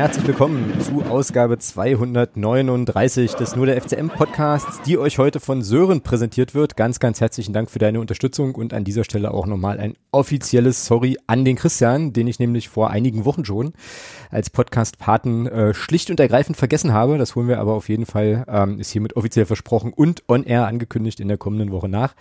herzlich willkommen zu Ausgabe 239 des Nur der FCM Podcasts, die euch heute von Sören präsentiert wird. Ganz, ganz herzlichen Dank für deine Unterstützung und an dieser Stelle auch nochmal ein offizielles Sorry an den Christian, den ich nämlich vor einigen Wochen schon als Podcast-Paten äh, schlicht und ergreifend vergessen habe. Das holen wir aber auf jeden Fall, ähm, ist hiermit offiziell versprochen und on air angekündigt in der kommenden Woche nach.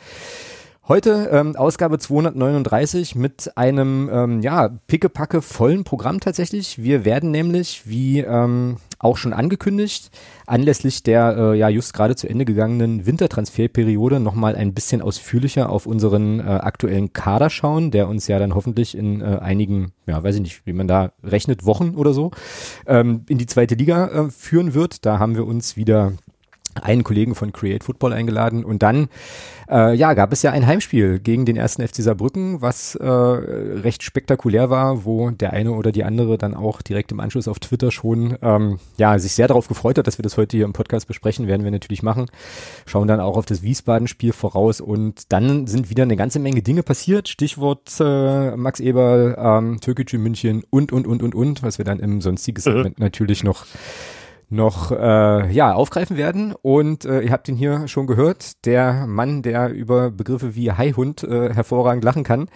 Heute ähm, Ausgabe 239 mit einem ähm, ja pickepacke vollen Programm tatsächlich. Wir werden nämlich, wie ähm, auch schon angekündigt, anlässlich der äh, ja just gerade zu Ende gegangenen Wintertransferperiode nochmal ein bisschen ausführlicher auf unseren äh, aktuellen Kader schauen, der uns ja dann hoffentlich in äh, einigen, ja weiß ich nicht, wie man da rechnet, Wochen oder so, ähm, in die zweite Liga äh, führen wird. Da haben wir uns wieder einen Kollegen von Create Football eingeladen und dann äh, ja gab es ja ein Heimspiel gegen den ersten FC Saarbrücken, was äh, recht spektakulär war, wo der eine oder die andere dann auch direkt im Anschluss auf Twitter schon ähm, ja sich sehr darauf gefreut hat, dass wir das heute hier im Podcast besprechen, werden wir natürlich machen. Schauen dann auch auf das Wiesbaden-Spiel voraus und dann sind wieder eine ganze Menge Dinge passiert. Stichwort äh, Max Eberl, ähm, Türkische München und und und und und, was wir dann im sonstigen Segment natürlich noch noch äh, ja aufgreifen werden. Und äh, ihr habt ihn hier schon gehört, der Mann, der über Begriffe wie Haihund äh, hervorragend lachen kann.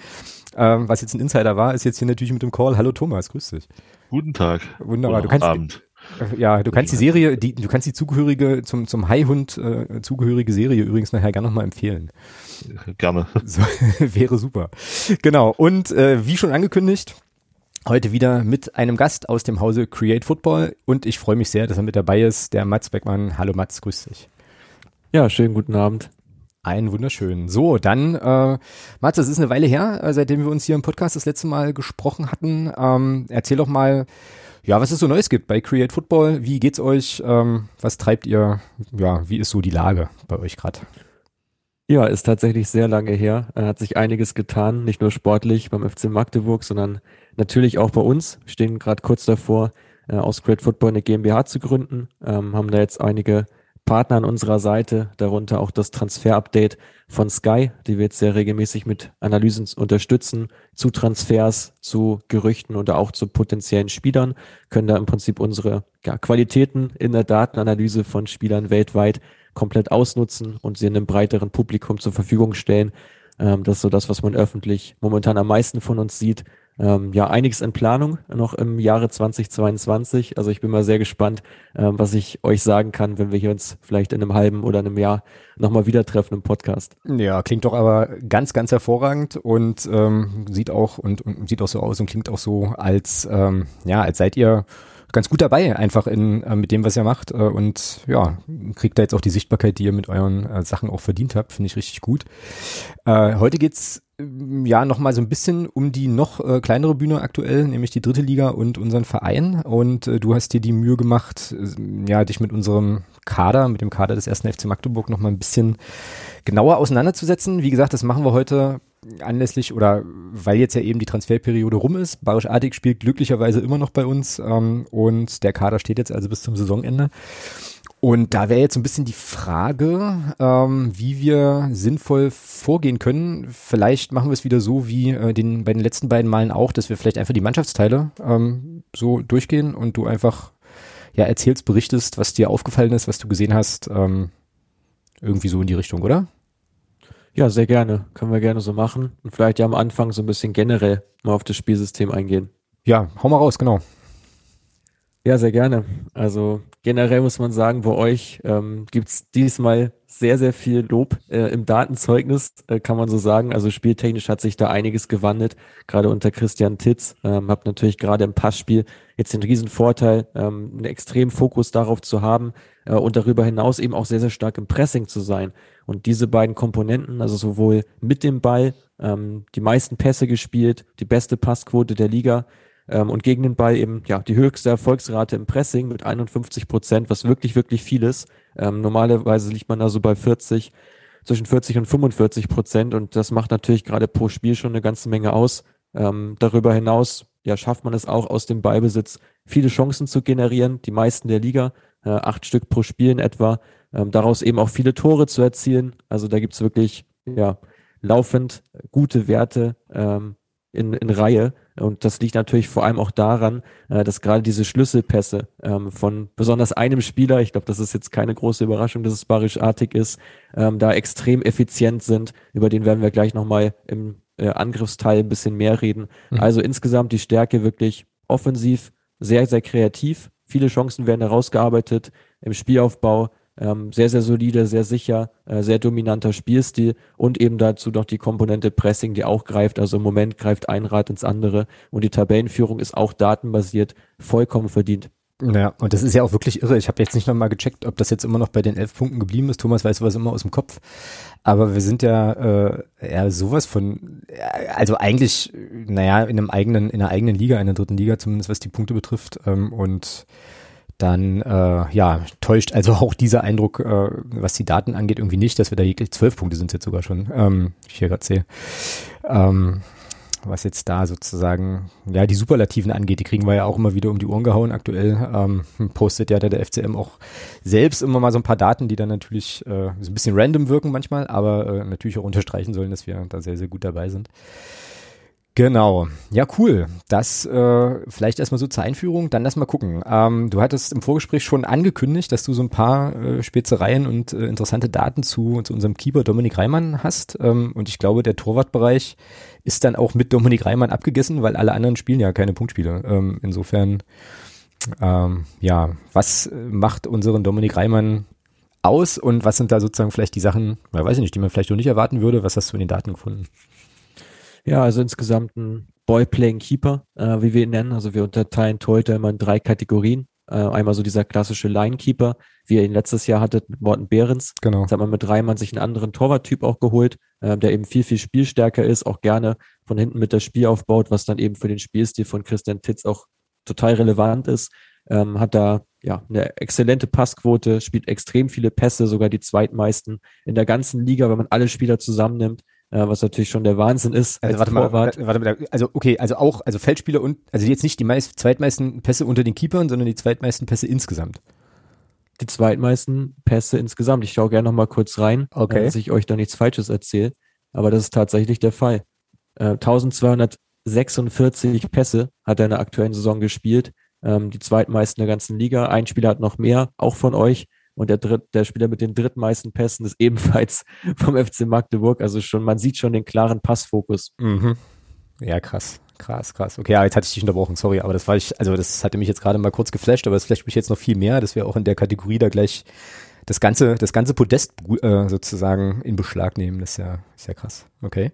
Ähm, was jetzt ein Insider war, ist jetzt hier natürlich mit dem Call. Hallo Thomas, grüß dich. Guten Tag. Wunderbar. Du kannst, Abend. Äh, ja, du kannst die Serie, die, du kannst die zugehörige zum zum Haihund äh, zugehörige Serie übrigens nachher gerne nochmal empfehlen. Gerne. So, wäre super. Genau. Und äh, wie schon angekündigt, Heute wieder mit einem Gast aus dem Hause Create Football und ich freue mich sehr, dass er mit dabei ist, der Mats Beckmann. Hallo Mats, grüß dich. Ja, schönen guten Abend. Einen wunderschönen. So, dann, äh, Mats, das ist eine Weile her, äh, seitdem wir uns hier im Podcast das letzte Mal gesprochen hatten. Ähm, erzähl doch mal, ja, was es so Neues gibt bei Create Football. Wie geht's euch? Ähm, was treibt ihr? Ja, wie ist so die Lage bei euch gerade? Ja, ist tatsächlich sehr lange her. Er hat sich einiges getan, nicht nur sportlich beim FC Magdeburg, sondern natürlich auch bei uns. Stehen gerade kurz davor, äh, aus Great Football eine GmbH zu gründen, ähm, haben da jetzt einige Partner an unserer Seite, darunter auch das Transfer-Update von Sky, die wir jetzt sehr regelmäßig mit Analysen unterstützen, zu Transfers, zu Gerüchten oder auch zu potenziellen Spielern, können da im Prinzip unsere ja, Qualitäten in der Datenanalyse von Spielern weltweit komplett ausnutzen und sie in einem breiteren Publikum zur Verfügung stellen. Ähm, das ist so das, was man öffentlich momentan am meisten von uns sieht. Ähm, ja, einiges in Planung noch im Jahre 2022. Also ich bin mal sehr gespannt, ähm, was ich euch sagen kann, wenn wir hier uns vielleicht in einem halben oder einem Jahr nochmal wieder treffen im Podcast. Ja, klingt doch aber ganz, ganz hervorragend und ähm, sieht auch und, und sieht auch so aus und klingt auch so, als ähm, ja, als seid ihr ganz gut dabei, einfach in, äh, mit dem, was ihr macht. Äh, und ja, kriegt da jetzt auch die Sichtbarkeit, die ihr mit euren äh, Sachen auch verdient habt, finde ich richtig gut. Äh, heute geht's ja nochmal so ein bisschen um die noch äh, kleinere Bühne aktuell, nämlich die dritte Liga und unseren Verein. Und äh, du hast dir die Mühe gemacht, äh, ja, dich mit unserem Kader, mit dem Kader des ersten FC Magdeburg nochmal ein bisschen genauer auseinanderzusetzen. Wie gesagt, das machen wir heute anlässlich oder weil jetzt ja eben die Transferperiode rum ist. Barisch Artig spielt glücklicherweise immer noch bei uns ähm, und der Kader steht jetzt also bis zum Saisonende. Und da wäre jetzt ein bisschen die Frage, ähm, wie wir sinnvoll vorgehen können. Vielleicht machen wir es wieder so wie äh, den, bei den letzten beiden Malen auch, dass wir vielleicht einfach die Mannschaftsteile ähm, so durchgehen und du einfach ja erzählst, berichtest, was dir aufgefallen ist, was du gesehen hast. Ähm, irgendwie so in die Richtung, oder? Ja, sehr gerne. Können wir gerne so machen. Und vielleicht ja am Anfang so ein bisschen generell mal auf das Spielsystem eingehen. Ja, hau mal raus, genau. Ja, sehr gerne. Also generell muss man sagen, bei euch ähm, gibt diesmal sehr, sehr viel Lob äh, im Datenzeugnis, äh, kann man so sagen. Also spieltechnisch hat sich da einiges gewandelt, gerade unter Christian Titz. Ähm, habt natürlich gerade im Passspiel jetzt den riesen Vorteil, ähm, einen extremen Fokus darauf zu haben äh, und darüber hinaus eben auch sehr, sehr stark im Pressing zu sein. Und diese beiden Komponenten, also sowohl mit dem Ball, ähm, die meisten Pässe gespielt, die beste Passquote der Liga, ähm, und gegen den Ball eben ja die höchste Erfolgsrate im Pressing mit 51 Prozent, was wirklich, wirklich viel ist. Ähm, normalerweise liegt man da so bei 40, zwischen 40 und 45 Prozent und das macht natürlich gerade pro Spiel schon eine ganze Menge aus. Ähm, darüber hinaus ja, schafft man es auch aus dem Ballbesitz viele Chancen zu generieren, die meisten der Liga, äh, acht Stück pro Spiel in etwa, ähm, daraus eben auch viele Tore zu erzielen. Also da gibt's wirklich ja laufend gute Werte, ähm, in, in Reihe. Und das liegt natürlich vor allem auch daran, äh, dass gerade diese Schlüsselpässe ähm, von besonders einem Spieler, ich glaube, das ist jetzt keine große Überraschung, dass es barischartig ist, ähm, da extrem effizient sind. Über den werden wir gleich nochmal im äh, Angriffsteil ein bisschen mehr reden. Mhm. Also insgesamt die Stärke wirklich offensiv, sehr, sehr kreativ. Viele Chancen werden herausgearbeitet im Spielaufbau ähm, sehr, sehr solide, sehr sicher, äh, sehr dominanter Spielstil und eben dazu noch die Komponente Pressing, die auch greift. Also im Moment greift ein Rad ins andere und die Tabellenführung ist auch datenbasiert, vollkommen verdient. Ja, und das ist ja auch wirklich irre. Ich habe jetzt nicht nochmal gecheckt, ob das jetzt immer noch bei den elf Punkten geblieben ist. Thomas weiß sowas immer aus dem Kopf. Aber wir sind ja, äh, ja sowas von, also eigentlich, naja, in einem eigenen, in einer eigenen Liga, in der dritten Liga zumindest, was die Punkte betrifft. Ähm, und dann äh, ja, täuscht also auch dieser Eindruck, äh, was die Daten angeht, irgendwie nicht, dass wir da wirklich zwölf Punkte sind jetzt sogar schon, ähm, ich hier gerade sehe. Ähm, was jetzt da sozusagen, ja, die Superlativen angeht, die kriegen wir ja auch immer wieder um die Ohren gehauen. Aktuell ähm, postet ja der, der FCM auch selbst immer mal so ein paar Daten, die dann natürlich äh, so ein bisschen random wirken manchmal, aber äh, natürlich auch unterstreichen sollen, dass wir da sehr, sehr gut dabei sind. Genau. Ja, cool. Das äh, vielleicht erstmal so zur Einführung, dann lass mal gucken. Ähm, du hattest im Vorgespräch schon angekündigt, dass du so ein paar äh, Spezereien und äh, interessante Daten zu, zu unserem Keeper Dominik Reimann hast. Ähm, und ich glaube, der Torwartbereich ist dann auch mit Dominik Reimann abgegessen, weil alle anderen spielen ja keine Punktspiele. Ähm, insofern, ähm, ja, was macht unseren Dominik Reimann aus und was sind da sozusagen vielleicht die Sachen, weiß ich nicht, die man vielleicht noch nicht erwarten würde? Was hast du in den Daten gefunden? Ja, also insgesamt ein Boy-Playing Keeper, äh, wie wir ihn nennen. Also wir unterteilen Torhüter immer in drei Kategorien. Äh, einmal so dieser klassische Line-Keeper, wie ihr ihn letztes Jahr hattet mit Morten Behrens. Genau. Jetzt hat man mit Reimann sich einen anderen Torwarttyp auch geholt, äh, der eben viel, viel spielstärker ist, auch gerne von hinten mit das Spiel aufbaut, was dann eben für den Spielstil von Christian Titz auch total relevant ist. Ähm, hat da ja eine exzellente Passquote, spielt extrem viele Pässe, sogar die zweitmeisten in der ganzen Liga, wenn man alle Spieler zusammennimmt äh, was natürlich schon der Wahnsinn ist. Also warte mal, warte mal, also okay, also auch, also Feldspieler und, also jetzt nicht die meist, zweitmeisten Pässe unter den Keepern, sondern die zweitmeisten Pässe insgesamt. Die zweitmeisten Pässe insgesamt. Ich schaue gerne noch mal kurz rein, okay. dass ich euch da nichts Falsches erzähle. Aber das ist tatsächlich der Fall. Äh, 1246 Pässe hat er in der aktuellen Saison gespielt. Ähm, die zweitmeisten der ganzen Liga. Ein Spieler hat noch mehr, auch von euch. Und der, dritt, der Spieler mit den drittmeisten Pässen ist ebenfalls vom FC Magdeburg. Also schon, man sieht schon den klaren Passfokus. Mhm. Ja, krass. Krass, krass. Okay, jetzt hatte ich dich unterbrochen, sorry, aber das war ich, also das hatte mich jetzt gerade mal kurz geflasht, aber es flasht mich jetzt noch viel mehr, dass wir auch in der Kategorie da gleich das ganze, das ganze Podest äh, sozusagen in Beschlag nehmen. Das ist ja, ist ja krass. Okay.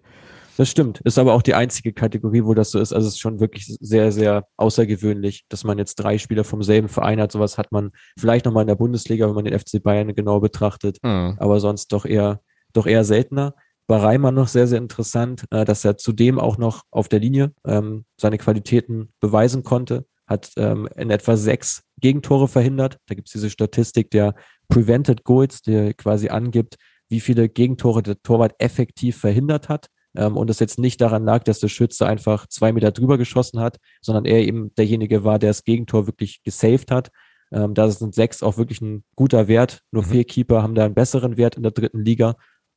Das stimmt. Ist aber auch die einzige Kategorie, wo das so ist. Also es ist schon wirklich sehr, sehr außergewöhnlich, dass man jetzt drei Spieler vom selben Verein hat. Sowas hat man vielleicht nochmal in der Bundesliga, wenn man den FC Bayern genau betrachtet. Mhm. Aber sonst doch eher, doch eher seltener. Bei Reimann noch sehr, sehr interessant, äh, dass er zudem auch noch auf der Linie ähm, seine Qualitäten beweisen konnte. Hat ähm, in etwa sechs Gegentore verhindert. Da gibt es diese Statistik der Prevented Goals, die quasi angibt, wie viele Gegentore der Torwart effektiv verhindert hat ähm, und es jetzt nicht daran lag, dass der Schütze einfach zwei Meter drüber geschossen hat, sondern er eben derjenige war, der das Gegentor wirklich gesaved hat. Ähm, da sind sechs auch wirklich ein guter Wert. Nur mhm. vier Keeper haben da einen besseren Wert in der dritten Liga.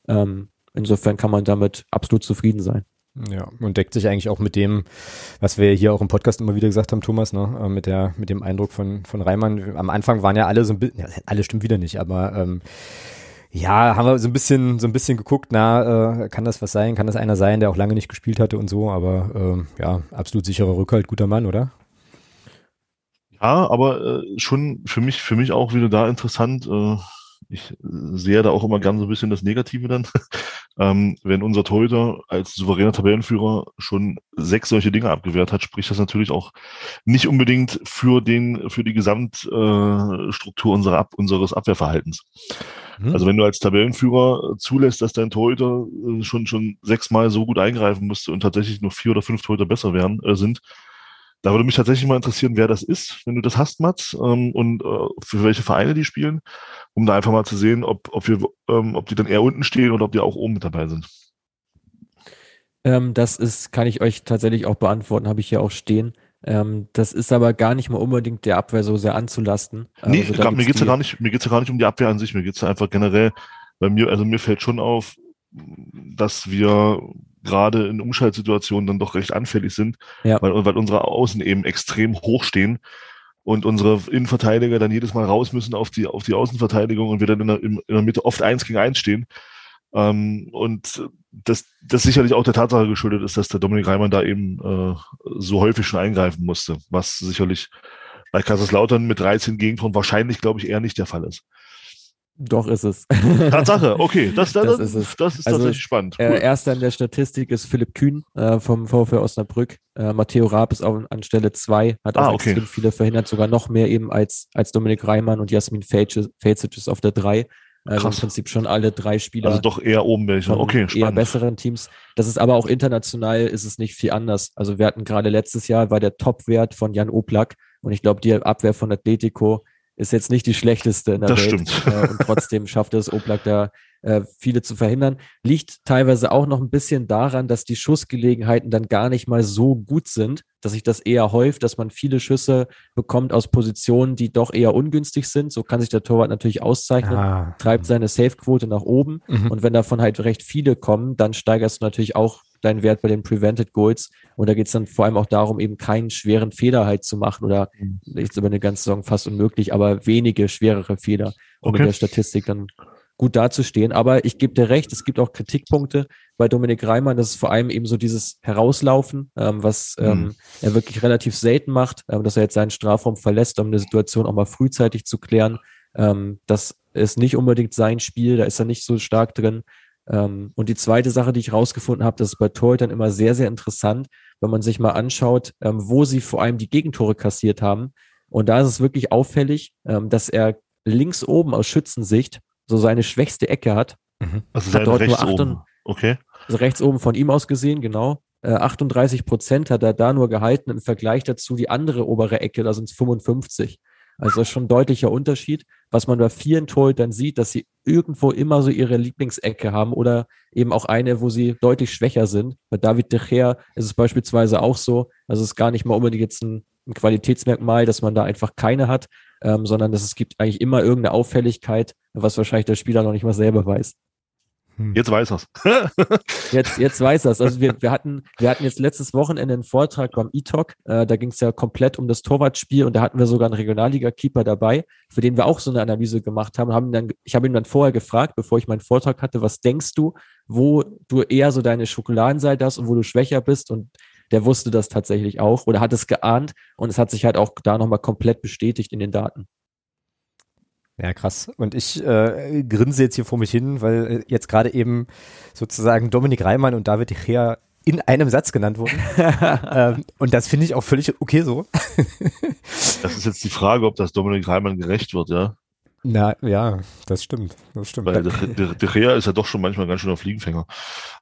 Ähm, insofern kann man damit absolut zufrieden sein. Ja, und deckt sich eigentlich auch mit dem, was wir hier auch im Podcast immer wieder gesagt haben, Thomas, ne, äh, mit der, mit dem Eindruck von, von Reimann. Am Anfang waren ja alle so ein bisschen, ja, alle stimmt wieder nicht, aber ähm, ja, haben wir so ein bisschen, so ein bisschen geguckt, na, äh, kann das was sein? Kann das einer sein, der auch lange nicht gespielt hatte und so? Aber äh, ja, absolut sicherer Rückhalt, guter Mann, oder? Ja, aber äh, schon für mich, für mich auch wieder da interessant. Äh, ich sehe da auch immer gern so ein bisschen das Negative dann. ähm, wenn unser Torhüter als souveräner Tabellenführer schon sechs solche Dinge abgewehrt hat, spricht das natürlich auch nicht unbedingt für den, für die Gesamtstruktur unserer Ab unseres Abwehrverhaltens. Mhm. Also wenn du als Tabellenführer zulässt, dass dein Torhüter äh, schon, schon sechsmal so gut eingreifen müsste und tatsächlich nur vier oder fünf Torhüter besser werden, äh, sind, da würde mich tatsächlich mal interessieren, wer das ist, wenn du das hast, Mats, ähm, und äh, für welche Vereine die spielen, um da einfach mal zu sehen, ob, ob, wir, ähm, ob die dann eher unten stehen oder ob die auch oben mit dabei sind. Ähm, das ist, kann ich euch tatsächlich auch beantworten, habe ich hier auch stehen. Ähm, das ist aber gar nicht mal unbedingt der Abwehr so sehr anzulasten. Nee, also, mir geht's ja gar nicht, mir geht's ja gar nicht um die Abwehr an sich, mir geht's ja einfach generell, bei mir, also mir fällt schon auf, dass wir gerade in Umschaltsituationen dann doch recht anfällig sind, Ja. weil, weil unsere Außen eben extrem hoch stehen und unsere Innenverteidiger dann jedes Mal raus müssen auf die, auf die Außenverteidigung und wir dann in der, in der Mitte oft eins gegen eins stehen. Ähm, und das, das sicherlich auch der Tatsache geschuldet ist, dass der Dominik Reimann da eben äh, so häufig schon eingreifen musste, was sicherlich bei Kaiserslautern mit 13 Gegentoren wahrscheinlich, glaube ich, eher nicht der Fall ist. Doch ist es. Tatsache, okay, das, das, Das ist es. das ist Also, tatsächlich spannend. Äh, Cool. erster in der Statistik ist Philipp Kühn äh, vom VfL Osnabrück. Äh, Matteo Raab ist auch an Stelle zwei, hat auch Ah, okay. extrem viele verhindert, sogar noch mehr eben als, als Dominik Reimann und Jasmin Fejcic ist auf der drei. Also im Krass. Prinzip schon alle drei Spieler Also doch eher oben welche. Okay, eher spannend. besseren Teams. Das ist aber auch international ist es nicht viel anders. Also wir hatten gerade letztes Jahr war der Topwert von Jan Oblak und ich glaube, die Abwehr von Atletico ist jetzt nicht die schlechteste in der Das Welt. stimmt. Äh, und trotzdem schafft es Oblak da äh, viele zu verhindern. Liegt teilweise auch noch ein bisschen daran, dass die Schussgelegenheiten dann gar nicht mal so gut sind, dass sich das eher häuft, dass man viele Schüsse bekommt aus Positionen, die doch eher ungünstig sind. So kann sich der Torwart natürlich auszeichnen, Ah. treibt seine Safe-Quote nach oben. Mhm. Und wenn davon halt recht viele kommen, dann steigerst du natürlich auch deinen Wert bei den Prevented Goals. Und da geht es dann vor allem auch darum, eben keinen schweren Fehler halt zu machen oder jetzt über eine ganze Saison fast unmöglich, aber wenige schwerere Fehler, um Okay. in der Statistik dann gut dazustehen. Aber ich gebe dir recht, es gibt auch Kritikpunkte bei Dominik Reimann. Das ist vor allem eben so dieses Herauslaufen, ähm, was ähm, Mhm. er wirklich relativ selten macht, ähm, dass er jetzt seinen Strafraum verlässt, um eine Situation auch mal frühzeitig zu klären. Ähm, das ist nicht unbedingt sein Spiel, da ist er nicht so stark drin. Ähm, und die zweite Sache, die ich rausgefunden habe, das ist bei Torhütern immer sehr, sehr interessant, wenn man sich mal anschaut, ähm, wo sie vor allem die Gegentore kassiert haben. Und da ist es wirklich auffällig, ähm, dass er links oben aus Schützensicht so seine schwächste Ecke hat. Also hat dort nur rechts acht oben. und- Okay. Also rechts oben von ihm aus gesehen, genau. Äh, 38 Prozent hat er da nur gehalten. Im Vergleich dazu die andere obere Ecke, da sind es 55. Also das ist schon ein deutlicher Unterschied. Was man bei vielen Torhütern sieht, dass sie irgendwo immer so ihre Lieblingsecke haben oder eben auch eine, wo sie deutlich schwächer sind. Bei David de Gea ist es beispielsweise auch so. Also es ist gar nicht mal unbedingt jetzt ein, ein Qualitätsmerkmal, dass man da einfach keine hat, ähm, sondern dass es gibt eigentlich immer irgendeine Auffälligkeit, was wahrscheinlich der Spieler noch nicht mal selber weiß. Hm. Jetzt weiß er's. Jetzt, jetzt weiß das. Also wir, wir hatten, wir hatten jetzt letztes Wochenende einen Vortrag beim E-Talk. Äh, da ging es ja komplett um das Torwartspiel und da hatten wir sogar einen Regionalliga-Keeper dabei, für den wir auch so eine Analyse gemacht haben. haben dann, ich habe ihn dann vorher gefragt, bevor ich meinen Vortrag hatte, was denkst du, wo du eher so deine Schokoladenseite hast und wo du schwächer bist und der wusste das tatsächlich auch oder hat es geahnt und es hat sich halt auch da nochmal komplett bestätigt in den Daten. Ja, krass. Und ich äh, grinse jetzt hier vor mich hin, weil äh, jetzt gerade eben sozusagen Dominik Reimann und David Gea in einem Satz genannt wurden. ähm, und das finde ich auch völlig okay so. Das ist jetzt die Frage, ob das Dominik Reimann gerecht wird, ja. Na, ja, das stimmt. Das stimmt. Weil Da, der, der, der Gea ist ja doch schon manchmal ganz schön auf Fliegenfänger.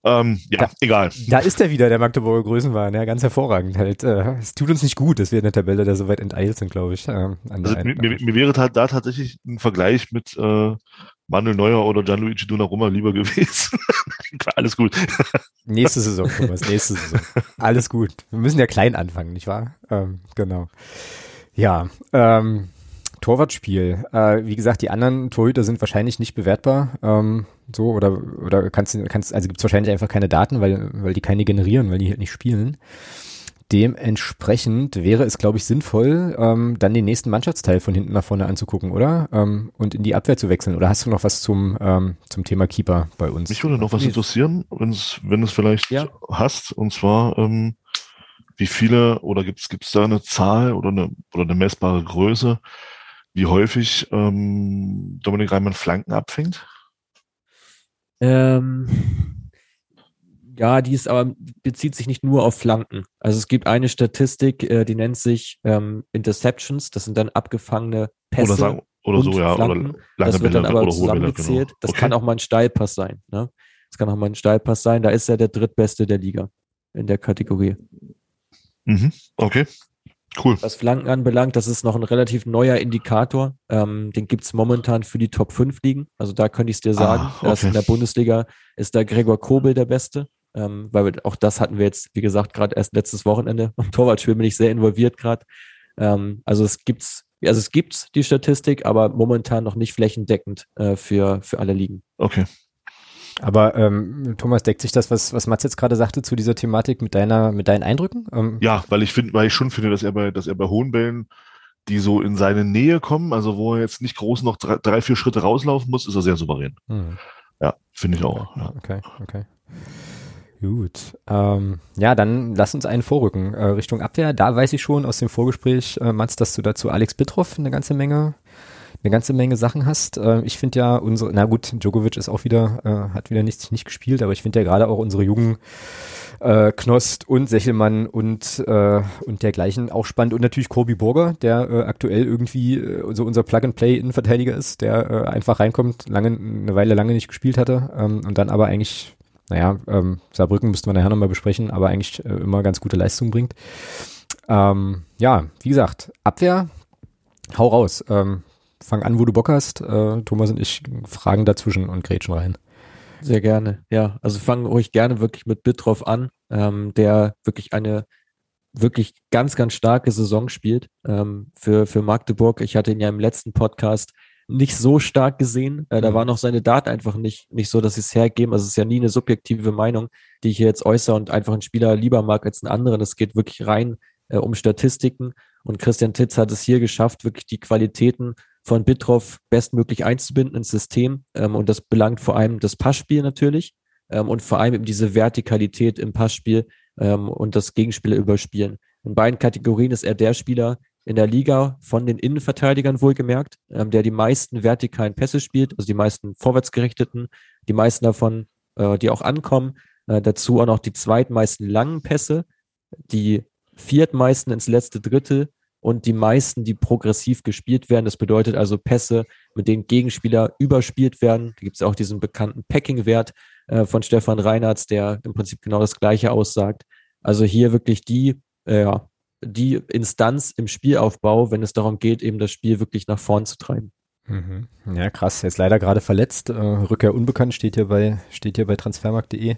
Ähm, ja, Ja. egal. da ist er wieder, der Magdeburger Größenwahn, ja, ganz hervorragend. Halt, äh, es tut uns nicht gut, dass wir in der Tabelle da so weit enteilt sind, glaube ich. Ähm, Also, mir, mir, mir wäre halt da tatsächlich ein Vergleich mit äh, Manuel Neuer oder Gianluigi Donnarumma lieber gewesen. Alles gut. Nächste Saison, Thomas, nächste Saison. Alles gut. Wir müssen ja klein anfangen, nicht wahr? Ähm, genau. Ja, ähm, Torwartspiel. Äh, wie gesagt, die anderen Torhüter sind wahrscheinlich nicht bewertbar. Ähm, so, oder, oder kannst du, kannst, also gibt es wahrscheinlich einfach keine Daten, weil, weil die keine generieren, weil die halt nicht spielen. Dementsprechend wäre es, glaube ich, sinnvoll, ähm, dann den nächsten Mannschaftsteil von hinten nach vorne anzugucken, oder? Ähm, und in die Abwehr zu wechseln. Oder hast du noch was zum, ähm, zum Thema Keeper bei uns? Mich würde noch was interessieren, wenn's, wenn es vielleicht Ja. hast, und zwar, ähm, wie viele, oder gibt es da eine Zahl oder eine, oder eine messbare Größe, wie häufig ähm, Dominik Reimann Flanken abfängt? Ähm, ja, die ist aber bezieht sich nicht nur auf Flanken. Also es gibt eine Statistik, äh, die nennt sich ähm, Interceptions. Das sind dann abgefangene Pässe. Oder sagen, oder so, ja, Flanken. oder lange das wird Bälle dann aber oder Bälle, zusammengezählt. genau. Das okay. kann auch mal ein Steilpass sein. Ne? Das kann auch mal ein Steilpass sein. Da ist er der drittbeste der Liga in der Kategorie. Mhm. Okay, cool. Was Flanken anbelangt, das ist noch ein relativ neuer Indikator. Ähm, den gibt's momentan für die Top 5 Ligen. Also da könnte ich es dir sagen. Ah, Da ist okay. in der Bundesliga ist da Gregor Kobel der Beste. Ähm, weil wir, auch das hatten wir jetzt, wie gesagt, gerade erst letztes Wochenende. Am Torwartspiel bin ich sehr involviert gerade. Ähm, also es gibt's, also es gibt die Statistik, aber momentan noch nicht flächendeckend äh, für, für alle Ligen. Okay. Aber ähm, Thomas, deckt sich das, was, was Mats jetzt gerade sagte, zu dieser Thematik mit deiner, mit deinen Eindrücken? Ähm, ja, weil ich finde, weil ich schon finde, dass er bei, dass er bei hohen Bällen, die so in seine Nähe kommen, also wo er jetzt nicht groß noch drei, drei vier Schritte rauslaufen muss, ist er sehr souverän. Mhm. Ja, finde ich auch. Ja. Okay, okay. Gut. Ähm, ja, dann lass uns einen vorrücken äh, Richtung Abwehr. Da weiß ich schon aus dem Vorgespräch, äh, Mats, dass du dazu Alex Bitroff eine ganze Menge eine ganze Menge Sachen hast. Äh, ich finde ja unsere, na gut, Djokovic ist auch wieder, äh, hat wieder nicht, nicht gespielt, aber ich finde ja gerade auch unsere jungen äh, Knost und Sechelmann und, äh, und dergleichen auch spannend. Und natürlich Kobi Burger, der äh, aktuell irgendwie äh, so unser Plug-and-Play-Innenverteidiger ist, der äh, einfach reinkommt, lange, eine Weile lange nicht gespielt hatte ähm, und dann aber eigentlich, naja, ähm, Saarbrücken müssten wir nachher nochmal besprechen, aber eigentlich äh, immer ganz gute Leistung bringt. Ähm, ja, wie gesagt, Abwehr, hau raus. Ähm, fang an, wo du Bock hast. Äh, Thomas und ich fragen dazwischen und grätschen rein. Sehr gerne, ja. Also fangen ruhig gerne wirklich mit Bitroff an, ähm, der wirklich eine wirklich ganz, ganz starke Saison spielt ähm, für, für Magdeburg. Ich hatte ihn ja im letzten Podcast nicht so stark gesehen. Äh, da mhm. war noch seine Daten einfach nicht, nicht so, dass sie es hergeben. Also es ist ja nie eine subjektive Meinung, die ich hier jetzt äußere und einfach einen Spieler lieber mag als einen anderen. Es geht wirklich rein äh, um Statistiken. Und Christian Titz hat es hier geschafft, wirklich die Qualitäten von Bitroff bestmöglich einzubinden ins System. Ähm, und das belangt vor allem das Passspiel natürlich ähm, und vor allem eben diese Vertikalität im Passspiel ähm, und das Gegenspieler überspielen. In beiden Kategorien ist er der Spieler in der Liga von den Innenverteidigern wohlgemerkt, ähm, der die meisten vertikalen Pässe spielt, also die meisten vorwärtsgerichteten, die meisten davon, äh, die auch ankommen. Äh, dazu auch noch die zweitmeisten langen Pässe, die viertmeisten ins letzte Drittel und die meisten, die progressiv gespielt werden. Das bedeutet also Pässe, mit denen Gegenspieler überspielt werden. Da gibt es auch diesen bekannten Packing-Wert äh, von Stefan Reinhardt, der im Prinzip genau das Gleiche aussagt. Also hier wirklich die, äh, die Instanz im Spielaufbau, wenn es darum geht, eben das Spiel wirklich nach vorn zu treiben. Mhm. Ja, krass. Er ist leider gerade verletzt. Äh, Rückkehr unbekannt steht hier bei, steht hier bei transfermarkt.de.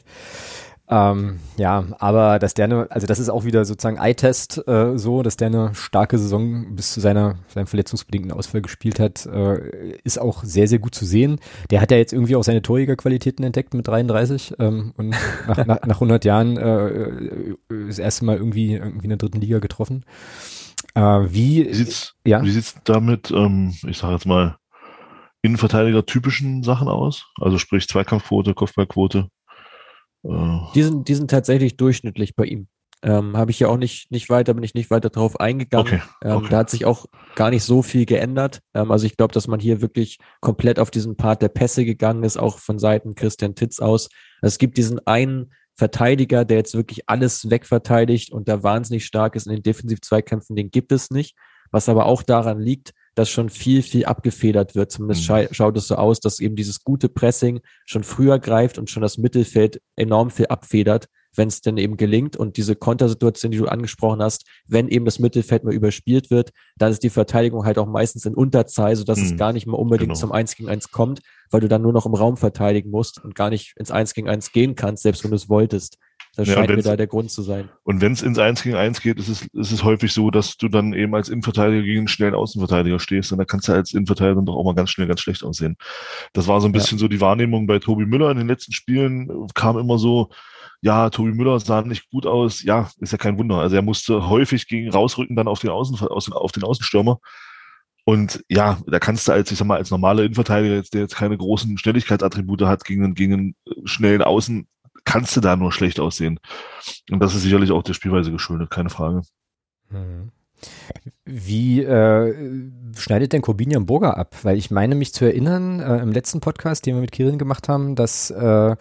Ähm, ja, aber dass der eine, also das ist auch wieder sozusagen Eye-Test äh, so, dass der eine starke Saison bis zu seiner, seinem verletzungsbedingten Ausfall gespielt hat, äh, ist auch sehr, sehr gut zu sehen. Der hat ja jetzt irgendwie auch seine Torjägerqualitäten entdeckt mit 33 ähm, und nach, nach, nach 100 Jahren äh, äh, das erste Mal irgendwie, irgendwie in der dritten Liga getroffen. Äh, wie, wie sieht's, ja? wie sieht's damit, ähm, ich sage jetzt mal, Innenverteidiger typischen Sachen aus? Also sprich Zweikampfquote, Kopfballquote? Die sind, die sind tatsächlich durchschnittlich bei ihm. Ähm, Habe ich ja auch nicht, nicht weiter, bin ich nicht weiter drauf eingegangen. Okay, ähm, okay. da hat sich auch gar nicht so viel geändert. Ähm, also ich glaube, dass man hier wirklich komplett auf diesen Part der Pässe gegangen ist, auch von Seiten Christian Titz aus. Es gibt diesen einen Verteidiger, der jetzt wirklich alles wegverteidigt und da wahnsinnig stark ist in den Defensiv-Zweikämpfen, den gibt es nicht. Was aber auch daran liegt, dass schon viel, viel abgefedert wird. Zumindest mhm. schaut es so aus, dass eben dieses gute Pressing schon früher greift und schon das Mittelfeld enorm viel abfedert, wenn es denn eben gelingt. Und diese Kontersituation, die du angesprochen hast, wenn eben das Mittelfeld mal überspielt wird, dann ist die Verteidigung halt auch meistens in Unterzahl, sodass mhm. es gar nicht mehr unbedingt genau. zum 1 gegen 1 kommt, weil du dann nur noch im Raum verteidigen musst und gar nicht ins 1 gegen 1 gehen kannst, selbst wenn du es wolltest. Das ja, scheint mir da der Grund zu sein. Und wenn es ins 1 gegen 1 geht, ist es, ist es häufig so, dass du dann eben als Innenverteidiger gegen einen schnellen Außenverteidiger stehst und da kannst du als Innenverteidiger dann doch auch mal ganz schnell ganz schlecht aussehen. Das war so ein bisschen ja. so die Wahrnehmung bei Tobi Müller in den letzten Spielen, kam immer so, ja, Tobi Müller sah nicht gut aus. Ja, ist ja kein Wunder. Also er musste häufig gegen rausrücken dann auf den Außen, auf den Außenstürmer. Und ja, da kannst du als, ich sag mal, als normaler Innenverteidiger, der jetzt keine großen Schnelligkeitsattribute hat, gegen einen, gegen einen schnellen Außen kannst du da nur schlecht aussehen. Und das ist sicherlich auch der Spielweise geschuldet, keine Frage. Hm. Wie äh, schneidet denn Corbinian Burger ab? Weil ich meine mich zu erinnern, äh, im letzten Podcast, den wir mit Kirin gemacht haben, dass äh,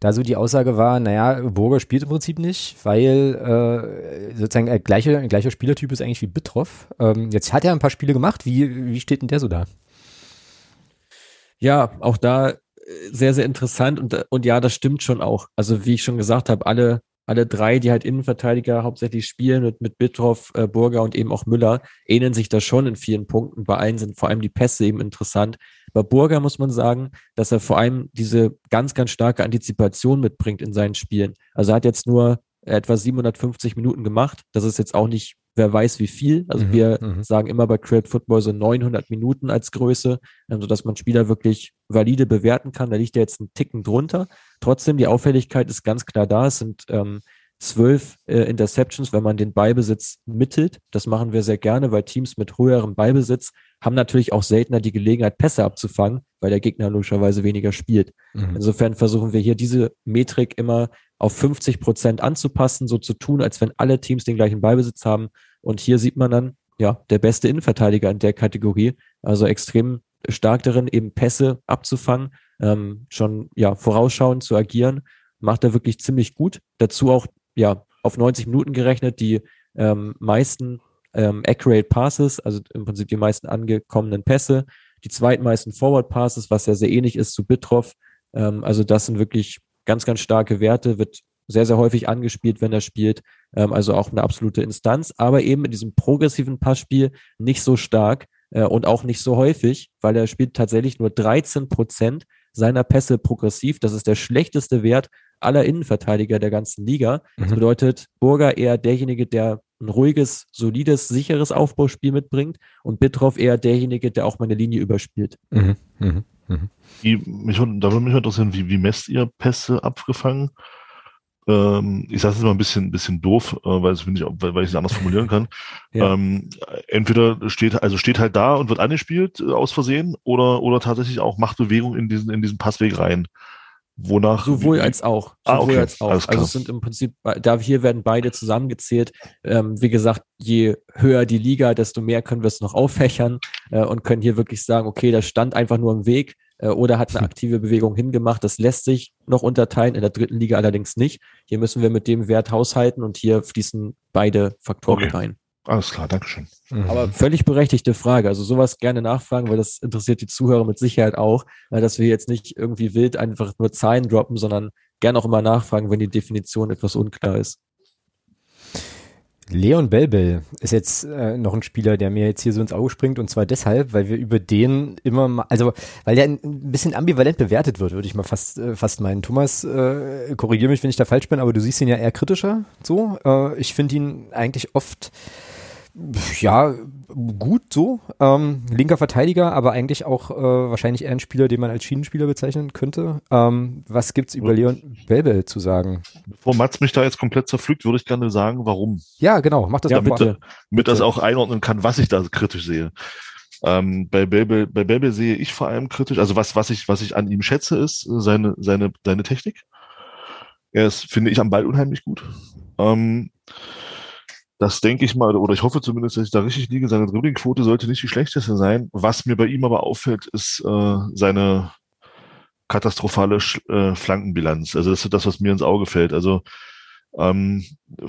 da so die Aussage war, naja, Burger spielt im Prinzip nicht, weil äh, sozusagen äh, gleiche, gleicher Spielertyp ist eigentlich wie Bitroff. Ähm, jetzt hat er ein paar Spiele gemacht. Wie, wie steht denn der so da? Ja, auch da sehr, sehr interessant und, und ja, das stimmt schon auch. Also wie ich schon gesagt habe, alle, alle drei, die halt Innenverteidiger hauptsächlich spielen mit, mit Bittroff, äh, Burger und eben auch Müller, ähneln sich da schon in vielen Punkten. Bei allen sind vor allem die Pässe eben interessant. Bei Burger muss man sagen, dass er vor allem diese ganz, ganz starke Antizipation mitbringt in seinen Spielen. Also er hat jetzt nur etwa 750 Minuten gemacht. Das ist jetzt auch nicht wer weiß wie viel. Also mhm, wir mhm. sagen immer bei Create Football so 900 Minuten als Größe, ähm, sodass man Spieler wirklich valide bewerten kann. Da liegt er jetzt ein Ticken drunter. Trotzdem, die Auffälligkeit ist ganz klar da. Es sind ähm, zwölf äh, Interceptions, wenn man den Beibesitz mittelt. Das machen wir sehr gerne, weil Teams mit höherem Beibesitz haben natürlich auch seltener die Gelegenheit, Pässe abzufangen, weil der Gegner logischerweise weniger spielt. Mhm. Insofern versuchen wir hier diese Metrik immer auf 50 Prozent anzupassen, so zu tun, als wenn alle Teams den gleichen Beibesitz haben. Und hier sieht man dann, ja, der beste Innenverteidiger in der Kategorie. Also extrem stark darin, eben Pässe abzufangen, ähm, schon ja vorausschauend zu agieren, macht er wirklich ziemlich gut. Dazu auch ja auf 90 Minuten gerechnet die ähm, meisten ähm, accurate Passes, also im Prinzip die meisten angekommenen Pässe, die zweitmeisten Forward Passes, was ja sehr ähnlich ist zu Bitroff. Ähm, also das sind wirklich ganz, ganz starke Werte, wird sehr, sehr häufig angespielt, wenn er spielt. Ähm, also auch eine absolute Instanz, aber eben in diesem progressiven Passspiel nicht so stark äh, und auch nicht so häufig, weil er spielt tatsächlich nur 13 Prozent seiner Pässe progressiv. Das ist der schlechteste Wert aller Innenverteidiger der ganzen Liga. Das mhm. bedeutet, Burger eher derjenige, der ein ruhiges, solides, sicheres Aufbauspiel mitbringt und Bitroff eher derjenige, der auch mal eine Linie überspielt. Mhm. Mhm. Mhm. Wie, mich, da würde mich interessieren, wie, wie messt ihr Pässe abgefangen? Ähm, ich sage es mal ein bisschen, bisschen doof, äh, weil, es nicht, weil, weil ich es anders formulieren kann. ja. ähm, entweder steht, also steht halt da und wird angespielt äh, aus Versehen oder, oder tatsächlich auch macht Bewegung in diesen, in diesen Passweg rein. Wonach? Sowohl als auch. Ah, Sowohl ah, okay. als auch. Also es sind im Prinzip, da hier werden beide zusammengezählt. Ähm, wie gesagt, je höher die Liga, desto mehr können wir es noch auffächern äh, und können hier wirklich sagen, okay, das stand einfach nur im Weg äh, oder hat eine aktive Bewegung hingemacht. Das lässt sich noch unterteilen, in der dritten Liga allerdings nicht. Hier müssen wir mit dem Wert haushalten und hier fließen beide Faktoren okay. rein. Alles klar, Dankeschön. Mhm. Aber völlig berechtigte Frage. Also sowas gerne nachfragen, weil das interessiert die Zuhörer mit Sicherheit auch, äh, dass wir jetzt nicht irgendwie wild einfach nur Zahlen droppen, sondern gerne auch immer nachfragen, wenn die Definition etwas unklar ist. Leon Belbel ist jetzt äh, noch ein Spieler, der mir jetzt hier so ins Auge springt und zwar deshalb, weil wir über den immer mal, also weil der ein bisschen ambivalent bewertet wird, würde ich mal fast äh, fast meinen. Thomas, äh, korrigiere mich, wenn ich da falsch bin, aber du siehst ihn ja eher kritischer. So, äh, ich finde ihn eigentlich oft ja, gut so. Ähm, linker Verteidiger, aber eigentlich auch äh, wahrscheinlich eher ein Spieler, den man als Schienenspieler bezeichnen könnte. Ähm, was gibt's über Leon Belbel zu sagen? Bevor Mats mich da jetzt komplett zerpflückt, würde ich gerne sagen, warum. Ja, genau, mach das ja, bitte. Mal. Damit das auch einordnen kann, was ich da kritisch sehe. Ähm, bei Belbel, bei Belbel sehe ich vor allem kritisch, also was, was ich, was ich an ihm schätze, ist seine, seine, seine Technik. Er ist, finde ich, am Ball unheimlich gut. Ähm, das denke ich mal, oder ich hoffe zumindest, dass ich da richtig liege. Seine Dribblingquote sollte nicht die schlechteste sein. Was mir bei ihm aber auffällt, ist äh, seine katastrophale Sch äh, Flankenbilanz. Also das ist das, was mir ins Auge fällt. Also ähm,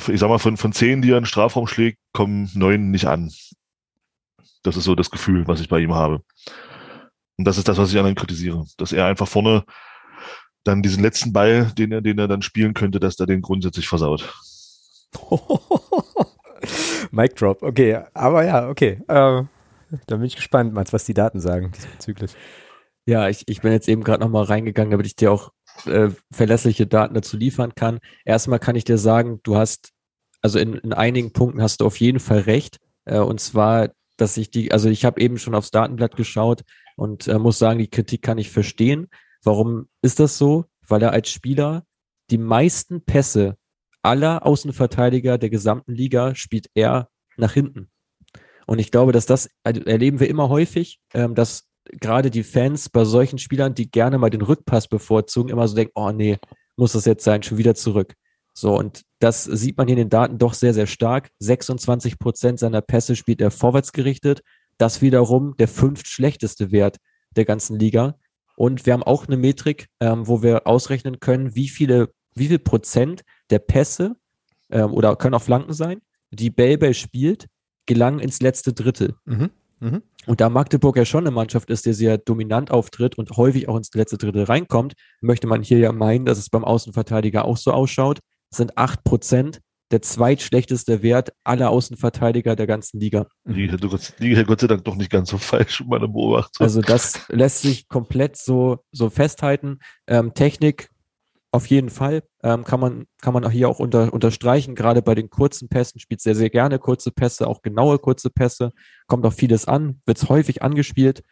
ich sag mal, von, von zehn, die er in den Strafraum schlägt, kommen neun nicht an. Das ist so das Gefühl, was ich bei ihm habe. Und das ist das, was ich an ihm kritisiere. Dass er einfach vorne dann diesen letzten Ball, den er, den er dann spielen könnte, dass er den grundsätzlich versaut. Mic Drop, okay. Aber ja, okay. Äh, da bin ich gespannt, Mats, was die Daten sagen diesbezüglich. Ja, ich, ich bin jetzt eben gerade nochmal reingegangen, damit ich dir auch äh, verlässliche Daten dazu liefern kann. Erstmal kann ich dir sagen, du hast, also in, in einigen Punkten hast du auf jeden Fall recht. Äh, und zwar, dass ich die, also ich habe eben schon aufs Datenblatt geschaut und äh, muss sagen, die Kritik kann ich verstehen. Warum ist das so? Weil er als Spieler die meisten Pässe aller Außenverteidiger der gesamten Liga spielt er nach hinten. Und ich glaube, dass das also erleben wir immer häufig, ähm, dass gerade die Fans bei solchen Spielern, die gerne mal den Rückpass bevorzugen, immer so denken, oh nee, muss das jetzt sein, schon wieder zurück. So, und das sieht man hier in den Daten doch sehr, sehr stark. 26 Prozent seiner Pässe spielt er vorwärts gerichtet. Das wiederum der fünft schlechteste Wert der ganzen Liga. Und wir haben auch eine Metrik, ähm, wo wir ausrechnen können, wie viele, wie viel Prozent der Pässe ähm, oder können auch Flanken sein, die Belbel spielt, gelangen ins letzte Drittel. Mhm. Mhm. Und da Magdeburg ja schon eine Mannschaft ist, der sehr dominant auftritt und häufig auch ins letzte Drittel reinkommt, möchte man hier ja meinen, dass es beim Außenverteidiger auch so ausschaut. Das sind acht Prozent, der zweitschlechteste Wert aller Außenverteidiger der ganzen Liga. Liege Gott sei Dank doch nicht ganz so falsch in meiner Beobachtung. Also das lässt sich komplett so, so festhalten. Ähm, Technik Auf jeden Fall ähm, kann man kann man hier auch unter, unterstreichen. Gerade bei den kurzen Pässen spielt sehr sehr gerne kurze Pässe, auch genaue kurze Pässe. Kommt auch vieles an, wird häufig angespielt.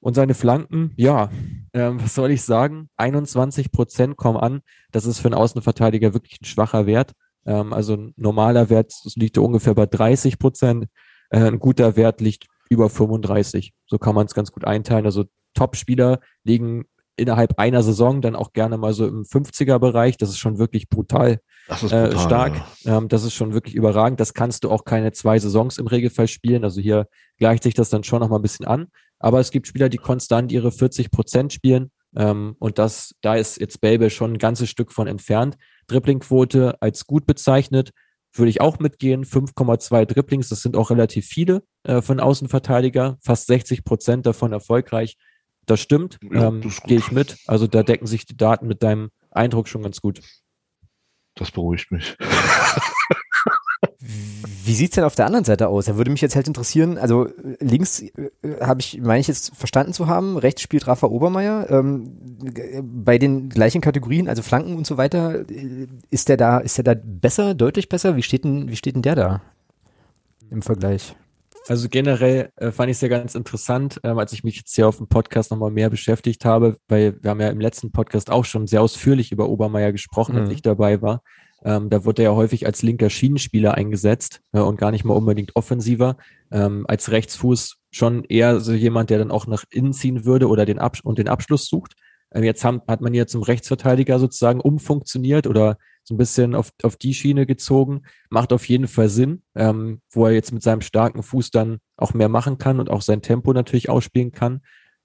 Und seine Flanken, ja, ähm, was soll ich sagen? 21 Prozent kommen an. Das ist für einen Außenverteidiger wirklich ein schwacher Wert. Ähm, also ein normaler Wert liegt ungefähr bei 30 Prozent. Äh, ein guter Wert liegt über 35. So kann man es ganz gut einteilen. Also Top-Spieler liegen innerhalb einer Saison dann auch gerne mal so im 50er-Bereich. Das ist schon wirklich brutal, das ist brutal äh, stark. Ja. Ähm, das ist schon wirklich überragend. Das kannst du auch keine zwei Saisons im Regelfall spielen. Also hier gleicht sich das dann schon noch mal ein bisschen an. Aber es gibt Spieler, die konstant ihre 40 Prozent spielen. Ähm, und das, da ist jetzt Belbe schon ein ganzes Stück von entfernt. Dribblingquote als gut bezeichnet, würde ich auch mitgehen. 5,2 Dribblings, das sind auch relativ viele äh, von Außenverteidiger. Fast 60 Prozent davon erfolgreich. Das stimmt, ja, ähm, gehe ich mit. Also da decken sich die Daten mit deinem Eindruck schon ganz gut. Das beruhigt mich. Wie sieht's denn auf der anderen Seite aus? Da würde mich jetzt halt interessieren, also links äh, habe ich, meine ich jetzt verstanden zu haben, rechts spielt Rafa Obermeier. Ähm, bei den gleichen Kategorien, also Flanken und so weiter, äh, ist der da, ist der da besser, deutlich besser? Wie steht denn, wie steht denn der da im Vergleich? Also generell äh, fand ich es ja ganz interessant, ähm, als ich mich jetzt hier auf dem Podcast nochmal mehr beschäftigt habe, weil wir haben ja im letzten Podcast auch schon sehr ausführlich über Obermeier gesprochen, mhm. als ich dabei war. Ähm, da wurde er ja häufig als linker Schienenspieler eingesetzt äh, und gar nicht mal unbedingt offensiver. Ähm, als Rechtsfuß schon eher so jemand, der dann auch nach innen ziehen würde oder den Abs und den Abschluss sucht. Ähm, jetzt haben, hat man ihn zum Rechtsverteidiger sozusagen umfunktioniert oder so ein bisschen auf, auf die Schiene gezogen. Macht auf jeden Fall Sinn, ähm, wo er jetzt mit seinem starken Fuß dann auch mehr machen kann und auch sein Tempo natürlich ausspielen kann.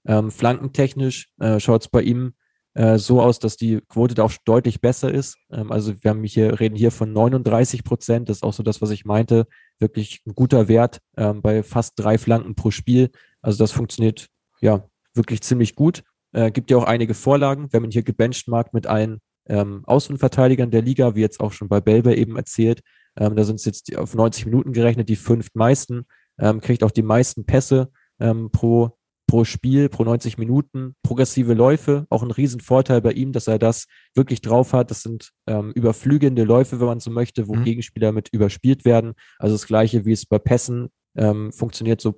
Ähm, flankentechnisch äh, schaut es bei ihm äh, so aus, dass die Quote da auch deutlich besser ist. Ähm, also wir haben hier, reden hier von 39 Prozent. Das ist auch so das, was ich meinte. Wirklich ein guter Wert ähm, bei fast drei Flanken pro Spiel. Also das funktioniert ja wirklich ziemlich gut. Äh, gibt ja auch einige Vorlagen, wenn man hier gebenchmarkt mit allen ähm, Außenverteidigern der Liga, wie jetzt auch schon bei Belbe eben erzählt. Ähm, da sind es jetzt auf 90 Minuten gerechnet, die fünf meisten, ähm, kriegt auch die meisten Pässe ähm, pro pro Spiel, pro 90 Minuten, progressive Läufe, auch ein Riesenvorteil bei ihm, dass er das wirklich drauf hat. Das sind ähm, überflügende Läufe, wenn man so möchte, wo mhm. Gegenspieler mit überspielt werden. Also das gleiche, wie es bei Pässen ähm, funktioniert, so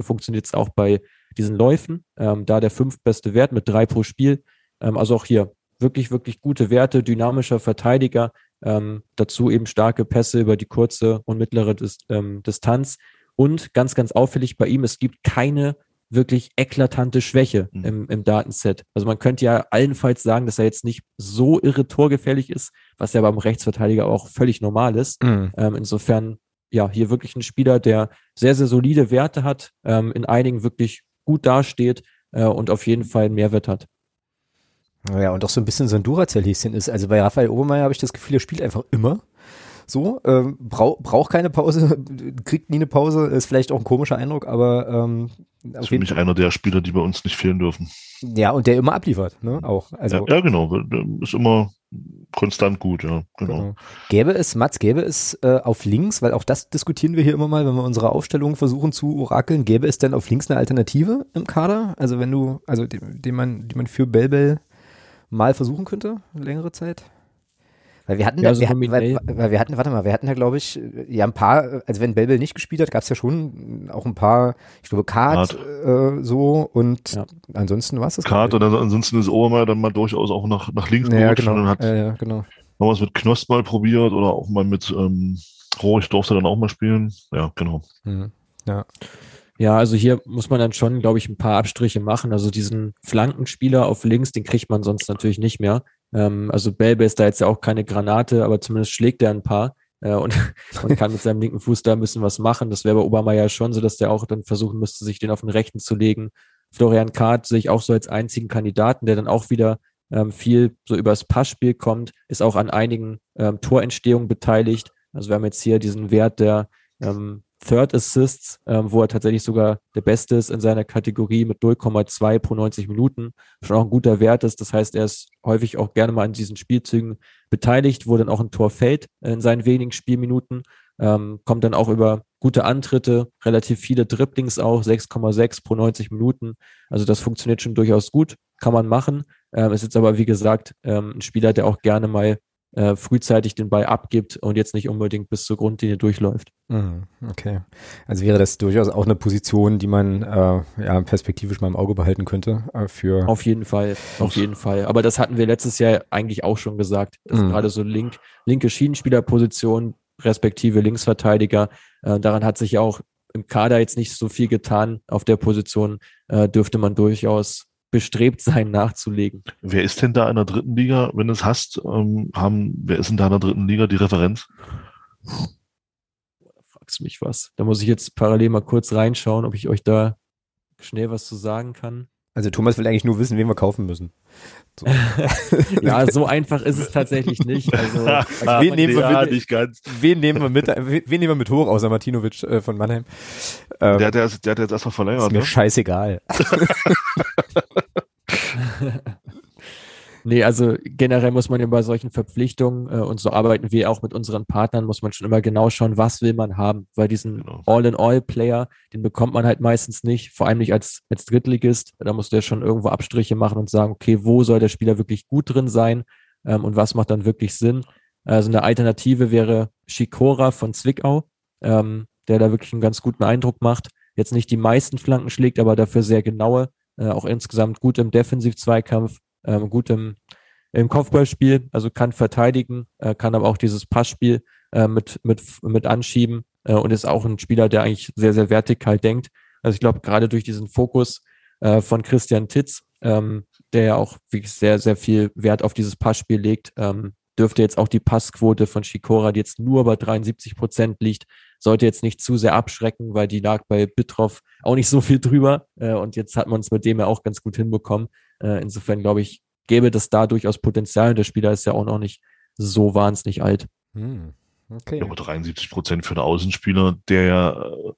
funktioniert es auch bei diesen Läufen. Ähm, da der fünftbeste Wert mit drei pro Spiel. Ähm, also auch hier wirklich, wirklich gute Werte, dynamischer Verteidiger, ähm, dazu eben starke Pässe über die kurze und mittlere Dis ähm, Distanz. Und ganz, ganz auffällig bei ihm, es gibt keine wirklich eklatante Schwäche mhm. im, im Datenset. Also man könnte ja allenfalls sagen, dass er jetzt nicht so irre torgefährlich ist, was ja beim Rechtsverteidiger auch völlig normal ist. Mhm. Ähm, insofern, ja, hier wirklich ein Spieler, der sehr, sehr solide Werte hat, ähm, in einigen wirklich gut dasteht äh, und auf jeden Fall einen Mehrwert hat. Ja, und auch so ein bisschen so ein Duracell-Häschen ist. Also bei Raphael Obermeier habe ich das Gefühl, er spielt einfach immer. So, ähm, brau braucht keine Pause, kriegt nie eine Pause, ist vielleicht auch ein komischer Eindruck, aber ähm, ist für mich einer der Spieler, die bei uns nicht fehlen dürfen. Ja, und der immer abliefert, ne? Auch. Also, ja, ja genau. Ist immer konstant gut, ja, genau. genau. Gäbe es, Mats, gäbe es äh, auf links, weil auch das diskutieren wir hier immer mal, wenn wir unsere Aufstellung versuchen zu orakeln, gäbe es denn auf links eine Alternative im Kader? Also wenn du, also den, den man, die man für Belbel mal versuchen könnte, längere Zeit? Weil wir hatten, ja, da, wir, hatten weil, weil, wir hatten, warte mal, wir hatten da glaube ich, ja ein paar, also wenn Belbel nicht gespielt hat, gab es ja schon auch ein paar, ich glaube Kart äh, so und ja. ansonsten war es das. Kart oder ansonsten ist Obermeier dann mal durchaus auch nach, nach links ja, genau. und hat ja, ja, genau. Wir es mit Knost mal probiert oder auch mal mit ähm, Rohrig durfte dann auch mal spielen. Ja, genau. Mhm. Ja. Ja, also hier muss man dann schon, glaube ich, ein paar Abstriche machen. Also diesen Flankenspieler auf links, den kriegt man sonst natürlich nicht mehr. Ähm, also Belbe ist da jetzt ja auch keine Granate, aber zumindest schlägt er ein paar äh, und, und kann mit seinem linken Fuß da ein bisschen was machen. Das wäre bei ja schon so, dass der auch dann versuchen müsste, sich den auf den rechten zu legen. Florian Kahrt sehe ich auch so als einzigen Kandidaten, der dann auch wieder ähm, viel so übers Passspiel kommt, ist auch an einigen ähm, Torentstehungen beteiligt. Also wir haben jetzt hier diesen Wert der ähm, Third Assists, ähm, wo er tatsächlich sogar der Beste ist in seiner Kategorie mit 0,2 pro 90 Minuten. Schon auch ein guter Wert ist. Das heißt, er ist häufig auch gerne mal an diesen Spielzügen beteiligt, wo dann auch ein Tor fällt in seinen wenigen Spielminuten. Ähm, kommt dann auch über gute Antritte, relativ viele Dribblings auch, 6,6 pro 90 Minuten. Also das funktioniert schon durchaus gut, kann man machen. Ähm, ist jetzt aber, wie gesagt, ähm, ein Spieler, der auch gerne mal äh, frühzeitig den Ball abgibt und jetzt nicht unbedingt bis zur Grundlinie durchläuft. Mhm, okay. Also wäre das durchaus auch eine Position, die man äh, ja perspektivisch mal im Auge behalten könnte äh, für. Auf jeden Fall, auf jeden Fall. Aber das hatten wir letztes Jahr eigentlich auch schon gesagt. mhm. Gerade so link, linke Schienenspielerposition, respektive Linksverteidiger. Äh, daran hat sich ja auch im Kader jetzt nicht so viel getan. Auf der Position äh, dürfte man durchaus bestrebt sein, nachzulegen. Wer ist denn da in der dritten Liga, wenn du es hast? Ähm, haben, wer ist denn da in der dritten Liga die Referenz? Da fragst du mich was. Da muss ich jetzt parallel mal kurz reinschauen, ob ich euch da schnell was zu sagen kann. Also Thomas will eigentlich nur wissen, wen wir kaufen müssen. So. ja, so einfach ist es tatsächlich nicht. Also, also wen, nehmen wir mit, nicht ganz. wen nehmen wir mit? Wen nehmen wir mit hoch außer Martinovic äh, von Mannheim? Ähm, der, der, der hat jetzt erstmal verlängert. Ist mir ne? scheißegal. Nee, also generell muss man ja bei solchen Verpflichtungen, äh, und so arbeiten wir auch mit unseren Partnern, muss man schon immer genau schauen, was will man haben, weil diesen genau. All-in-All-Player, den bekommt man halt meistens nicht, vor allem nicht als, als Drittligist, da muss der schon irgendwo Abstriche machen und sagen, okay, wo soll der Spieler wirklich gut drin sein ähm, und was macht dann wirklich Sinn. Also eine Alternative wäre Shikora von Zwickau, ähm, der da wirklich einen ganz guten Eindruck macht, jetzt nicht die meisten Flanken schlägt, aber dafür sehr genaue, äh, auch insgesamt gut im Defensiv-Zweikampf, ähm, gut im, im Kopfballspiel, also kann verteidigen, äh, kann aber auch dieses Passspiel äh, mit, mit, mit anschieben äh, und ist auch ein Spieler, der eigentlich sehr, sehr vertikal denkt. Also ich glaube, gerade durch diesen Fokus äh, von Christian Titz, ähm, der ja auch wirklich sehr, sehr viel Wert auf dieses Passspiel legt, ähm, dürfte jetzt auch die Passquote von Shikora, die jetzt nur bei 73 Prozent liegt, sollte jetzt nicht zu sehr abschrecken, weil die lag bei Bitroff auch nicht so viel drüber. Äh, und jetzt hat man es mit dem ja auch ganz gut hinbekommen. Äh, insofern glaube ich, gäbe das da durchaus Potenzial. Der Spieler ist ja auch noch nicht so wahnsinnig alt. Hm. Okay. Ja, aber 73 Prozent für einen Außenspieler, der ja äh,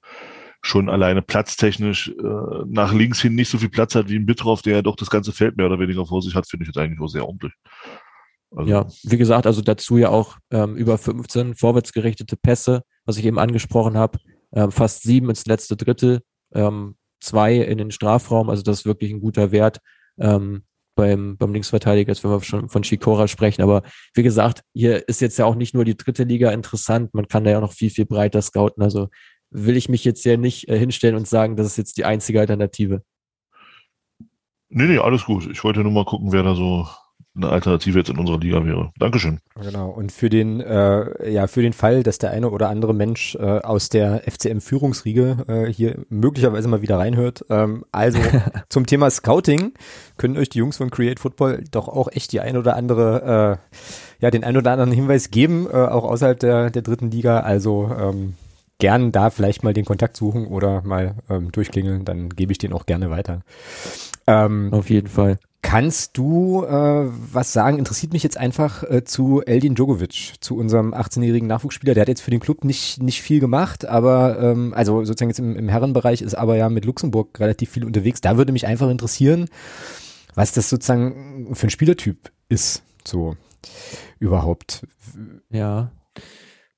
schon alleine platztechnisch äh, nach links hin nicht so viel Platz hat wie ein Bitroff, der ja doch das ganze Feld mehr oder weniger vor sich hat, finde ich jetzt eigentlich auch sehr ordentlich. Also, ja, wie gesagt, also dazu ja auch ähm, über 15 vorwärtsgerichtete Pässe, was ich eben angesprochen habe, ähm, fast sieben ins letzte Drittel, ähm, zwei in den Strafraum, also das ist wirklich ein guter Wert ähm, beim, beim Linksverteidiger, jetzt wenn wir schon von Shikora sprechen. Aber wie gesagt, hier ist jetzt ja auch nicht nur die dritte Liga interessant, man kann da ja noch viel, viel breiter scouten. Also will ich mich jetzt ja nicht äh, hinstellen und sagen, das ist jetzt die einzige Alternative. Nee, nee, alles gut. Ich wollte nur mal gucken, wer da so eine Alternative jetzt in unserer Liga wäre. Dankeschön. Genau. Und für den, äh, ja, für den Fall, dass der eine oder andere Mensch äh, aus der FCM-Führungsriege äh, hier möglicherweise mal wieder reinhört. Ähm, also zum Thema Scouting können euch die Jungs von Create Football doch auch echt die ein oder andere, äh, ja, den ein oder anderen Hinweis geben, äh, auch außerhalb der, der dritten Liga. Also ähm, gern da vielleicht mal den Kontakt suchen oder mal ähm, durchklingeln, dann gebe ich den auch gerne weiter. Ähm, Auf jeden Fall. Kannst du äh, was sagen? Interessiert mich jetzt einfach äh, zu Eldin Djokovic, zu unserem 18-jährigen Nachwuchsspieler. Der hat jetzt für den Club nicht, nicht viel gemacht, aber ähm, also sozusagen jetzt im, im Herrenbereich ist aber ja mit Luxemburg relativ viel unterwegs. Da würde mich einfach interessieren, was das sozusagen für ein Spielertyp ist, so überhaupt. Ja,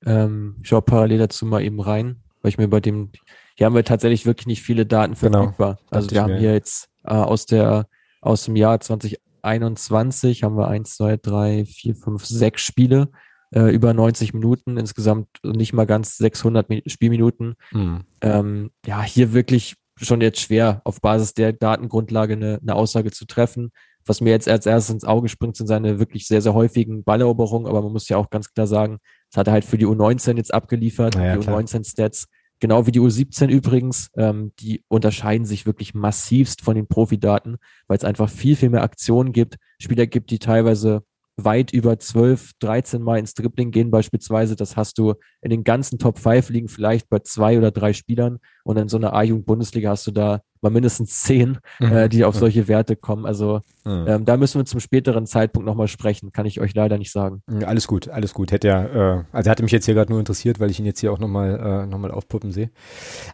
ähm, ich schaue parallel dazu mal eben rein, weil ich mir bei dem, hier haben wir tatsächlich wirklich nicht viele Daten genau, verfügbar. Genau, also wir haben mir. hier jetzt äh, aus der aus dem Jahr 2021 haben wir eins, zwei, drei, vier, fünf, sechs Spiele äh, über 90 Minuten, insgesamt nicht mal ganz 600 Mi Spielminuten. Mhm. Ähm, ja, hier wirklich schon jetzt schwer, auf Basis der Datengrundlage eine, eine Aussage zu treffen. Was mir jetzt als erstes ins Auge springt, sind seine wirklich sehr, sehr häufigen Balleroberungen, aber man muss ja auch ganz klar sagen, das hat er halt für die U19 jetzt abgeliefert, ja, die U19-Stats. Genau wie die U17 übrigens, ähm, die unterscheiden sich wirklich massivst von den Profidaten, weil es einfach viel, viel mehr Aktionen gibt, Spieler gibt, die teilweise weit über 12, 13 Mal ins Dribbling gehen beispielsweise. Das hast du in den ganzen Top 5 liegen vielleicht bei zwei oder drei Spielern und in so einer A-Jugend-Bundesliga hast du da mal mindestens zehn, mhm. äh, die auf solche Werte kommen. Also ähm, da müssen wir zum späteren Zeitpunkt nochmal sprechen, kann ich euch leider nicht sagen. Alles gut, alles gut. Hätte ja, äh, also hatte mich jetzt hier gerade nur interessiert, weil ich ihn jetzt hier auch nochmal äh, noch aufpuppen sehe.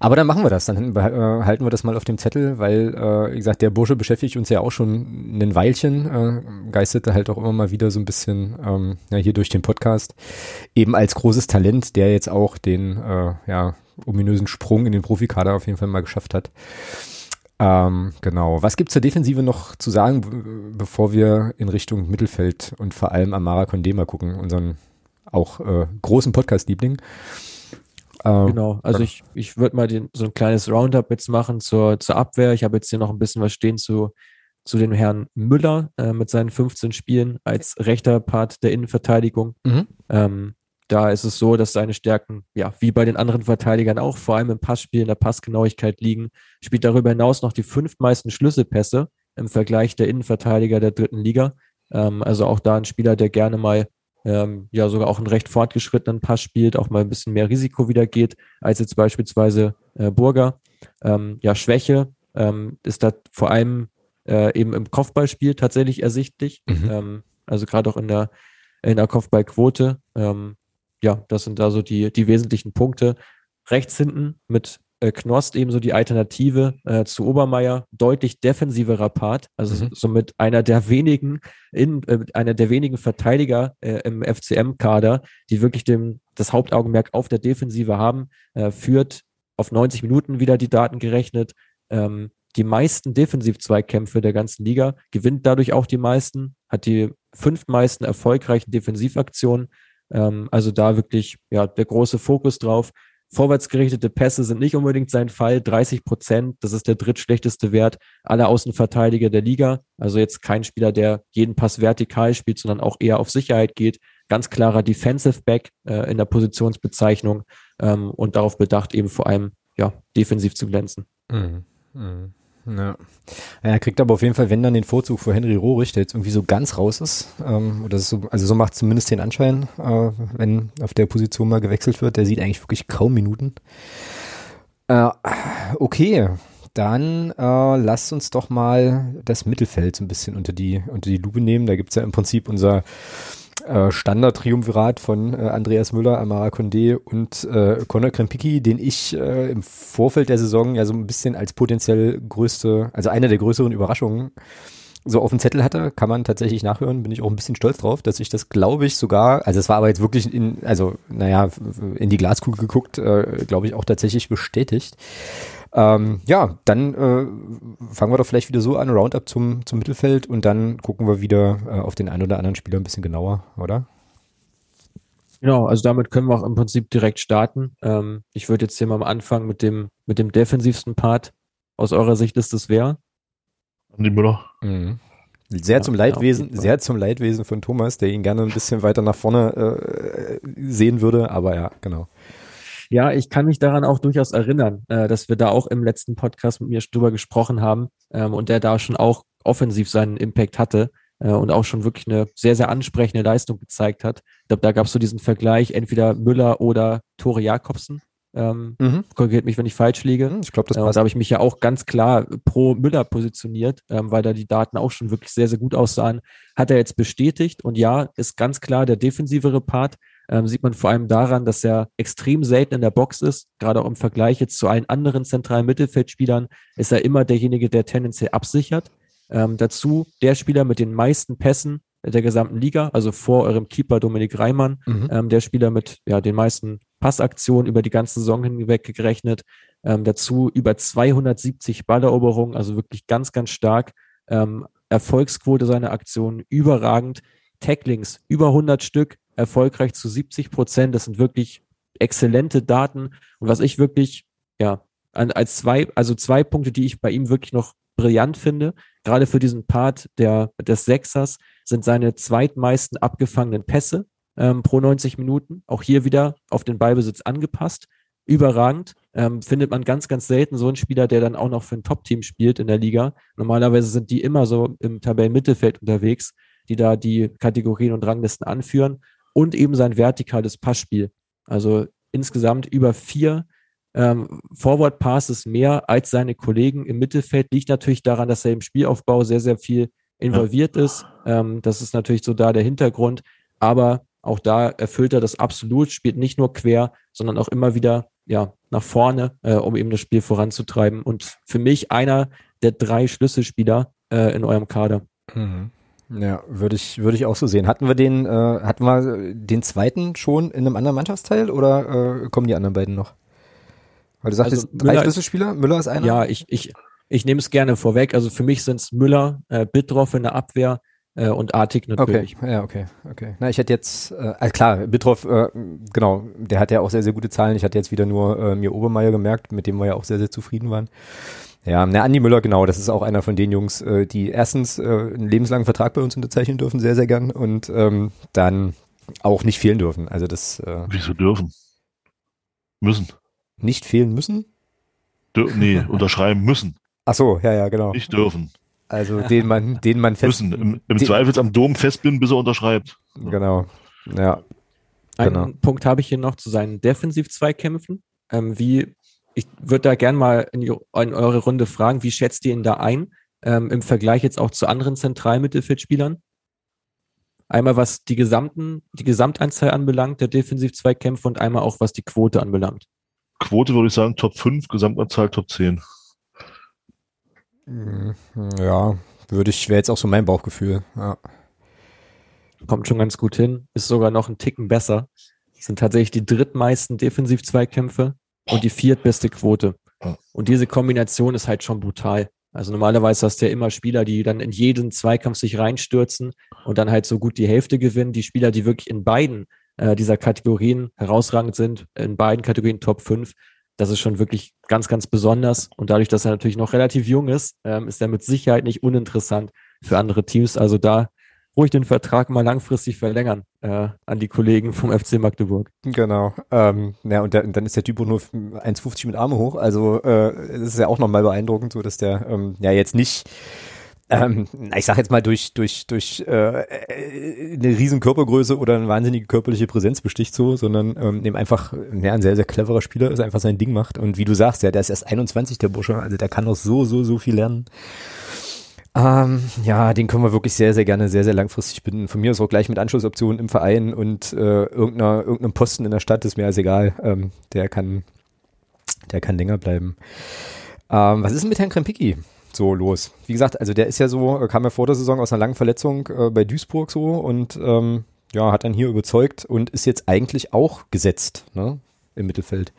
Aber dann machen wir das, dann äh, halten wir das mal auf dem Zettel, weil, äh, wie gesagt, der Bursche beschäftigt uns ja auch schon ein Weilchen, äh, geisterte halt auch immer mal wieder so ein bisschen ähm, ja, hier durch den Podcast, eben als großes Talent, der jetzt auch den, äh, ja, ominösen Sprung in den Profikader auf jeden Fall mal geschafft hat. Ähm, genau. Was gibt's zur Defensive noch zu sagen, bevor wir in Richtung Mittelfeld und vor allem Amara Condema gucken, unseren auch äh, großen Podcast-Liebling? Ähm, genau, also ich, ich würde mal den, so ein kleines Roundup jetzt machen zur, zur Abwehr. Ich habe jetzt hier noch ein bisschen was stehen zu, zu dem Herrn Müller äh, mit seinen 15 Spielen als rechter Part der Innenverteidigung. Mhm. Ähm, da ist es so, dass seine Stärken, ja, wie bei den anderen Verteidigern auch, vor allem im Passspiel, in der Passgenauigkeit liegen. Spielt darüber hinaus noch die fünf meisten Schlüsselpässe im Vergleich der Innenverteidiger der dritten Liga. Ähm, also auch da ein Spieler, der gerne mal, ähm, ja, sogar auch einen recht fortgeschrittenen Pass spielt, auch mal ein bisschen mehr Risiko wieder geht, als jetzt beispielsweise äh, Burger. Ähm, ja, Schwäche ähm, ist da vor allem äh, eben im Kopfballspiel tatsächlich ersichtlich. Mhm. Ähm, also gerade auch in der, in der Kopfballquote. Ähm, ja, das sind da so die, die wesentlichen Punkte. Rechts hinten mit äh, Knost ebenso die Alternative äh, zu Obermeier, deutlich defensiverer Part, also mhm. somit einer der wenigen, in, äh, einer der wenigen Verteidiger äh, im FCM-Kader, die wirklich dem, das Hauptaugenmerk auf der Defensive haben, äh, führt auf 90 Minuten wieder die Daten gerechnet, ähm, die meisten Defensiv-Zweikämpfe der ganzen Liga, gewinnt dadurch auch die meisten, hat die fünf meisten erfolgreichen Defensivaktionen ähm, also da wirklich ja der große Fokus drauf. Vorwärtsgerichtete Pässe sind nicht unbedingt sein Fall. 30 Prozent, das ist der drittschlechteste Wert aller Außenverteidiger der Liga. Also jetzt kein Spieler, der jeden Pass vertikal spielt, sondern auch eher auf Sicherheit geht. Ganz klarer Defensive Back äh, in der Positionsbezeichnung ähm, und darauf bedacht, eben vor allem ja defensiv zu glänzen. Mhm. Mhm. Ja. Er kriegt aber auf jeden Fall, wenn dann den Vorzug vor Henry Rohrig, der jetzt irgendwie so ganz raus ist. Ähm, oder so, also so macht zumindest den Anschein, äh, wenn auf der Position mal gewechselt wird. Der sieht eigentlich wirklich kaum Minuten. Äh, okay, dann äh, lasst uns doch mal das Mittelfeld so ein bisschen unter die, unter die Lupe nehmen. Da gibt's ja im Prinzip unser äh, Standard-Triumvirat von äh, Andreas Müller, Amara Condé und äh, Conor Krempicki, den ich äh, im Vorfeld der Saison ja so ein bisschen als potenziell größte, also eine der größeren Überraschungen so auf dem Zettel hatte, kann man tatsächlich nachhören, bin ich auch ein bisschen stolz drauf, dass ich das glaube ich sogar, also es war aber jetzt wirklich in, also naja, in die Glaskugel geguckt, äh, glaube ich auch tatsächlich bestätigt. Ähm, ja, dann äh, fangen wir doch vielleicht wieder so an, Roundup zum, zum Mittelfeld und dann gucken wir wieder äh, auf den einen oder anderen Spieler ein bisschen genauer, oder? Genau, also damit können wir auch im Prinzip direkt starten. Ähm, ich würde jetzt hier mal am Anfang mit dem, mit dem defensivsten Part. Aus eurer Sicht ist das wer? Andi Müller. Mhm. Sehr ja, zum Leidwesen, ja, sehr zum Leidwesen von Thomas, der ihn gerne ein bisschen weiter nach vorne äh, sehen würde, aber ja, genau. Ja, ich kann mich daran auch durchaus erinnern, äh, dass wir da auch im letzten Podcast mit mir drüber gesprochen haben ähm, und der da schon auch offensiv seinen Impact hatte äh, und auch schon wirklich eine sehr, sehr ansprechende Leistung gezeigt hat. Ich glaube, da gab es so diesen Vergleich, entweder Müller oder Tore Jakobsen. Ähm, mhm. Korrigiert mich, wenn ich falsch liege. Mhm, ich glaube, das äh, passt. Da habe ich mich ja auch ganz klar pro Müller positioniert, ähm, weil da die Daten auch schon wirklich sehr, sehr gut aussahen. Hat er jetzt bestätigt und ja, ist ganz klar der defensivere Part ähm, sieht man vor allem daran, dass er extrem selten in der Box ist. Gerade auch im Vergleich jetzt zu allen anderen zentralen Mittelfeldspielern ist er immer derjenige, der tendenziell absichert. Ähm, dazu der Spieler mit den meisten Pässen der gesamten Liga, also vor eurem Keeper Dominik Reimann, mhm. ähm, der Spieler mit ja, den meisten Passaktionen über die ganze Saison hinweg gerechnet. Ähm, dazu über 270 Balleroberungen, also wirklich ganz, ganz stark. Ähm, Erfolgsquote seiner Aktionen überragend. Tacklings über 100 Stück, erfolgreich zu 70 Prozent. Das sind wirklich exzellente Daten. Und was ich wirklich, ja, als zwei, also zwei Punkte, die ich bei ihm wirklich noch brillant finde, gerade für diesen Part der, des Sechsers, sind seine zweitmeisten abgefangenen Pässe ähm, pro 90 Minuten. Auch hier wieder auf den Ballbesitz angepasst. Überragend. Ähm, findet man ganz, ganz selten so einen Spieler, der dann auch noch für ein Top-Team spielt in der Liga. Normalerweise sind die immer so im Tabellenmittelfeld unterwegs, die da die Kategorien und Ranglisten anführen und eben sein vertikales Passspiel. Also insgesamt über vier ähm, Forward Passes mehr als seine Kollegen im Mittelfeld. Liegt natürlich daran, dass er im Spielaufbau sehr, sehr viel involviert ja. ist. Ähm, das ist natürlich so da der Hintergrund. Aber auch da erfüllt er das absolut, spielt nicht nur quer, sondern auch immer wieder ja, nach vorne, äh, um eben das Spiel voranzutreiben. Und für mich einer der drei Schlüsselspieler äh, in eurem Kader. Mhm. Ja, würde ich, würde ich auch so sehen. Hatten wir den, äh, hatten wir den zweiten schon in einem anderen Mannschaftsteil oder äh, kommen die anderen beiden noch? Weil du sagst Also drei Müller- Schlüsselspieler, Müller ist einer? Ja, ich, ich, ich nehme es gerne vorweg. Also für mich sind es Müller, äh, Bittroff in der Abwehr äh, und Artig Okay, natürlich. ja, okay, okay. Na, ich hätte jetzt, äh, also klar, Bitroff, äh, genau, der hat ja auch sehr, sehr gute Zahlen. Ich hatte jetzt wieder nur äh, mir Obermeier gemerkt, mit dem wir ja auch sehr, sehr zufrieden waren. Ja, na, Andi Müller, genau, das ist auch einer von den Jungs, äh, die erstens äh, einen lebenslangen Vertrag bei uns unterzeichnen dürfen, sehr, sehr gern, und ähm, dann auch nicht fehlen dürfen. Also das äh, Wieso dürfen? Müssen. nicht fehlen müssen. Dür nee, unterschreiben müssen. Ach so, ja, ja, genau. Nicht dürfen. Also den man, den man fest, Müssen. Im, im Zweifels am Dom festbinden, bis er unterschreibt. genau, ja, Einen Genau. Punkt habe ich hier noch zu seinen Defensiv-Zweikämpfen. Ähm, wie, ich würde da gerne mal in, in eure Runde fragen, wie schätzt ihr ihn da ein? Ähm, Im Vergleich jetzt auch zu anderen Zentralmittelfeldspielern? Einmal was die gesamten, die Gesamtanzahl anbelangt, der Defensiv-Zweikämpfe und einmal auch was die Quote anbelangt. Quote würde ich sagen, Top 5, Gesamtanzahl Top 10. Mhm, ja, würde ich, wäre jetzt auch so mein Bauchgefühl. Ja. Kommt schon ganz gut hin, ist sogar noch ein Ticken besser. Das sind tatsächlich die drittmeisten Defensiv-Zweikämpfe und die viertbeste Quote. Und diese Kombination ist halt schon brutal. Also normalerweise hast du ja immer Spieler, die dann in jeden Zweikampf sich reinstürzen und dann halt so gut die Hälfte gewinnen. Die Spieler, die wirklich in beiden äh, dieser Kategorien herausragend sind, in beiden Kategorien Top 5, das ist schon wirklich ganz, ganz besonders. Und dadurch, dass er natürlich noch relativ jung ist, ähm, ist er mit Sicherheit nicht uninteressant für andere Teams. Also da ruhig den Vertrag mal langfristig verlängern äh, an die Kollegen vom FC Magdeburg. Genau. Ähm, ja, und, der, und dann ist der Typ auch nur 1,50 mit Arme hoch. Also äh, das ist ja auch nochmal beeindruckend, so dass der ähm, ja jetzt nicht, ähm, ich sag jetzt mal durch durch durch äh, äh, eine riesen Körpergröße oder eine wahnsinnige körperliche Präsenz besticht so, sondern ähm, eben einfach ja, ein sehr sehr cleverer Spieler ist, einfach sein Ding macht. Und wie du sagst, ja, der ist erst 21 der Bursche, also der kann noch so so so viel lernen. Ähm, ja, den können wir wirklich sehr, sehr gerne, sehr, sehr langfristig binden. Von mir ist auch gleich mit Anschlussoptionen im Verein und äh, irgendeiner, irgendeinem Posten in der Stadt ist mir alles egal. Ähm, der kann, der kann länger bleiben. Ähm, was ist denn mit Herrn Krempicki so los? Wie gesagt, also der ist ja so, äh, kam ja vor der Saison aus einer langen Verletzung äh, bei Duisburg so und ähm, ja, hat dann hier überzeugt und ist jetzt eigentlich auch gesetzt, ne, im Mittelfeld.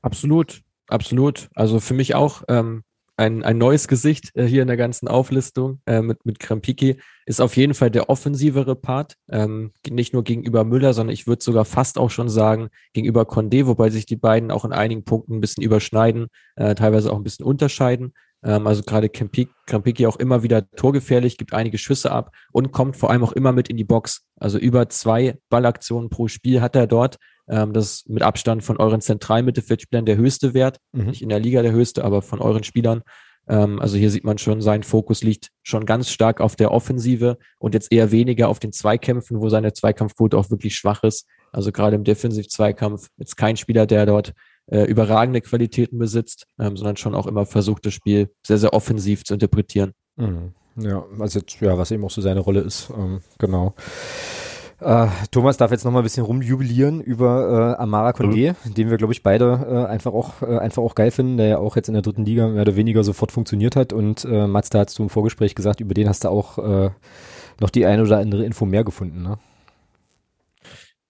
Absolut, absolut. Also für mich auch ähm, ein, ein neues Gesicht äh, hier in der ganzen Auflistung äh, mit, mit Krempiki. Ist auf jeden Fall der offensivere Part. Ähm, nicht nur gegenüber Müller, sondern ich würde sogar fast auch schon sagen, gegenüber Condé, wobei sich die beiden auch in einigen Punkten ein bisschen überschneiden, äh, teilweise auch ein bisschen unterscheiden. Ähm, also gerade Krempiki, auch immer wieder torgefährlich, gibt einige Schüsse ab und kommt vor allem auch immer mit in die Box. Also über zwei Ballaktionen pro Spiel hat er dort. Ähm, das ist mit Abstand von euren Zentralmittelfeldspielern der höchste Wert. Mhm. Nicht in der Liga der höchste, aber von euren Spielern. Ähm, also hier sieht man schon, sein Fokus liegt schon ganz stark auf der Offensive und jetzt eher weniger auf den Zweikämpfen, wo seine Zweikampfquote auch wirklich schwach ist. Also gerade im Defensiv-Zweikampf jetzt kein Spieler, der dort äh, überragende Qualitäten besitzt, ähm, sondern schon auch immer versucht, das Spiel sehr, sehr offensiv zu interpretieren. Mhm. Ja, also jetzt, ja, was eben auch so seine Rolle ist, ähm, genau. Äh, Thomas darf jetzt noch mal ein bisschen rumjubilieren über äh, Amara Condé, den wir, glaube ich, beide äh, einfach auch äh, einfach auch geil finden, der ja auch jetzt in der dritten Liga mehr oder weniger sofort funktioniert hat. Und äh, Mats, da hast du im Vorgespräch gesagt, über den hast du auch äh, noch die eine oder andere Info mehr gefunden, ne?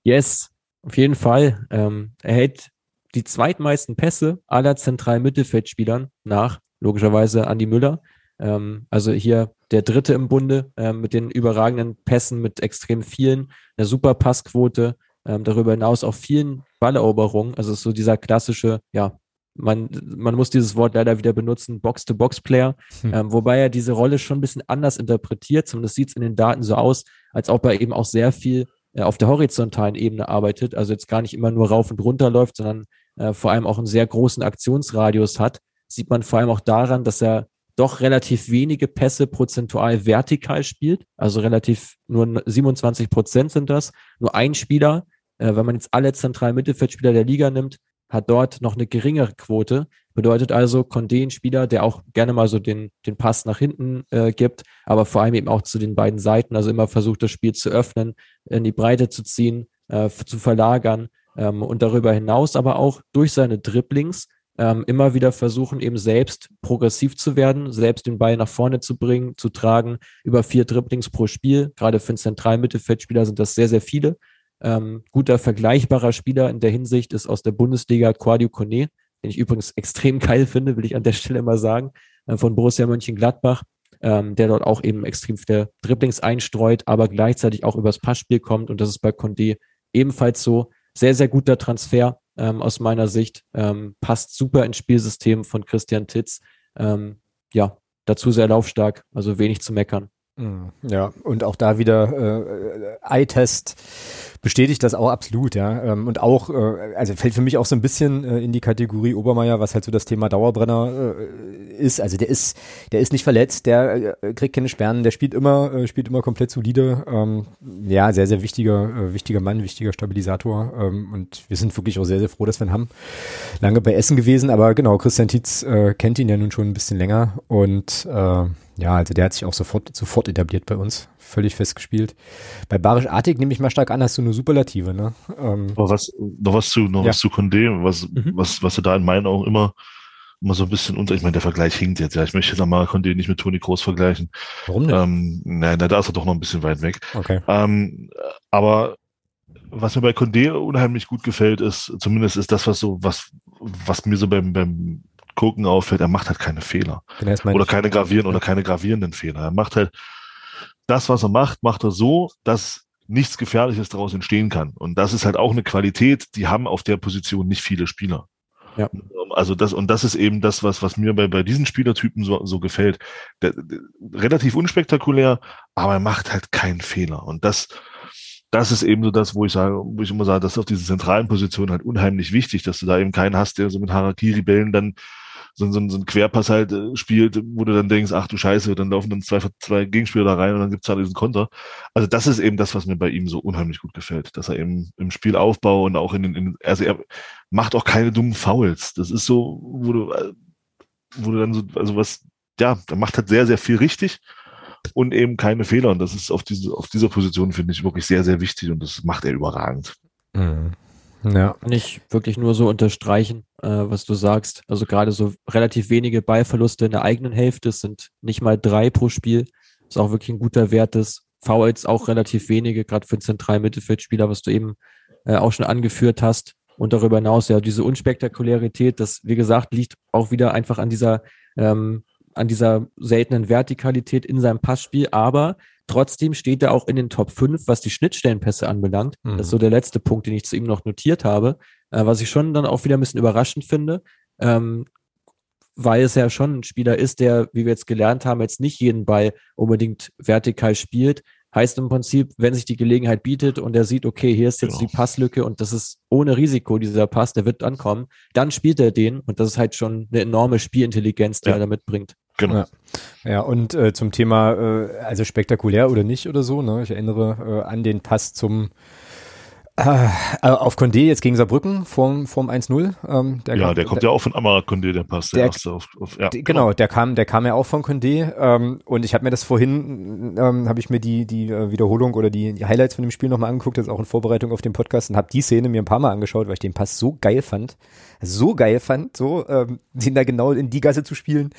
Yes, auf jeden Fall. Ähm, er hält die zweitmeisten Pässe aller zentralen Mittelfeldspielern nach, logischerweise Andi Müller. Ähm, also hier der Dritte im Bunde ähm, mit den überragenden Pässen, mit extrem vielen, eine super Passquote, ähm, darüber hinaus auch vielen Balleroberungen. Also ist so dieser klassische, ja, man, man muss dieses Wort leider wieder benutzen, Box-to-Box-Player, Hm. ähm, wobei er diese Rolle schon ein bisschen anders interpretiert. Zumindest sieht es in den Daten so aus, als ob er eben auch sehr viel äh, auf der horizontalen Ebene arbeitet, also jetzt gar nicht immer nur rauf und runter läuft, sondern äh, vor allem auch einen sehr großen Aktionsradius hat, sieht man vor allem auch daran, dass er doch relativ wenige Pässe prozentual vertikal spielt, also relativ nur 27 Prozent sind das. Nur ein Spieler, äh, wenn man jetzt alle zentralen Mittelfeldspieler der Liga nimmt, hat dort noch eine geringere Quote. Bedeutet also, Condé ein Spieler, der auch gerne mal so den, den Pass nach hinten äh, gibt, aber vor allem eben auch zu den beiden Seiten, also immer versucht, das Spiel zu öffnen, in die Breite zu ziehen, äh, zu verlagern ähm, und darüber hinaus aber auch durch seine Dribblings ähm, immer wieder versuchen, eben selbst progressiv zu werden, selbst den Ball nach vorne zu bringen, zu tragen, über vier Dribblings pro Spiel. Gerade für einen zentralen Mittelfeldspieler sind das sehr, sehr viele. Ähm, guter vergleichbarer Spieler in der Hinsicht ist aus der Bundesliga Quadio Kone, den ich übrigens extrem geil finde, will ich an der Stelle mal sagen, äh, von Borussia Mönchengladbach, ähm, der dort auch eben extrem viele Dribblings einstreut, aber gleichzeitig auch übers Passspiel kommt und das ist bei Condé ebenfalls so. Sehr, sehr guter Transfer ähm, aus meiner Sicht, ähm, passt super ins Spielsystem von Christian Titz. Ähm, ja, dazu sehr laufstark, also wenig zu meckern. Mhm. Ja, und auch da wieder äh, Eye-Test bestätigt das auch absolut, ja. Ähm, und auch, äh, also fällt für mich auch so ein bisschen äh, in die Kategorie Obermeier, was halt so das Thema Dauerbrenner äh, ist. Also der ist, der ist nicht verletzt, der äh, kriegt keine Sperren, der spielt immer, äh, spielt immer komplett solide. Ähm, ja, sehr, sehr wichtiger, äh, wichtiger Mann, wichtiger Stabilisator. Ähm, und wir sind wirklich auch sehr, sehr froh, dass wir ihn haben. Lange bei Essen gewesen, aber genau, Christian Tietz äh, kennt ihn ja nun schon ein bisschen länger und äh, ja, also der hat sich auch sofort, sofort etabliert bei uns. Völlig festgespielt. Bei Barisch Artig nehme ich mal stark an, hast du eine Superlative, ne? Ähm, noch was, noch was zu, noch ja. was zu Condé, was, mhm. was, was du da in meinen Augen immer, immer so ein bisschen unter, ich meine, der Vergleich hinkt jetzt, ja. Ich möchte jetzt mal Condé nicht mit Toni Groß vergleichen. Warum denn? Ähm, nein, da ist er doch noch ein bisschen weit weg. Okay. Ähm, aber was mir bei Condé unheimlich gut gefällt, ist, zumindest ist das, was so, was, was mir so beim, beim gucken auffällt, er macht halt keine Fehler. Oder keine gravierenden oder keine gravierenden Fehler. Er macht halt das, was er macht, macht er so, dass nichts Gefährliches daraus entstehen kann. Und das ist halt auch eine Qualität, die haben auf der Position nicht viele Spieler. Ja. Also das, und das ist eben das, was, was mir bei, bei diesen Spielertypen so, so gefällt. Der, der, relativ unspektakulär, aber er macht halt keinen Fehler. Und das, das ist eben so das, wo ich sage, wo ich immer sage, das ist auf diese zentralen Positionen halt unheimlich wichtig, dass du da eben keinen hast, der so mit Harakiri-Bällen dann so, so, so ein Querpass halt äh, spielt, wo du dann denkst, ach du Scheiße, dann laufen dann zwei, zwei Gegenspieler da rein und dann gibt's halt diesen Konter. Also das ist eben das, was mir bei ihm so unheimlich gut gefällt, dass er eben im Spielaufbau und auch in den, in, also er macht auch keine dummen Fouls. Das ist so, wo du, äh, wo du dann so, also was, ja, er macht halt sehr, sehr viel richtig und eben keine Fehler. Und das ist auf diese, auf dieser Position, finde ich, wirklich sehr, sehr wichtig und das macht er überragend. Mhm. Ja. Ich wirklich nur so unterstreichen, äh, was du sagst. Also gerade so relativ wenige Ballverluste in der eigenen Hälfte sind nicht mal drei pro Spiel. Ist auch wirklich ein guter Wert des Fouls auch relativ wenige, gerade für einen zentralen Mittelfeldspieler, was du eben äh, auch schon angeführt hast. Und darüber hinaus ja diese Unspektakularität, das wie gesagt liegt auch wieder einfach an dieser ähm, an dieser seltenen Vertikalität in seinem Passspiel, aber Trotzdem steht er auch in den Top 5, was die Schnittstellenpässe anbelangt. Mhm. Das ist so der letzte Punkt, den ich zu ihm noch notiert habe, äh, was ich schon dann auch wieder ein bisschen überraschend finde, ähm, weil es ja schon ein Spieler ist, der, wie wir jetzt gelernt haben, jetzt nicht jeden Ball unbedingt vertikal spielt. Heißt im Prinzip, wenn sich die Gelegenheit bietet und er sieht, okay, hier ist jetzt genau. die Passlücke und das ist ohne Risiko, dieser Pass, der wird ankommen, dann spielt er den und das ist halt schon eine enorme Spielintelligenz, die ja. er da mitbringt. Genau. Ja, ja und äh, zum Thema, äh, also spektakulär oder nicht oder so, ne? ich erinnere äh, an den Pass zum äh, auf Condé jetzt gegen Saarbrücken vorm, vorm 1-0. Ähm, ja, kam, der kommt der, ja auch von Amara Condé, der Pass, der, der erste. Auf, auf, ja, genau, genau, der kam, der kam ja auch von Condé ähm, und ich habe mir das vorhin, ähm, habe ich mir die, die äh, Wiederholung oder die, die Highlights von dem Spiel nochmal angeguckt, jetzt auch in Vorbereitung auf den Podcast und habe die Szene mir ein paar Mal angeschaut, weil ich den Pass so geil fand, so geil fand, so ähm, den da genau in die Gasse zu spielen.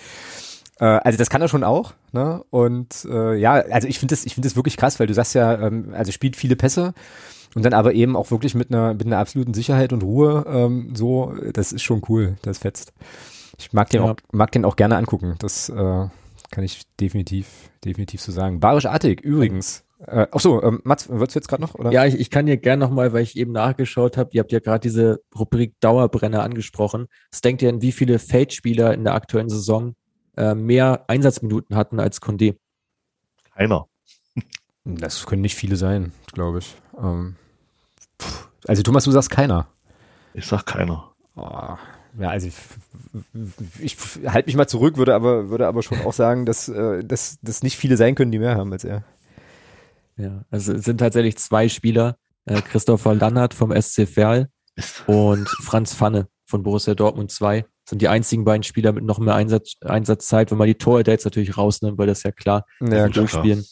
Äh, also das kann er schon auch, ne? Und äh, ja, also ich finde das, ich finde das wirklich krass, weil du sagst ja, ähm, also spielt viele Pässe und dann aber eben auch wirklich mit einer mit einer absoluten Sicherheit und Ruhe. Ähm, so, das ist schon cool, das fetzt. Ich mag den ja. auch, mag den auch gerne angucken. Das äh, kann ich definitiv, definitiv so sagen. Barisch Artig übrigens. Äh, ach so, ähm, Mats, würdest du jetzt gerade noch? Oder? Ja, ich, ich kann dir gerne nochmal, weil ich eben nachgeschaut habe, ihr habt ja gerade diese Rubrik Dauerbrenner angesprochen. Was denkt ihr an, wie viele Feldspieler in der aktuellen Saison äh, mehr Einsatzminuten hatten als Condé. Keiner. Das können nicht viele sein, glaube ich. Ähm, also Thomas, du sagst keiner. Ich sag keiner. Oh, ja, also ich, ich halte mich mal zurück, würde aber, würde aber schon auch sagen, dass, äh, dass, dass nicht viele sein können, die mehr haben als er. Ja, also es sind tatsächlich zwei Spieler, äh, Christopher Lannert vom SC Verl und Franz Pfanne von Borussia Dortmund 2 sind die einzigen beiden Spieler mit noch mehr Einsatz, Einsatzzeit, wenn man die Torhüter jetzt natürlich rausnimmt, weil das ja klar ja, durchspielen.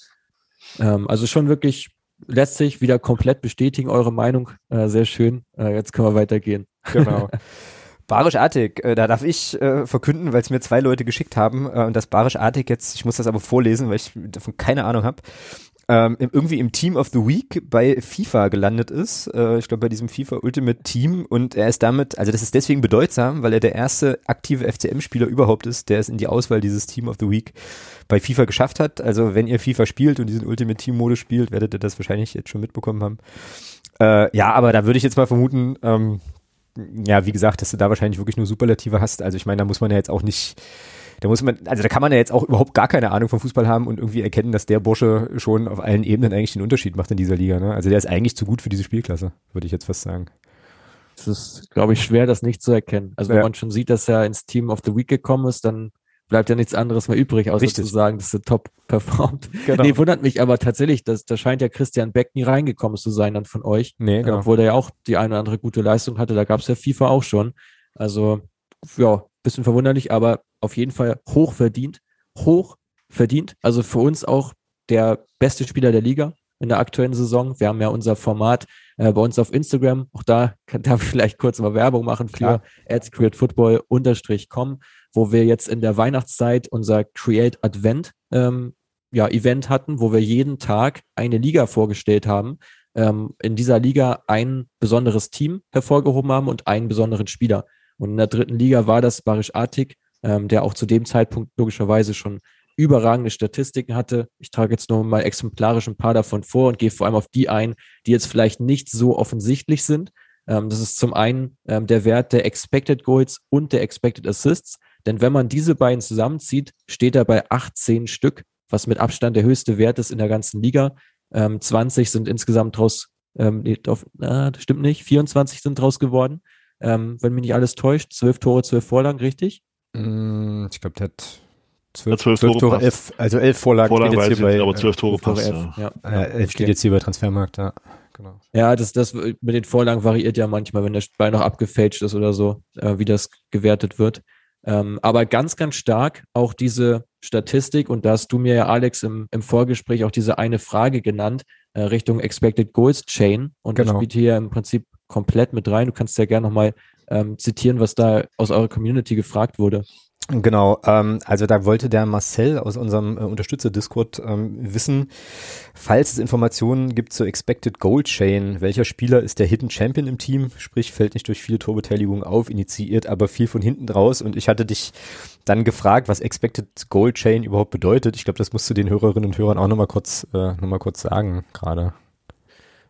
Ähm, also schon wirklich letztlich wieder komplett bestätigen eure Meinung. Äh, sehr schön. Äh, jetzt können wir weitergehen. Genau. Barisch-Artig, äh, da darf ich äh, verkünden, weil es mir zwei Leute geschickt haben äh, und das Barisch-Artig jetzt, ich muss das aber vorlesen, weil ich davon keine Ahnung habe, ähm, irgendwie im Team of the Week bei FIFA gelandet ist. Äh, ich glaube bei diesem FIFA Ultimate Team und er ist damit, also das ist deswegen bedeutsam, weil er der erste aktive FCM-Spieler überhaupt ist, der es in die Auswahl dieses Team of the Week bei FIFA geschafft hat. Also wenn ihr FIFA spielt und diesen Ultimate Team Modus spielt, werdet ihr das wahrscheinlich jetzt schon mitbekommen haben. Äh, ja, aber da würde ich jetzt mal vermuten, ähm, ja, wie gesagt, dass du da wahrscheinlich wirklich nur Superlative hast. Also ich meine, da muss man ja jetzt auch nicht da muss man, also da kann man ja jetzt auch überhaupt gar keine Ahnung vom Fußball haben und irgendwie erkennen, dass der Bursche schon auf allen Ebenen eigentlich den Unterschied macht in dieser Liga. Ne? Also der ist eigentlich zu gut für diese Spielklasse, würde ich jetzt fast sagen. Es ist, glaube ich, schwer, das nicht zu erkennen. Also ja. wenn man schon sieht, dass er ins Team of the Week gekommen ist, dann bleibt ja nichts anderes mehr übrig, außer Richtig. zu sagen, dass er top performt. Genau. Nee, wundert mich aber tatsächlich, dass da scheint ja Christian Beck nie reingekommen zu sein dann von euch. Nee, genau. Obwohl er ja auch die eine oder andere gute Leistung hatte, da gab es ja FIFA auch schon. Also, ja, bisschen verwunderlich, aber auf jeden Fall hoch verdient. Hoch verdient. Also für uns auch der beste Spieler der Liga in der aktuellen Saison. Wir haben ja unser Format äh, bei uns auf Instagram. Auch da kann da vielleicht kurz mal Werbung machen für adscreatefootball-com, wo wir jetzt in der Weihnachtszeit unser Create Advent ähm, ja, Event hatten, wo wir jeden Tag eine Liga vorgestellt haben. Ähm, in dieser Liga ein besonderes Team hervorgehoben haben und einen besonderen Spieler. Und in der dritten Liga war das Barisch Artig, ähm, der auch zu dem Zeitpunkt logischerweise schon überragende Statistiken hatte. Ich trage jetzt nur mal exemplarisch ein paar davon vor und gehe vor allem auf die ein, die jetzt vielleicht nicht so offensichtlich sind. Ähm, das ist zum einen ähm, der Wert der Expected Goals und der Expected Assists. Denn wenn man diese beiden zusammenzieht, steht er bei 18 Stück, was mit Abstand der höchste Wert ist in der ganzen Liga. Ähm, 20 sind insgesamt draus, ähm, auf, äh, das stimmt nicht, 24 sind draus geworden ähm, wenn mich nicht alles täuscht. Zwölf Tore, zwölf Vorlagen, richtig? Mm, ich glaube, der hat zwölf, ja, zwölf, zwölf Tore, Tore elf, also elf Vorlagen, Vorlagen steht jetzt hier bei, aber zwölf Tore äh, passt. Elf, ja. Ja, ja, elf steht jetzt hier bei Transfermarkt, ja. Genau. Ja, das, das mit den Vorlagen variiert ja manchmal, wenn der Ball noch abgefälscht ist oder so, äh, wie das gewertet wird. Ähm, aber ganz, ganz stark auch diese Statistik, und da hast du mir ja, Alex, im, im Vorgespräch auch diese eine Frage genannt, äh, Richtung Expected Goals Chain. Und genau. das spielt hier im Prinzip komplett mit rein. Du kannst ja gerne nochmal ähm, zitieren, was da aus eurer Community gefragt wurde. Genau, ähm, also da wollte der Marcel aus unserem äh, Unterstützer-Discord ähm, wissen, falls es Informationen gibt zur Expected Goal Chain, welcher Spieler ist der Hidden Champion im Team, sprich fällt nicht durch viele Torbeteiligungen auf, initiiert aber viel von hinten draus und ich hatte dich dann gefragt, was Expected Goal Chain überhaupt bedeutet. Ich glaube, das musst du den Hörerinnen und Hörern auch nochmal kurz, äh, noch kurz sagen gerade.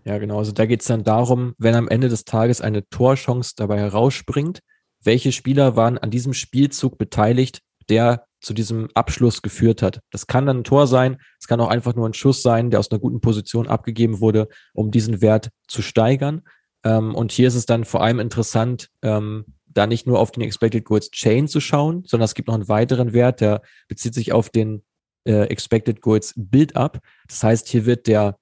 Ja, genau. Also da geht es dann darum, wenn am Ende des Tages eine Torchance dabei herausspringt, welche Spieler waren an diesem Spielzug beteiligt, der zu diesem Abschluss geführt hat. Das kann dann ein Tor sein, es kann auch einfach nur ein Schuss sein, der aus einer guten Position abgegeben wurde, um diesen Wert zu steigern. Ähm, und hier ist es dann vor allem interessant, ähm, da nicht nur auf den Expected Goals Chain zu schauen, sondern es gibt noch einen weiteren Wert, der bezieht sich auf den äh, Expected Goals Build-Up. Das heißt, hier wird der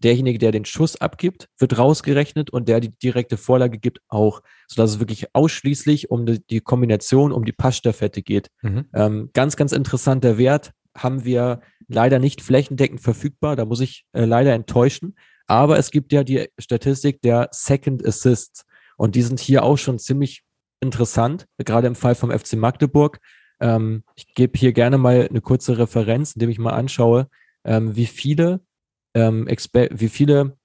derjenige, der den Schuss abgibt, wird rausgerechnet und der die direkte Vorlage gibt auch, sodass es wirklich ausschließlich um die, die Kombination, um die Passstaffette geht. Mhm. Ähm, ganz, ganz interessanter Wert haben wir leider nicht flächendeckend verfügbar, da muss ich äh, leider enttäuschen, aber es gibt ja die Statistik der Second Assists und die sind hier auch schon ziemlich interessant, gerade im Fall vom FC Magdeburg. Ähm, ich gebe hier gerne mal eine kurze Referenz, indem ich mal anschaue, ähm, wie viele ähm, wie viele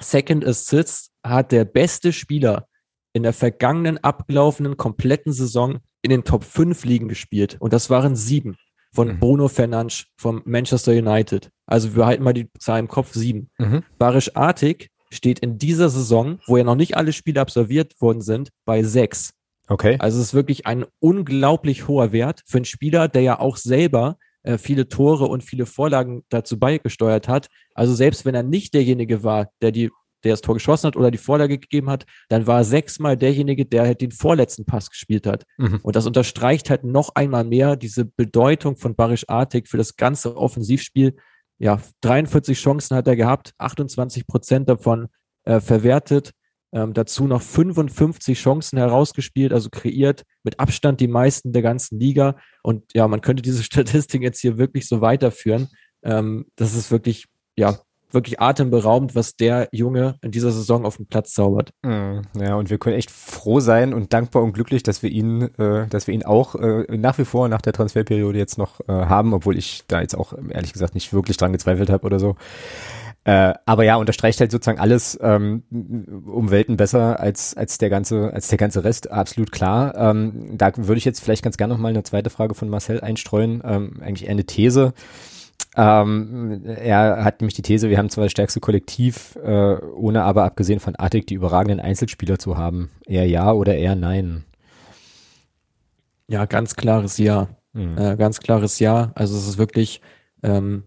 Second Assists hat der beste Spieler in der vergangenen abgelaufenen kompletten Saison in den Top 5 Ligen gespielt. Und das waren sieben von mhm. Bruno Fernandes vom Manchester United. Also wir halten mal die Zahl im Kopf, sieben. Mhm. Barisch Artig steht in dieser Saison, wo ja noch nicht alle Spiele absolviert worden sind, bei sechs. Okay. Also es ist wirklich ein unglaublich hoher Wert für einen Spieler, der ja auch selber äh, viele Tore und viele Vorlagen dazu beigesteuert hat. Also selbst wenn er nicht derjenige war, der die der das Tor geschossen hat oder die Vorlage gegeben hat, dann war er sechsmal derjenige, der halt den vorletzten Pass gespielt hat. Mhm. Und das unterstreicht halt noch einmal mehr diese Bedeutung von Barisch Artig für das ganze Offensivspiel. Ja, 43 Chancen hat er gehabt, 28 Prozent davon äh, verwertet. Ähm, dazu noch 55 Chancen herausgespielt, also kreiert, mit Abstand die meisten der ganzen Liga. Und ja, man könnte diese Statistik jetzt hier wirklich so weiterführen. Ähm, das ist wirklich, ja, wirklich atemberaubend, was der Junge in dieser Saison auf dem Platz zaubert. Mm, ja, und wir können echt froh sein und dankbar und glücklich, dass wir ihn, äh, dass wir ihn auch äh, nach wie vor nach der Transferperiode jetzt noch äh, haben, obwohl ich da jetzt auch ehrlich gesagt nicht wirklich dran gezweifelt habe oder so. Äh, aber ja, unterstreicht halt sozusagen alles ähm, um Welten besser als als der ganze als der ganze Rest, absolut klar. Ähm, da würde ich jetzt vielleicht ganz gerne noch mal eine zweite Frage von Marcel einstreuen, ähm, eigentlich eher eine These. Ähm, er hat nämlich die These, wir haben zwar das stärkste Kollektiv, äh, ohne aber abgesehen von Artig die überragenden Einzelspieler zu haben. Eher ja oder eher nein? Ja, ganz klares Ja. Mhm. Äh, ganz klares Ja. Also es ist wirklich ähm,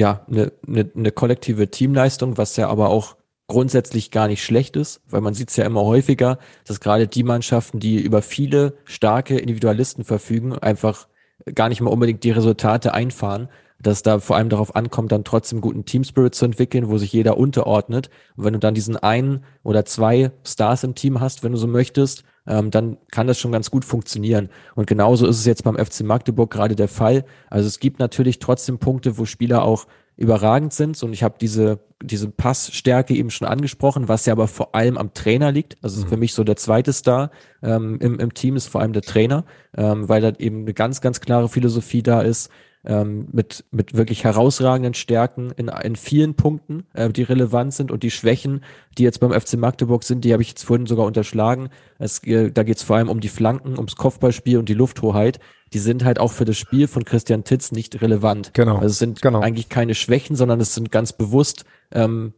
ja eine ne, ne kollektive Teamleistung, was ja aber auch grundsätzlich gar nicht schlecht ist, weil man sieht es ja immer häufiger, dass gerade die Mannschaften, die über viele starke Individualisten verfügen, einfach gar nicht mal unbedingt die Resultate einfahren dass da vor allem darauf ankommt, dann trotzdem guten Teamspirit zu entwickeln, wo sich jeder unterordnet. Und wenn du dann diesen einen oder zwei Stars im Team hast, wenn du so möchtest, ähm, dann kann das schon ganz gut funktionieren. Und genauso ist es jetzt beim FC Magdeburg gerade der Fall. Also es gibt natürlich trotzdem Punkte, wo Spieler auch überragend sind. Und ich habe diese, diese Passstärke eben schon angesprochen, was ja aber vor allem am Trainer liegt. Also mhm. für mich so der zweite Star ähm, im, im Team ist vor allem der Trainer, ähm, weil da eben eine ganz, ganz klare Philosophie da ist ähm, mit, mit wirklich herausragenden Stärken in, in vielen Punkten, äh, die relevant sind und die Schwächen, die jetzt beim FC Magdeburg sind, die habe ich jetzt vorhin sogar unterschlagen. Es, äh, da geht es vor allem um die Flanken, ums Kopfballspiel und die Lufthoheit. Die sind halt auch für das Spiel von Christian Titz nicht relevant. Genau. Also es sind genau. eigentlich keine Schwächen, sondern es sind ganz bewusst ähm,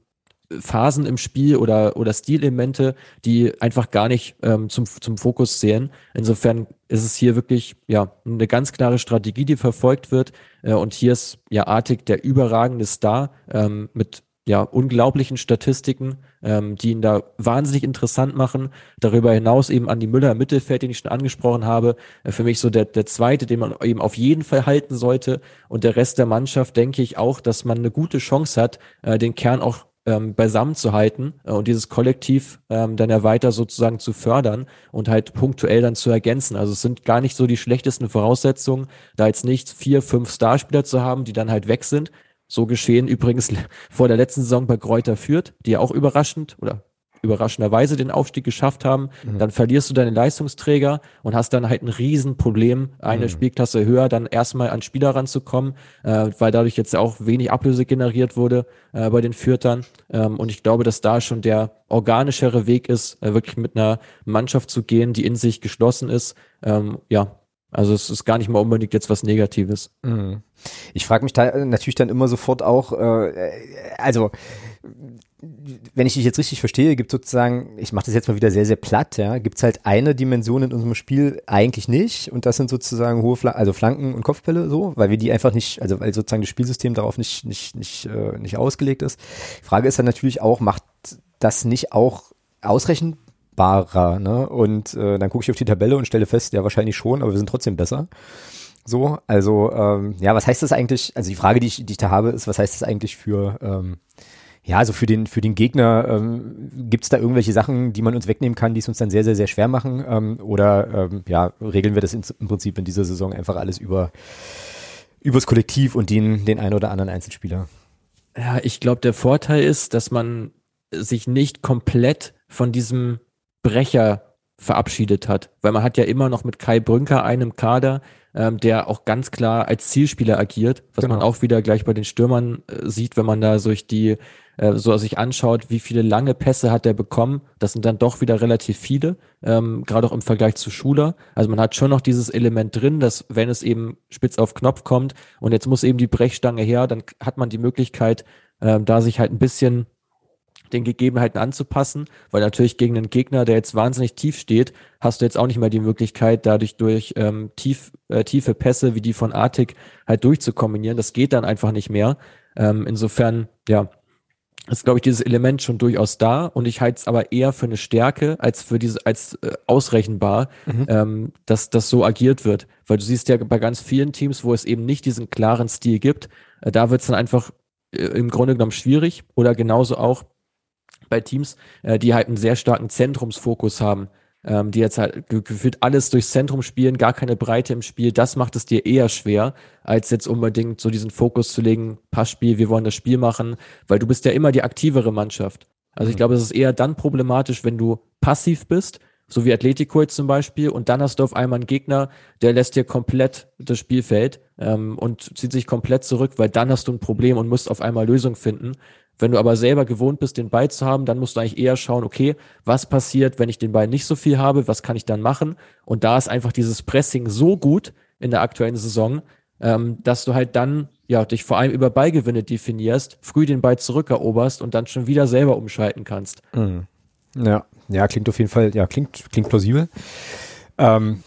Phasen im Spiel oder, oder Stilelemente, die einfach gar nicht ähm, zum, zum Fokus zählen. Insofern ist es hier wirklich ja eine ganz klare Strategie, die verfolgt wird. Äh, und hier ist ja Artig der überragende Star ähm, mit ja unglaublichen Statistiken, ähm, die ihn da wahnsinnig interessant machen. Darüber hinaus eben Andi Müller im Mittelfeld, den ich schon angesprochen habe, äh, für mich so der, der zweite, den man eben auf jeden Fall halten sollte. Und der Rest der Mannschaft denke ich auch, dass man eine gute Chance hat, äh, den Kern auch ähm, beisammen zu halten äh, und dieses Kollektiv ähm, dann ja weiter sozusagen zu fördern und halt punktuell dann zu ergänzen. Also es sind gar nicht so die schlechtesten Voraussetzungen, da jetzt nicht vier, fünf Starspieler zu haben, die dann halt weg sind. So geschehen übrigens vor der letzten Saison bei Kräuter Fürth, die ja auch überraschend oder überraschenderweise den Aufstieg geschafft haben, mhm. dann verlierst du deine Leistungsträger und hast dann halt ein Riesenproblem, eine mhm. Spielklasse höher dann erstmal an Spieler ranzukommen, äh, weil dadurch jetzt auch wenig Ablöse generiert wurde äh, bei den Fürtern. Ähm, und ich glaube, dass da schon der organischere Weg ist, äh, wirklich mit einer Mannschaft zu gehen, die in sich geschlossen ist. Ähm, ja, also es ist gar nicht mal unbedingt jetzt was Negatives. Mhm. Ich frage mich da natürlich dann immer sofort auch, äh, also wenn ich dich jetzt richtig verstehe, gibt sozusagen, ich mache das jetzt mal wieder sehr, sehr platt, ja, gibt es halt eine Dimension in unserem Spiel eigentlich nicht und das sind sozusagen hohe Flanken, also Flanken und Kopfbälle so, weil wir die einfach nicht, also weil sozusagen das Spielsystem darauf nicht, nicht, nicht, äh, nicht ausgelegt ist. Die Frage ist dann natürlich auch, macht das nicht auch ausrechenbarer, ne? Und äh, dann gucke ich auf die Tabelle und stelle fest, ja, wahrscheinlich schon, aber wir sind trotzdem besser. So, also ähm, ja, was heißt das eigentlich? Also die Frage, die ich, die ich da habe, ist, was heißt das eigentlich für ähm, ja, also für den, für den Gegner ähm, gibt es da irgendwelche Sachen, die man uns wegnehmen kann, die es uns dann sehr, sehr, sehr schwer machen? Ähm, oder ähm, ja, regeln wir das in, im Prinzip in dieser Saison einfach alles über übers Kollektiv und den, den einen oder anderen Einzelspieler? Ja, ich glaube, der Vorteil ist, dass man sich nicht komplett von diesem Brecher verabschiedet hat, weil man hat ja immer noch mit Kai Brünker einen Kader, ähm, der auch ganz klar als Zielspieler agiert, was genau. man auch wieder gleich bei den Stürmern äh, sieht, wenn man da durch die äh, so sich anschaut, wie viele lange Pässe hat er bekommen. Das sind dann doch wieder relativ viele, ähm, gerade auch im Vergleich zu Schuler. Also man hat schon noch dieses Element drin, dass wenn es eben spitz auf Knopf kommt und jetzt muss eben die Brechstange her, dann hat man die Möglichkeit, äh, da sich halt ein bisschen den Gegebenheiten anzupassen, weil natürlich gegen einen Gegner, der jetzt wahnsinnig tief steht, hast du jetzt auch nicht mehr die Möglichkeit, dadurch durch ähm, tief, äh, tiefe Pässe wie die von Artik halt durchzukombinieren. Das geht dann einfach nicht mehr. Ähm, insofern, ja, ist, glaube ich, dieses Element schon durchaus da und ich halte es aber eher für eine Stärke als für diese, als äh, ausrechenbar, mhm. ähm, dass das so agiert wird. Weil du siehst ja bei ganz vielen Teams, wo es eben nicht diesen klaren Stil gibt, äh, da wird es dann einfach äh, im Grunde genommen schwierig oder genauso auch bei Teams, äh, die halt einen sehr starken Zentrumsfokus haben. Ähm, die jetzt halt gefühlt alles durchs Zentrum spielen, gar keine Breite im Spiel, das macht es dir eher schwer, als jetzt unbedingt so diesen Fokus zu legen, Passspiel, wir wollen das Spiel machen, weil du bist ja immer die aktivere Mannschaft. Also ich mhm. glaube, es ist eher dann problematisch, wenn du passiv bist, so wie Atletico jetzt zum Beispiel, und dann hast du auf einmal einen Gegner, der lässt dir komplett das Spielfeld ähm, und zieht sich komplett zurück, weil dann hast du ein Problem und musst auf einmal Lösung finden. Wenn du aber selber gewohnt bist, den Ball zu haben, dann musst du eigentlich eher schauen, okay, was passiert, wenn ich den Ball nicht so viel habe, was kann ich dann machen? Und da ist einfach dieses Pressing so gut in der aktuellen Saison, ähm, dass du halt dann ja dich vor allem über Ballgewinne definierst, früh den Ball zurückeroberst und dann schon wieder selber umschalten kannst. Mhm. Ja, ja, klingt auf jeden Fall, ja, klingt, klingt plausibel. Ähm,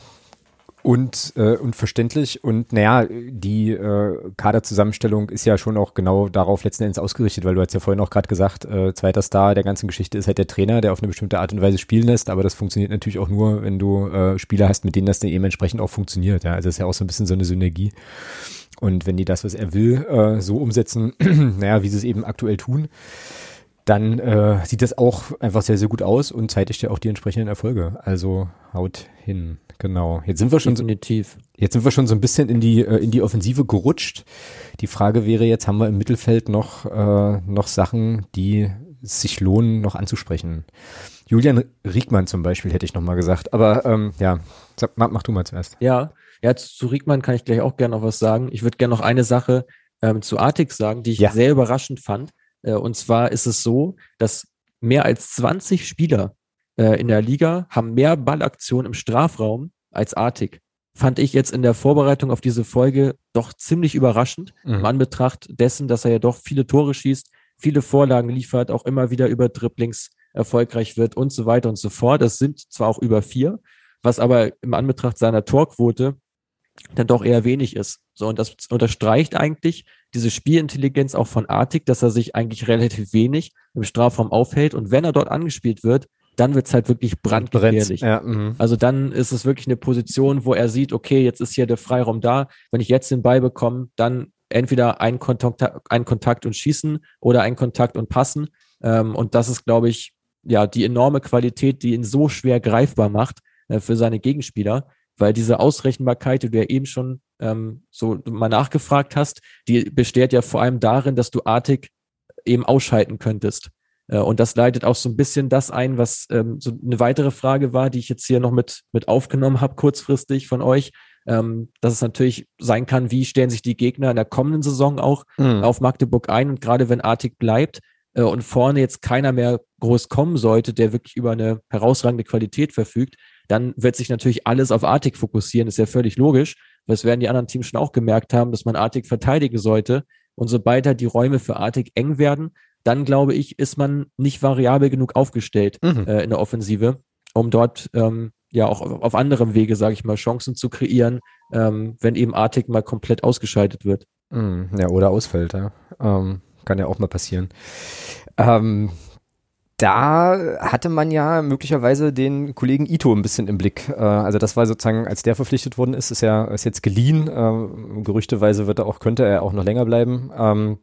und, äh, und verständlich. Und naja, die äh, Kaderzusammenstellung ist ja schon auch genau darauf letzten Endes ausgerichtet, weil du hast ja vorhin auch gerade gesagt, äh, zweiter Star der ganzen Geschichte ist halt der Trainer, der auf eine bestimmte Art und Weise spielen lässt, aber das funktioniert natürlich auch nur, wenn du äh, Spieler hast, mit denen das dann eben entsprechend auch funktioniert. Ja, also das ist ja auch so ein bisschen so eine Synergie. Und wenn die das, was er will, äh, so umsetzen, naja, wie sie es eben aktuell tun, dann äh, sieht das auch einfach sehr, sehr gut aus und zeitigt ja auch die entsprechenden Erfolge. Also haut hin. Genau. Jetzt sind wir schon Definitiv. So, jetzt sind wir schon so ein bisschen in die äh, in die Offensive gerutscht. Die Frage wäre jetzt, haben wir im Mittelfeld noch äh, noch Sachen, die sich lohnen, noch anzusprechen? Julian Riegmann zum Beispiel hätte ich noch mal gesagt. Aber ähm, ja, mach, mach du mal zuerst. Ja, ja, zu Riegmann kann ich gleich auch gerne noch was sagen. Ich würde gerne noch eine Sache ähm, zu Artix sagen, die ich ja. sehr überraschend fand. Äh, und zwar ist es so, dass mehr als 20 Spieler äh, in der Liga haben mehr Ballaktionen im Strafraum als Artig. Fand ich jetzt in der Vorbereitung auf diese Folge doch ziemlich überraschend, mhm. im Anbetracht dessen, dass er ja doch viele Tore schießt, viele Vorlagen liefert, auch immer wieder über Dribblings erfolgreich wird und so weiter und so fort. Das sind zwar auch über vier, was aber im Anbetracht seiner Torquote dann doch eher wenig ist. So, und das unterstreicht eigentlich diese Spielintelligenz auch von Artig, dass er sich eigentlich relativ wenig im Strafraum aufhält. Und wenn er dort angespielt wird, dann wird's halt wirklich brandgefährlich. Ja, mhm. also dann ist es wirklich eine Position, wo er sieht, okay, jetzt ist hier der Freiraum da. Wenn ich jetzt den Ball bekomme, dann entweder ein Kontakt, ein Kontakt und schießen oder ein Kontakt und passen. Ähm, und das ist, glaube ich, ja, die enorme Qualität, die ihn so schwer greifbar macht äh, für seine Gegenspieler weil diese Ausrechenbarkeit, die du ja eben schon ähm, so mal nachgefragt hast, die besteht ja vor allem darin, dass du artig eben ausschalten könntest. Äh, und das leitet auch so ein bisschen das ein, was ähm, so eine weitere Frage war, die ich jetzt hier noch mit, mit aufgenommen habe, kurzfristig von euch, ähm, dass es natürlich sein kann, wie stellen sich die Gegner in der kommenden Saison auch mhm. auf Magdeburg ein und gerade wenn Artig bleibt äh, und vorne jetzt keiner mehr groß kommen sollte, der wirklich über eine herausragende Qualität verfügt, dann wird sich natürlich alles auf Artig fokussieren, ist ja völlig logisch. Das werden die anderen Teams schon auch gemerkt haben, dass man Artig verteidigen sollte. Und sobald halt die Räume für Artig eng werden, dann glaube ich, ist man nicht variabel genug aufgestellt mhm. äh, in der Offensive, um dort ähm, ja auch auf, auf anderem Wege, sage ich mal, Chancen zu kreieren, ähm, wenn eben Artig mal komplett ausgeschaltet wird. Mhm. Ja, oder ausfällt, ja. Ähm, kann ja auch mal passieren. Ähm, da hatte man ja möglicherweise den Kollegen Ito ein bisschen im Blick. Äh, also das war sozusagen, als der verpflichtet worden ist, ist ja ist jetzt geliehen. Äh, gerüchteweise wird er auch, könnte er auch noch länger bleiben. Ähm,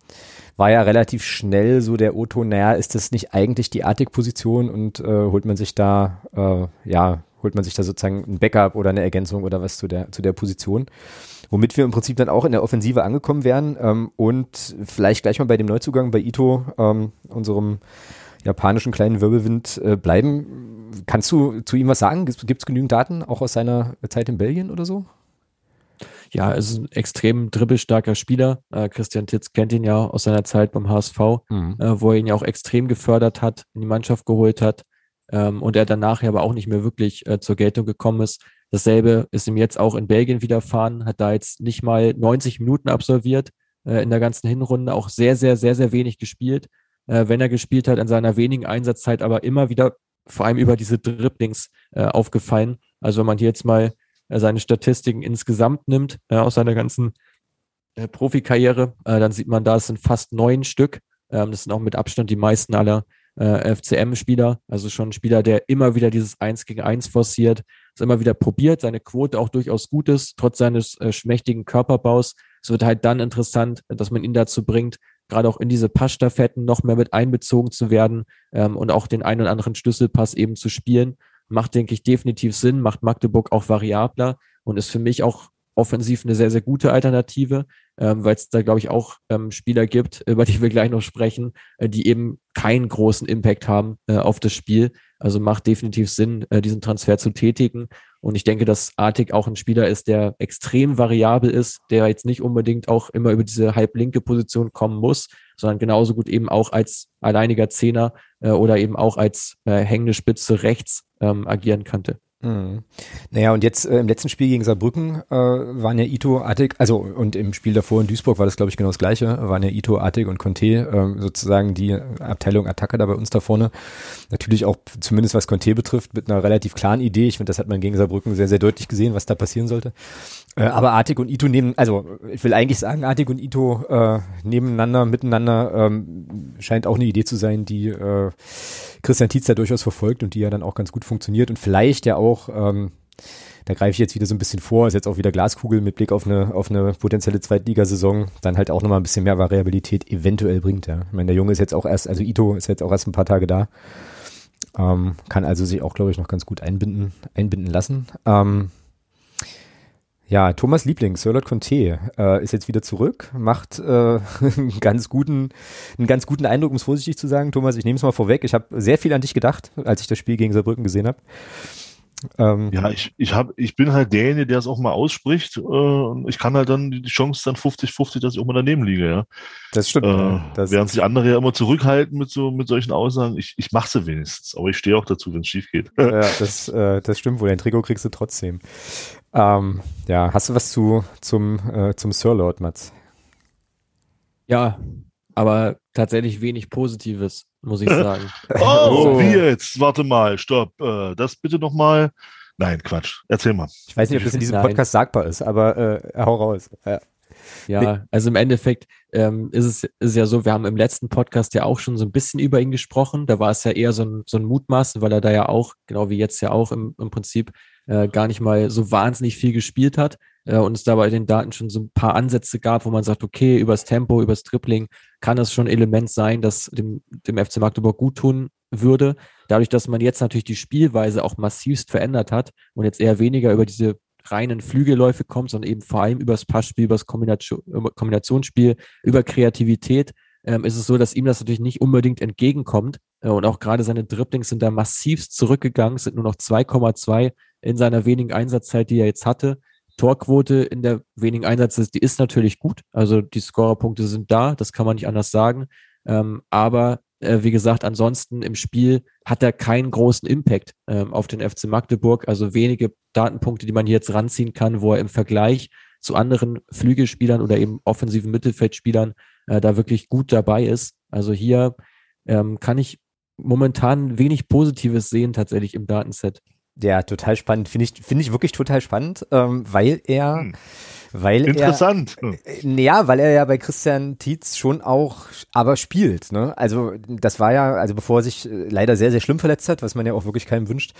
war ja relativ schnell so der Otto, naja, ist das nicht eigentlich die Artig-Position und äh, holt man sich da, äh, ja, holt man sich da sozusagen ein Backup oder eine Ergänzung oder was zu der, zu der Position. Womit wir im Prinzip dann auch in der Offensive angekommen wären ähm, und vielleicht gleich mal bei dem Neuzugang bei Ito, ähm, unserem japanischen kleinen Wirbelwind äh, bleiben. Kannst du zu ihm was sagen? Gibt es genügend Daten, auch aus seiner Zeit in Belgien oder so? Ja, er ist ein extrem dribbelstarker Spieler. Äh, Christian Titz kennt ihn ja aus seiner Zeit beim HSV, mhm. äh, wo er ihn ja auch extrem gefördert hat, in die Mannschaft geholt hat ähm, und er danach ja aber auch nicht mehr wirklich äh, zur Geltung gekommen ist. Dasselbe ist ihm jetzt auch in Belgien widerfahren, hat da jetzt nicht mal 90 Minuten absolviert äh, in der ganzen Hinrunde, auch sehr, sehr, sehr, sehr wenig gespielt äh, wenn er gespielt hat, in seiner wenigen Einsatzzeit aber immer wieder vor allem über diese Dribblings äh, aufgefallen. Also wenn man hier jetzt mal äh, seine Statistiken insgesamt nimmt, äh, aus seiner ganzen äh, Profikarriere, äh, dann sieht man da, es sind fast neun Stück. Ähm, das sind auch mit Abstand die meisten aller FCM-Spieler. Also schon ein Spieler, der immer wieder dieses Eins gegen Eins forciert, es immer wieder probiert, seine Quote auch durchaus gut ist, trotz seines schmächtigen Körperbaus. Es wird halt dann interessant, dass man ihn dazu bringt, gerade auch in diese Passstaffetten noch mehr mit einbezogen zu werden ähm, und auch den einen oder anderen Schlüsselpass eben zu spielen. macht, denke ich, definitiv Sinn, macht Magdeburg auch variabler und ist für mich auch offensiv eine sehr, sehr gute Alternative, ähm, weil es da, glaube ich, auch ähm, Spieler gibt, über die wir gleich noch sprechen, äh, die eben keinen großen Impact haben äh, auf das Spiel. Also macht definitiv Sinn, äh, diesen Transfer zu tätigen. Und ich denke, dass Artig auch ein Spieler ist, der extrem variabel ist, der jetzt nicht unbedingt auch immer über diese halblinke Position kommen muss, sondern genauso gut eben auch als alleiniger Zehner äh, oder eben auch als äh, hängende Spitze rechts ähm, agieren könnte. Mhm. Naja, und jetzt äh, im letzten Spiel gegen Saarbrücken äh, waren ja Ito, Attic, also und im Spiel davor in Duisburg war das, glaube ich, genau das gleiche, waren ja Ito, Attic und Conte äh, sozusagen die Abteilung Attacke da bei uns da vorne. Natürlich auch, zumindest was Conte betrifft, mit einer relativ klaren Idee. Ich finde, das hat man gegen Saarbrücken sehr, sehr deutlich gesehen, was da passieren sollte. Äh, aber Artig und Ito nehmen, also ich will eigentlich sagen, Artig und Ito äh, nebeneinander, miteinander, ähm, scheint auch eine Idee zu sein, die äh, Christian Tietz da durchaus verfolgt und die ja dann auch ganz gut funktioniert und vielleicht ja auch, ähm, da greife ich jetzt wieder so ein bisschen vor, ist jetzt auch wieder Glaskugel mit Blick auf eine, auf eine potenzielle Zweitligasaison, dann halt auch nochmal ein bisschen mehr Variabilität eventuell bringt, ja. Ich meine, der Junge ist jetzt auch erst, also Ito ist jetzt auch erst ein paar Tage da, ähm, kann also sich auch, glaube ich, noch ganz gut einbinden, einbinden lassen. Ähm, ja, Thomas Liebling, Sirlot Conte, äh, ist jetzt wieder zurück, macht äh, einen, ganz guten, einen ganz guten Eindruck, um es vorsichtig zu sagen. Thomas, ich nehme es mal vorweg. Ich habe sehr viel an dich gedacht, als ich das Spiel gegen Saarbrücken gesehen habe. Ähm, ja, ich, ich, hab, ich bin halt derjenige, der es auch mal ausspricht. Äh, ich kann halt dann die Chance dann 50-50, dass ich auch mal daneben liege. Ja. Das stimmt. Äh, das während sich andere ja immer zurückhalten mit so mit solchen Aussagen. Ich, ich mache sie wenigstens, aber ich stehe auch dazu, wenn es schief geht. Ja, das, äh, das stimmt wohl. Dein Trikot kriegst du trotzdem. Ähm, ja, hast du was zu zum äh, zum Sirlord, Mats? Ja, aber tatsächlich wenig Positives, muss ich sagen. oh, wie jetzt? Warte mal, stopp. Äh, das bitte nochmal. Nein, Quatsch. Erzähl mal. Ich weiß nicht, ob das in diesem Nein. Podcast sagbar ist, aber äh, hau raus. Ja, ja also im Endeffekt ähm, ist es ist ja so, wir haben im letzten Podcast ja auch schon so ein bisschen über ihn gesprochen. Da war es ja eher so ein, so ein Mutmaßen, weil er da ja auch, genau wie jetzt ja auch im, im Prinzip, äh, gar nicht mal so wahnsinnig viel gespielt hat äh, und es da bei den Daten schon so ein paar Ansätze gab, wo man sagt, okay, übers Tempo, übers Tripling kann es schon Element sein, das dem, dem FC Magdeburg gut tun würde. Dadurch, dass man jetzt natürlich die Spielweise auch massivst verändert hat und jetzt eher weniger über diese reinen Flügelläufe kommt, sondern eben vor allem übers Passspiel, übers Kombination, Kombinationsspiel, über Kreativität, ähm, ist es so, dass ihm das natürlich nicht unbedingt entgegenkommt. Äh, und auch gerade seine Dribblings sind da massivst zurückgegangen, sind nur noch 2,2 in seiner wenigen Einsatzzeit, die er jetzt hatte. Torquote in der wenigen Einsatzzeit, die ist natürlich gut. Also die Scorerpunkte sind da, das kann man nicht anders sagen. Ähm, aber äh, wie gesagt, ansonsten im Spiel hat er keinen großen Impact ähm, auf den FC Magdeburg. Also wenige Datenpunkte, die man hier jetzt ranziehen kann, wo er im Vergleich zu anderen Flügelspielern oder eben offensiven Mittelfeldspielern äh, da wirklich gut dabei ist. Also hier ähm, kann ich momentan wenig Positives sehen tatsächlich im Datenset. Ja, total spannend. Finde ich, finde ich wirklich total spannend, ähm, weil er, hm. weil Interessant. er, äh, ja, weil er ja bei Christian Tietz schon auch, aber spielt, ne? Also, das war ja, also bevor er sich äh, leider sehr, sehr schlimm verletzt hat, was man ja auch wirklich keinem wünscht,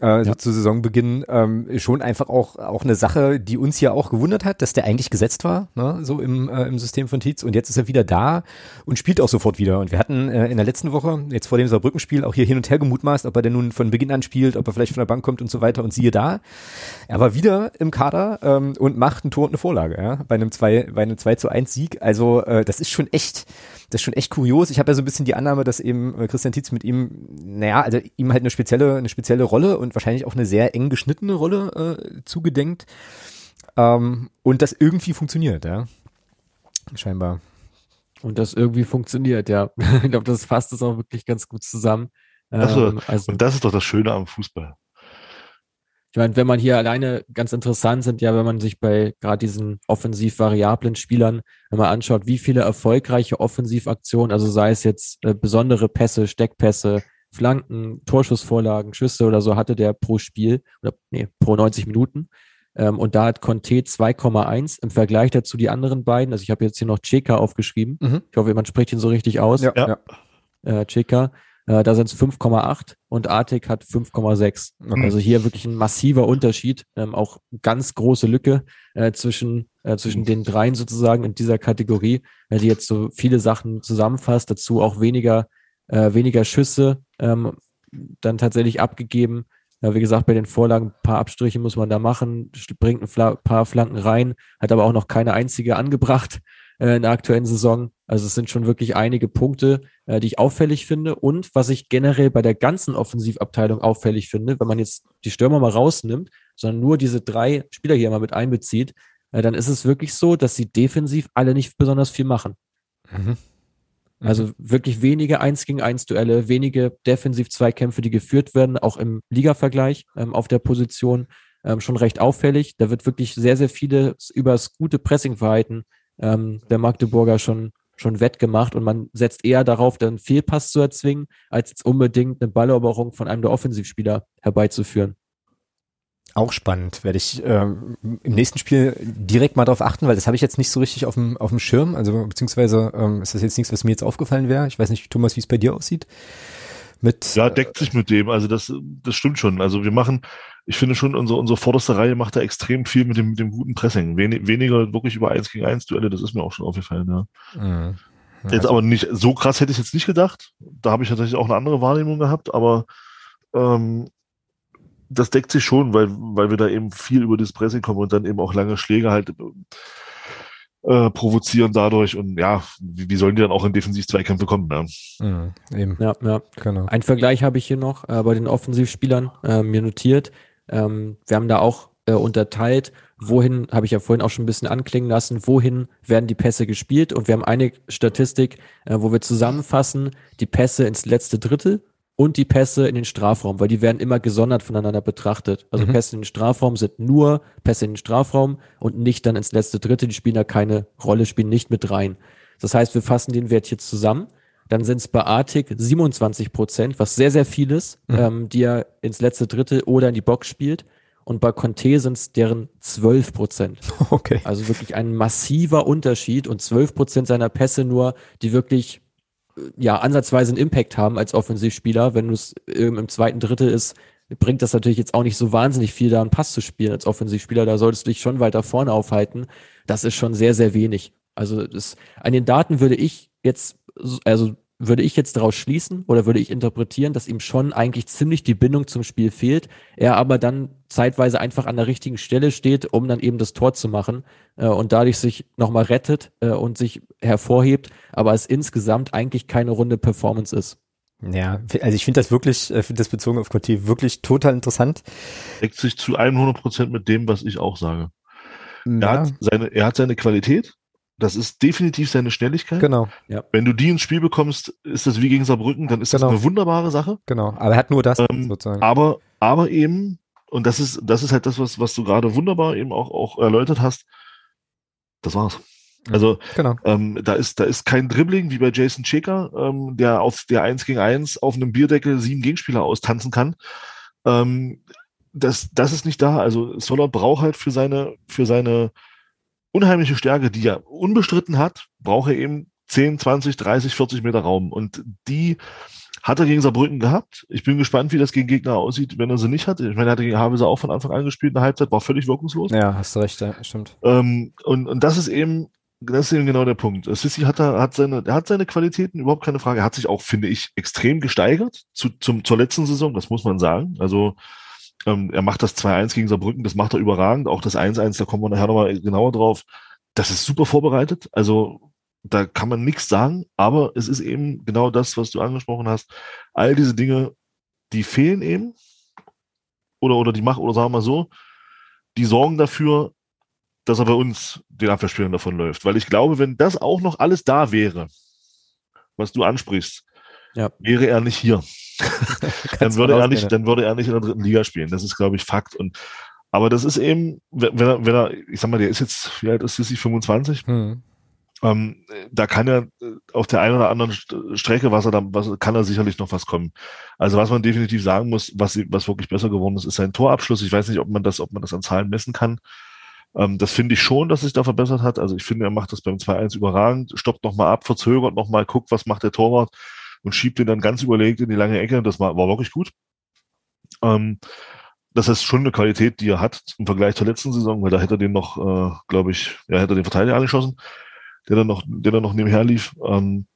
äh, so zu Saisonbeginn ähm, schon einfach auch auch eine Sache, die uns ja auch gewundert hat, dass der eigentlich gesetzt war, ne, so im, äh, im System von Tietz. Und jetzt ist er wieder da und spielt auch sofort wieder. Und wir hatten äh, in der letzten Woche jetzt vor dem Saarbrückenspiel auch hier hin und her gemutmaßt, ob er denn nun von Beginn an spielt, ob er vielleicht von der Bank kommt und so weiter. Und siehe da, er war wieder im Kader ähm, und macht ein Tor und eine Vorlage, ja, bei einem 2 bei einem 2 zu 1 Sieg, also äh, das ist schon echt das ist schon echt kurios. Ich habe ja so ein bisschen die Annahme, dass eben äh, Christian Tietz mit ihm, naja, also ihm halt eine spezielle, eine spezielle Rolle und wahrscheinlich auch eine sehr eng geschnittene Rolle äh, zugedenkt. Ähm, und das irgendwie funktioniert, ja. Scheinbar. Und das irgendwie funktioniert, ja. ich glaube, das fasst es auch wirklich ganz gut zusammen. Also, also, und das ist doch das Schöne am Fußball. Ich meine, wenn man hier alleine ganz interessant sind, ja, wenn man sich bei gerade diesen offensiv variablen Spielern wenn man anschaut, wie viele erfolgreiche Offensivaktionen, also sei es jetzt äh, besondere Pässe, Steckpässe, Flanken, Torschussvorlagen, Schüsse oder so hatte der pro Spiel oder nee, pro 90 Minuten. Ähm, und da hat Conte 2,1 im Vergleich dazu die anderen beiden. Also ich habe jetzt hier noch Cheka aufgeschrieben. Mhm. Ich hoffe, man spricht ihn so richtig aus. Ja. ja. Äh, Cheka. Äh, da sind es 5,8 und Artik hat 5,6. Okay. Also hier wirklich ein massiver Unterschied, ähm, auch ganz große Lücke äh, zwischen, äh, zwischen den dreien sozusagen in dieser Kategorie, äh, die jetzt so viele Sachen zusammenfasst, dazu auch weniger, äh, weniger Schüsse ähm, dann tatsächlich abgegeben. Ja, wie gesagt, bei den Vorlagen ein paar Abstriche muss man da machen, bringt ein paar Flanken rein, hat aber auch noch keine einzige angebracht äh, in der aktuellen Saison. Also es sind schon wirklich einige Punkte, äh, die ich auffällig finde. Und was ich generell bei der ganzen Offensivabteilung auffällig finde, wenn man jetzt die Stürmer mal rausnimmt, sondern nur diese drei Spieler hier mal mit einbezieht, äh, dann ist es wirklich so, dass sie defensiv alle nicht besonders viel machen. Mhm. Also mhm. wirklich wenige 1 gegen 1 Duelle, wenige Defensiv-Zweikämpfe, die geführt werden, auch im Liga-Vergleich ähm, auf der Position. Ähm, schon recht auffällig. Da wird wirklich sehr, sehr viele über das gute Pressingverhalten ähm, der Magdeburger schon, schon wettgemacht und man setzt eher darauf, dann Fehlpass zu erzwingen, als jetzt unbedingt eine Balleroberung von einem der Offensivspieler herbeizuführen. Auch spannend, werde ich ähm, im nächsten Spiel direkt mal darauf achten, weil das habe ich jetzt nicht so richtig auf dem, auf dem Schirm, also beziehungsweise ähm, ist das jetzt nichts, was mir jetzt aufgefallen wäre. Ich weiß nicht, Thomas, wie es bei dir aussieht. Mit, ja, deckt sich mit dem, also das, das stimmt schon. Also wir machen, ich finde schon, unsere, unsere vorderste Reihe macht da extrem viel mit dem, mit dem guten Pressing. Wen, weniger wirklich über 1 gegen 1 Duelle, das ist mir auch schon aufgefallen, ja. Mhm. ja jetzt aber nicht, so krass hätte ich jetzt nicht gedacht. Da habe ich tatsächlich auch eine andere Wahrnehmung gehabt, aber ähm, das deckt sich schon, weil, weil wir da eben viel über das Pressing kommen und dann eben auch lange Schläge halt äh, provozieren dadurch und ja, wie, wie sollen die dann auch in Defensiv-Zweikämpfe kommen? Ne? Mhm, eben. Ja, ja, genau. Ein Vergleich habe ich hier noch äh, bei den Offensivspielern äh, mir notiert. Ähm, wir haben da auch äh, unterteilt, wohin, habe ich ja vorhin auch schon ein bisschen anklingen lassen, wohin werden die Pässe gespielt und wir haben eine Statistik, äh, wo wir zusammenfassen, die Pässe ins letzte Drittel und die Pässe in den Strafraum, weil die werden immer gesondert voneinander betrachtet. Also mhm. Pässe in den Strafraum sind nur Pässe in den Strafraum und nicht dann ins letzte Drittel. Die spielen da keine Rolle, spielen nicht mit rein. Das heißt, wir fassen den Wert hier zusammen. Dann sind es bei Artig 27 Prozent, was sehr, sehr viel ist, mhm. ähm, die er ins letzte Drittel oder in die Box spielt. Und bei Conte sind es deren 12 Prozent. Okay. Also wirklich ein massiver Unterschied und 12 Prozent seiner Pässe nur, die wirklich ja, ansatzweise einen Impact haben als Offensivspieler. Wenn du es im zweiten Drittel ist, bringt das natürlich jetzt auch nicht so wahnsinnig viel, da einen Pass zu spielen als Offensivspieler. Da solltest du dich schon weiter vorne aufhalten. Das ist schon sehr, sehr wenig. Also das, an den Daten würde ich jetzt, also würde ich jetzt daraus schließen oder würde ich interpretieren, dass ihm schon eigentlich ziemlich die Bindung zum Spiel fehlt, er aber dann zeitweise einfach an der richtigen Stelle steht, um dann eben das Tor zu machen äh, und dadurch sich nochmal rettet äh, und sich hervorhebt, aber es insgesamt eigentlich keine runde Performance ist. Ja, also ich finde das wirklich, äh, finde das bezogen auf Conti wirklich total interessant. Deckt sich zu 100 Prozent mit dem, was ich auch sage. Ja. Er, hat seine, er hat seine Qualität, das ist definitiv seine Schnelligkeit. Genau. Ja. Wenn du die ins Spiel bekommst, ist das wie gegen Saarbrücken, dann ist genau. das eine wunderbare Sache. Genau. Aber er hat nur das ähm, sozusagen. Aber, aber eben, und das ist, das ist halt das, was, was du gerade wunderbar eben auch, auch erläutert hast. Das war's. Also genau. ähm, da ist da ist kein Dribbling wie bei Jason Checker, ähm, der auf der 1 gegen 1 auf einem Bierdeckel sieben Gegenspieler austanzen kann. Ähm, das, das ist nicht da. Also Soller braucht halt für seine für seine unheimliche Stärke, die er unbestritten hat, braucht er eben 10, 20, 30, 40 Meter Raum. Und die hat er gegen Saarbrücken gehabt. Ich bin gespannt, wie das gegen Gegner aussieht, wenn er sie nicht hat. Ich meine, er hatte gegen Havelse auch von Anfang an gespielt in der Halbzeit, war völlig wirkungslos. Ja, hast du recht, ja, stimmt. Ähm, und, und das ist eben, das ist eben genau der Punkt. Sissi hat, da, hat, seine, er hat seine Qualitäten, überhaupt keine Frage. Er hat sich auch, finde ich, extrem gesteigert zu, zum, zur letzten Saison, das muss man sagen. Also ähm, er macht das 2-1 gegen Saarbrücken, das macht er überragend. Auch das 1-1, da kommen wir nachher nochmal genauer drauf. Das ist super vorbereitet. Also da kann man nichts sagen, aber es ist eben genau das, was du angesprochen hast. All diese Dinge, die fehlen eben. Oder, oder die machen, oder sagen wir mal so, die sorgen dafür, dass er bei uns den Abwehrspielern davon läuft. Weil ich glaube, wenn das auch noch alles da wäre, was du ansprichst, ja. wäre er nicht hier. Dann würde er nicht, dann würde er nicht in der dritten Liga spielen. Das ist, glaube ich, Fakt. Und aber das ist eben, wenn er, wenn er, ich sag mal, der ist jetzt, wie alt ist Sissi, 25? Hm. Ähm, da kann er äh, auf der einen oder anderen Strecke, was er da, was, kann er sicherlich noch was kommen. Also was man definitiv sagen muss, was, was wirklich besser geworden ist, ist sein Torabschluss. Ich weiß nicht, ob man das, ob man das an Zahlen messen kann. Ähm, das finde ich schon, dass sich da verbessert hat. Also ich finde, er macht das beim 2-1 überragend, stoppt nochmal ab, verzögert nochmal, guckt, was macht der Torwart und schiebt den dann ganz überlegt in die lange Ecke. Das war, war wirklich gut. Ähm, das ist schon eine Qualität, die er hat im Vergleich zur letzten Saison, weil da hätte er den noch, äh, glaube ich, ja, hätte er den Verteidiger angeschossen, der dann noch, der dann noch nebenher lief. Ähm,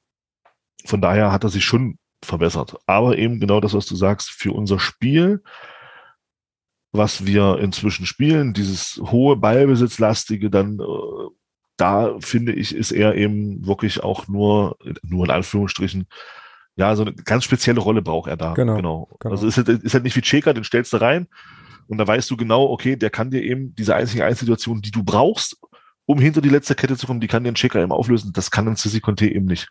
von daher hat er sich schon verbessert. Aber eben genau das, was du sagst, für unser Spiel was wir inzwischen spielen, dieses hohe Ballbesitzlastige, dann äh, da finde ich, ist er eben wirklich auch nur, nur in Anführungsstrichen, ja, so eine ganz spezielle Rolle braucht er da. Genau. genau. genau. Also ist halt, ist halt nicht wie Cheka, den stellst du rein und da weißt du genau, okay, der kann dir eben diese einzige Einsituation, die du brauchst, um hinter die letzte Kette zu kommen, die kann dir ein Cheka eben auflösen. Das kann ein Sissi Conte eben nicht.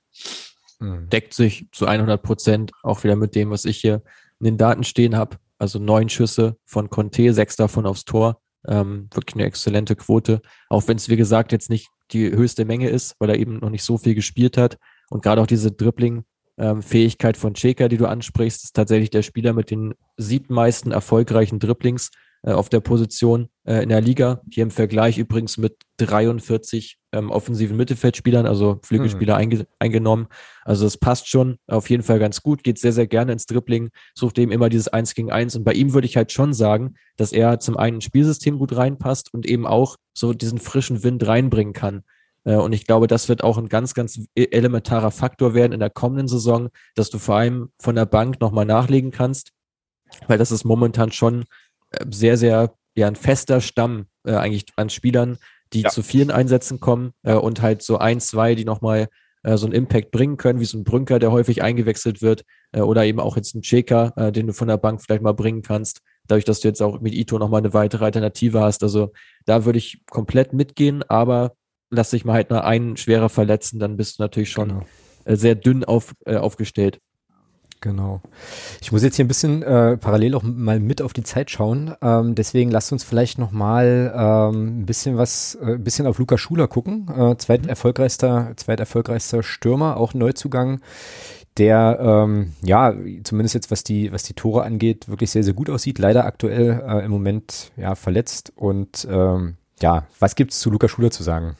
Mhm. Deckt sich zu 100 Prozent auch wieder mit dem, was ich hier in den Daten stehen habe. Also neun Schüsse von Conte, sechs davon aufs Tor. Ähm, wirklich eine exzellente Quote. Auch wenn es, wie gesagt, jetzt nicht die höchste Menge ist, weil er eben noch nicht so viel gespielt hat. Und gerade auch diese Dribbling, ähm, Fähigkeit von Cheka, die du ansprichst, ist tatsächlich der Spieler mit den siebtmeisten erfolgreichen Dribblings äh, auf der Position äh, in der Liga. Hier im Vergleich übrigens mit 43 ähm, offensiven Mittelfeldspielern, also Flügelspieler einge eingenommen. Also es passt schon auf jeden Fall ganz gut, geht sehr, sehr gerne ins Dribbling, sucht eben immer dieses Eins gegen Eins. Und bei ihm würde ich halt schon sagen, dass er zum einen ins Spielsystem gut reinpasst und eben auch so diesen frischen Wind reinbringen kann. Äh, und ich glaube, das wird auch ein ganz, ganz e-, elementarer Faktor werden in der kommenden Saison, dass du vor allem von der Bank nochmal nachlegen kannst, weil das ist momentan schon äh, sehr, sehr, ja, ein fester Stamm äh, eigentlich an Spielern, die ja. zu vielen Einsätzen kommen äh, und halt so ein, zwei, die nochmal äh, so einen Impact bringen können, wie so ein Brünker, der häufig eingewechselt wird, äh, oder eben auch jetzt ein Cheka, äh, den du von der Bank vielleicht mal bringen kannst, dadurch, dass du jetzt auch mit Ito nochmal eine weitere Alternative hast. Also da würde ich komplett mitgehen, aber lass dich mal halt nur einen schwerer verletzen, dann bist du natürlich schon genau. Äh, sehr dünn auf, äh, aufgestellt. Genau. Ich muss jetzt hier ein bisschen äh, parallel auch mal mit auf die Zeit schauen. Ähm, deswegen lasst uns vielleicht noch mal ähm, ein bisschen was, äh, ein bisschen auf Luca Schuler gucken. Äh, zweiterfolgreichster, zweiterfolgreichster Stürmer, auch Neuzugang, der ähm, ja zumindest jetzt was die was die Tore angeht wirklich sehr sehr gut aussieht. Leider aktuell äh, im Moment ja verletzt und ähm, ja, was gibt's zu Luca Schuler zu sagen?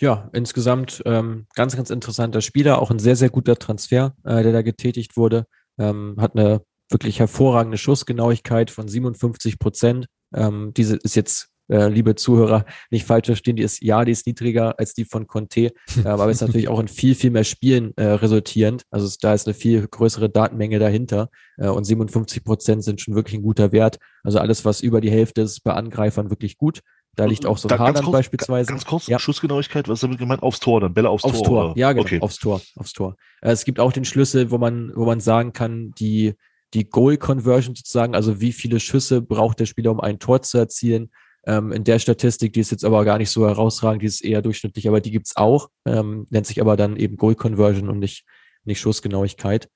Ja, insgesamt ähm, ganz, ganz interessanter Spieler, auch ein sehr, sehr guter Transfer, äh, der da getätigt wurde. Ähm, hat eine wirklich hervorragende Schussgenauigkeit von 57 Prozent. Ähm, diese ist jetzt, äh, liebe Zuhörer, nicht falsch verstehen, die ist, ja, die ist niedriger als die von Conte, äh, aber ist natürlich auch in viel, viel mehr Spielen äh, resultierend. Also da ist eine viel größere Datenmenge dahinter äh, und 57 Prozent sind schon wirklich ein guter Wert. Also alles, was über die Hälfte ist, bei Angreifern wirklich gut. Da liegt auch so ein Haaland beispielsweise. Ganz kurz, ja. Schussgenauigkeit, was ist damit gemeint? Aufs Tor, dann Bälle aufs, aufs Tor. Tor. Ja, genau, okay. aufs Tor, aufs Tor. Äh, es gibt auch den Schlüssel, wo man, wo man sagen kann, die, die Goal-Conversion sozusagen, also wie viele Schüsse braucht der Spieler, um ein Tor zu erzielen. Ähm, in der Statistik, die ist jetzt aber gar nicht so herausragend, die ist eher durchschnittlich, aber die gibt's auch, ähm, nennt sich aber dann eben Goal-Conversion und nicht, nicht Schussgenauigkeit.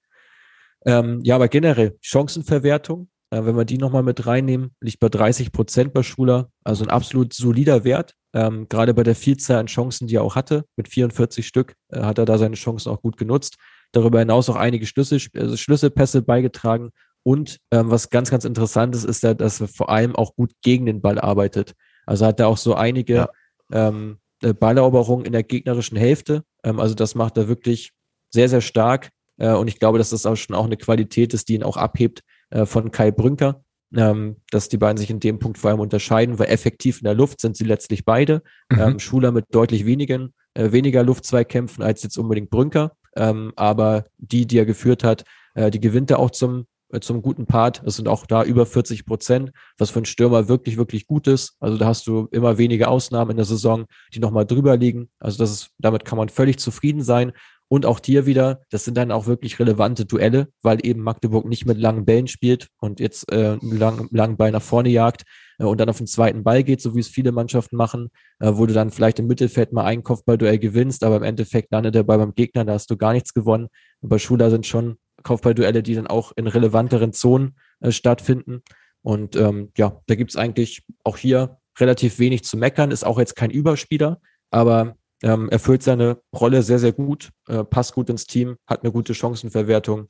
Ähm, ja, aber generell Chancenverwertung, äh, wenn wir die nochmal mit reinnehmen, liegt bei 30 Prozent bei Schuler, also ein absolut solider Wert. Ähm, gerade bei der Vielzahl an Chancen, die er auch hatte, mit 44 Stück, äh, hat er da seine Chancen auch gut genutzt. Darüber hinaus auch einige Schlüssel, also Schlüsselpässe beigetragen. Und ähm, was ganz, ganz interessant ist, ist, dass er vor allem auch gut gegen den Ball arbeitet. Also hat er auch so einige ja. ähm, äh, Balleroberungen in der gegnerischen Hälfte. Ähm, also das macht er wirklich sehr, sehr stark. Äh, und ich glaube, dass das auch schon auch eine Qualität ist, die ihn auch abhebt äh, von Kai Brünker, ähm, dass die beiden sich in dem Punkt vor allem unterscheiden, weil effektiv in der Luft sind sie letztlich beide. Mhm. Ähm, Schuler mit deutlich wenigen, äh, weniger Luftzweikämpfen als jetzt unbedingt Brünker. Ähm, aber die, die er geführt hat, äh, die gewinnt er auch zum, äh, zum guten Part. Das sind auch da über 40 Prozent, was für einen Stürmer wirklich, wirklich gut ist. Also da hast du immer wenige Ausnahmen in der Saison, die nochmal drüber liegen. Also das ist, damit kann man völlig zufrieden sein. Und auch hier wieder, das sind dann auch wirklich relevante Duelle, weil eben Magdeburg nicht mit langen Bällen spielt und jetzt äh, einen langen, Ball nach vorne jagt äh, und dann auf den zweiten Ball geht, so wie es viele Mannschaften machen, äh, wo du dann vielleicht im Mittelfeld mal einen Kopfballduell gewinnst, aber im Endeffekt landet der Ball beim Gegner, da hast du gar nichts gewonnen. bei Schuler sind schon Kopfballduelle, die dann auch in relevanteren Zonen äh, stattfinden. Und ähm, ja, da gibt's eigentlich auch hier relativ wenig zu meckern, ist auch jetzt kein Überspieler, aber ähm, erfüllt seine Rolle sehr, sehr gut, äh, passt gut ins Team, hat eine gute Chancenverwertung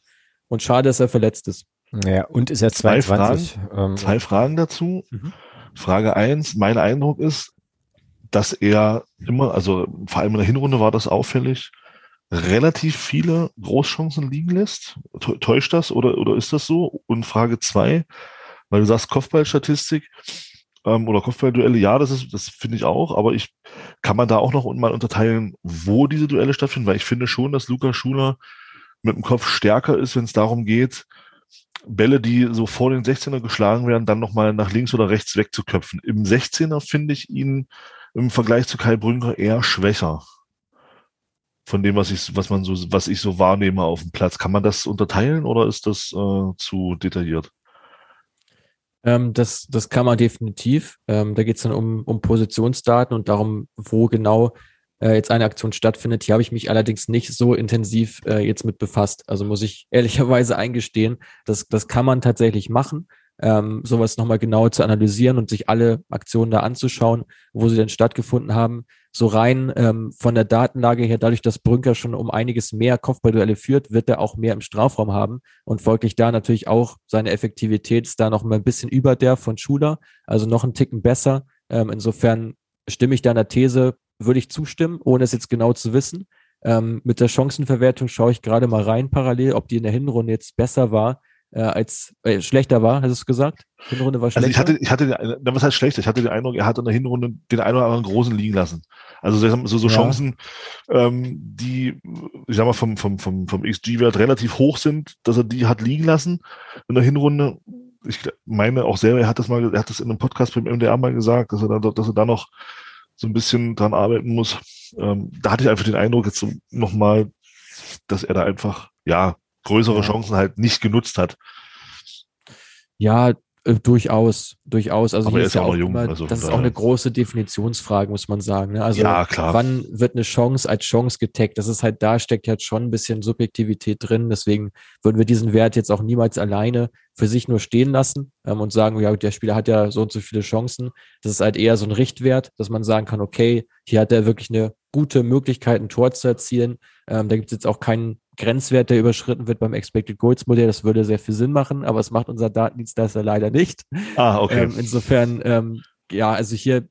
und schade, dass er verletzt ist. Ja, und ist er 22. Zwei Fragen, ähm, zwei Fragen dazu. Mhm. Frage eins: mein Eindruck ist, dass er immer, also vor allem in der Hinrunde war das auffällig, relativ viele Großchancen liegen lässt. Täuscht das oder, oder ist das so? Und Frage zwei, weil du sagst Kopfballstatistik, ähm, oder Kopfballduelle, ja, das ist, das finde ich auch, aber ich kann man da auch noch mal unterteilen, wo diese Duelle stattfinden, weil ich finde schon, dass Luca Schuler mit dem Kopf stärker ist, wenn es darum geht, Bälle, die so vor den 16er geschlagen werden, dann nochmal nach links oder rechts wegzuköpfen. Im 16er finde ich ihn im Vergleich zu Kai Brünker eher schwächer. Von dem, was ich, was man so, was ich so wahrnehme auf dem Platz. Kann man das unterteilen oder ist das äh, zu detailliert? Ähm, das, das kann man definitiv. Ähm, da geht es dann um, um Positionsdaten und darum, wo genau äh, jetzt eine Aktion stattfindet. Hier habe ich mich allerdings nicht so intensiv äh, jetzt mit befasst. Also muss ich ehrlicherweise eingestehen, das, das kann man tatsächlich machen, ähm, sowas nochmal genau zu analysieren und sich alle Aktionen da anzuschauen, wo sie denn stattgefunden haben. So rein ähm, von der Datenlage her, dadurch, dass Brünker schon um einiges mehr Kopfballduelle führt, wird er auch mehr im Strafraum haben und folglich da natürlich auch seine Effektivität ist da noch mal ein bisschen über der von Schuler, also noch einen Ticken besser. Ähm, insofern stimme ich deiner These, würde ich zustimmen, ohne es jetzt genau zu wissen. Ähm, mit der Chancenverwertung schaue ich gerade mal rein parallel, ob die in der Hinrunde jetzt besser war äh, als äh, schlechter war, hast du es gesagt? Hinrunde war schlechter. Also ich hatte, ich hatte, den, was heißt schlechter? Ich hatte den Eindruck, er hat in der Hinrunde den einen oder anderen großen liegen lassen. Also so, so ja. Chancen, ähm, die, ich sag mal, vom, vom, vom, vom XG-Wert relativ hoch sind, dass er die hat liegen lassen in der Hinrunde. Ich meine auch selber, er hat das mal, er hat das in einem Podcast beim MDR mal gesagt, dass er da, dass er da noch so ein bisschen dran arbeiten muss. Ähm, da hatte ich einfach den Eindruck jetzt so nochmal, dass er da einfach, ja, größere. Chancen halt nicht genutzt hat. Ja, äh, durchaus, durchaus. Also hier ist, ja auch jung, immer, also das ist auch eine große Definitionsfrage, muss man sagen. Ne? Also ja, klar. wann wird eine Chance als Chance getaggt? Das ist halt, da steckt halt schon ein bisschen Subjektivität drin. Deswegen würden wir diesen Wert jetzt auch niemals alleine für sich nur stehen lassen ähm, und sagen, ja, der Spieler hat ja so und so viele Chancen. Das ist halt eher so ein Richtwert, dass man sagen kann, okay, hier hat er wirklich eine gute Möglichkeit, ein Tor zu erzielen. Ähm, da gibt es jetzt auch keinen Grenzwert, der überschritten wird beim Expected Goals Modell. Das würde sehr viel Sinn machen, aber es macht unser Datendienstleister leider nicht. Ah, okay. Ähm, insofern, ähm, ja, also hier,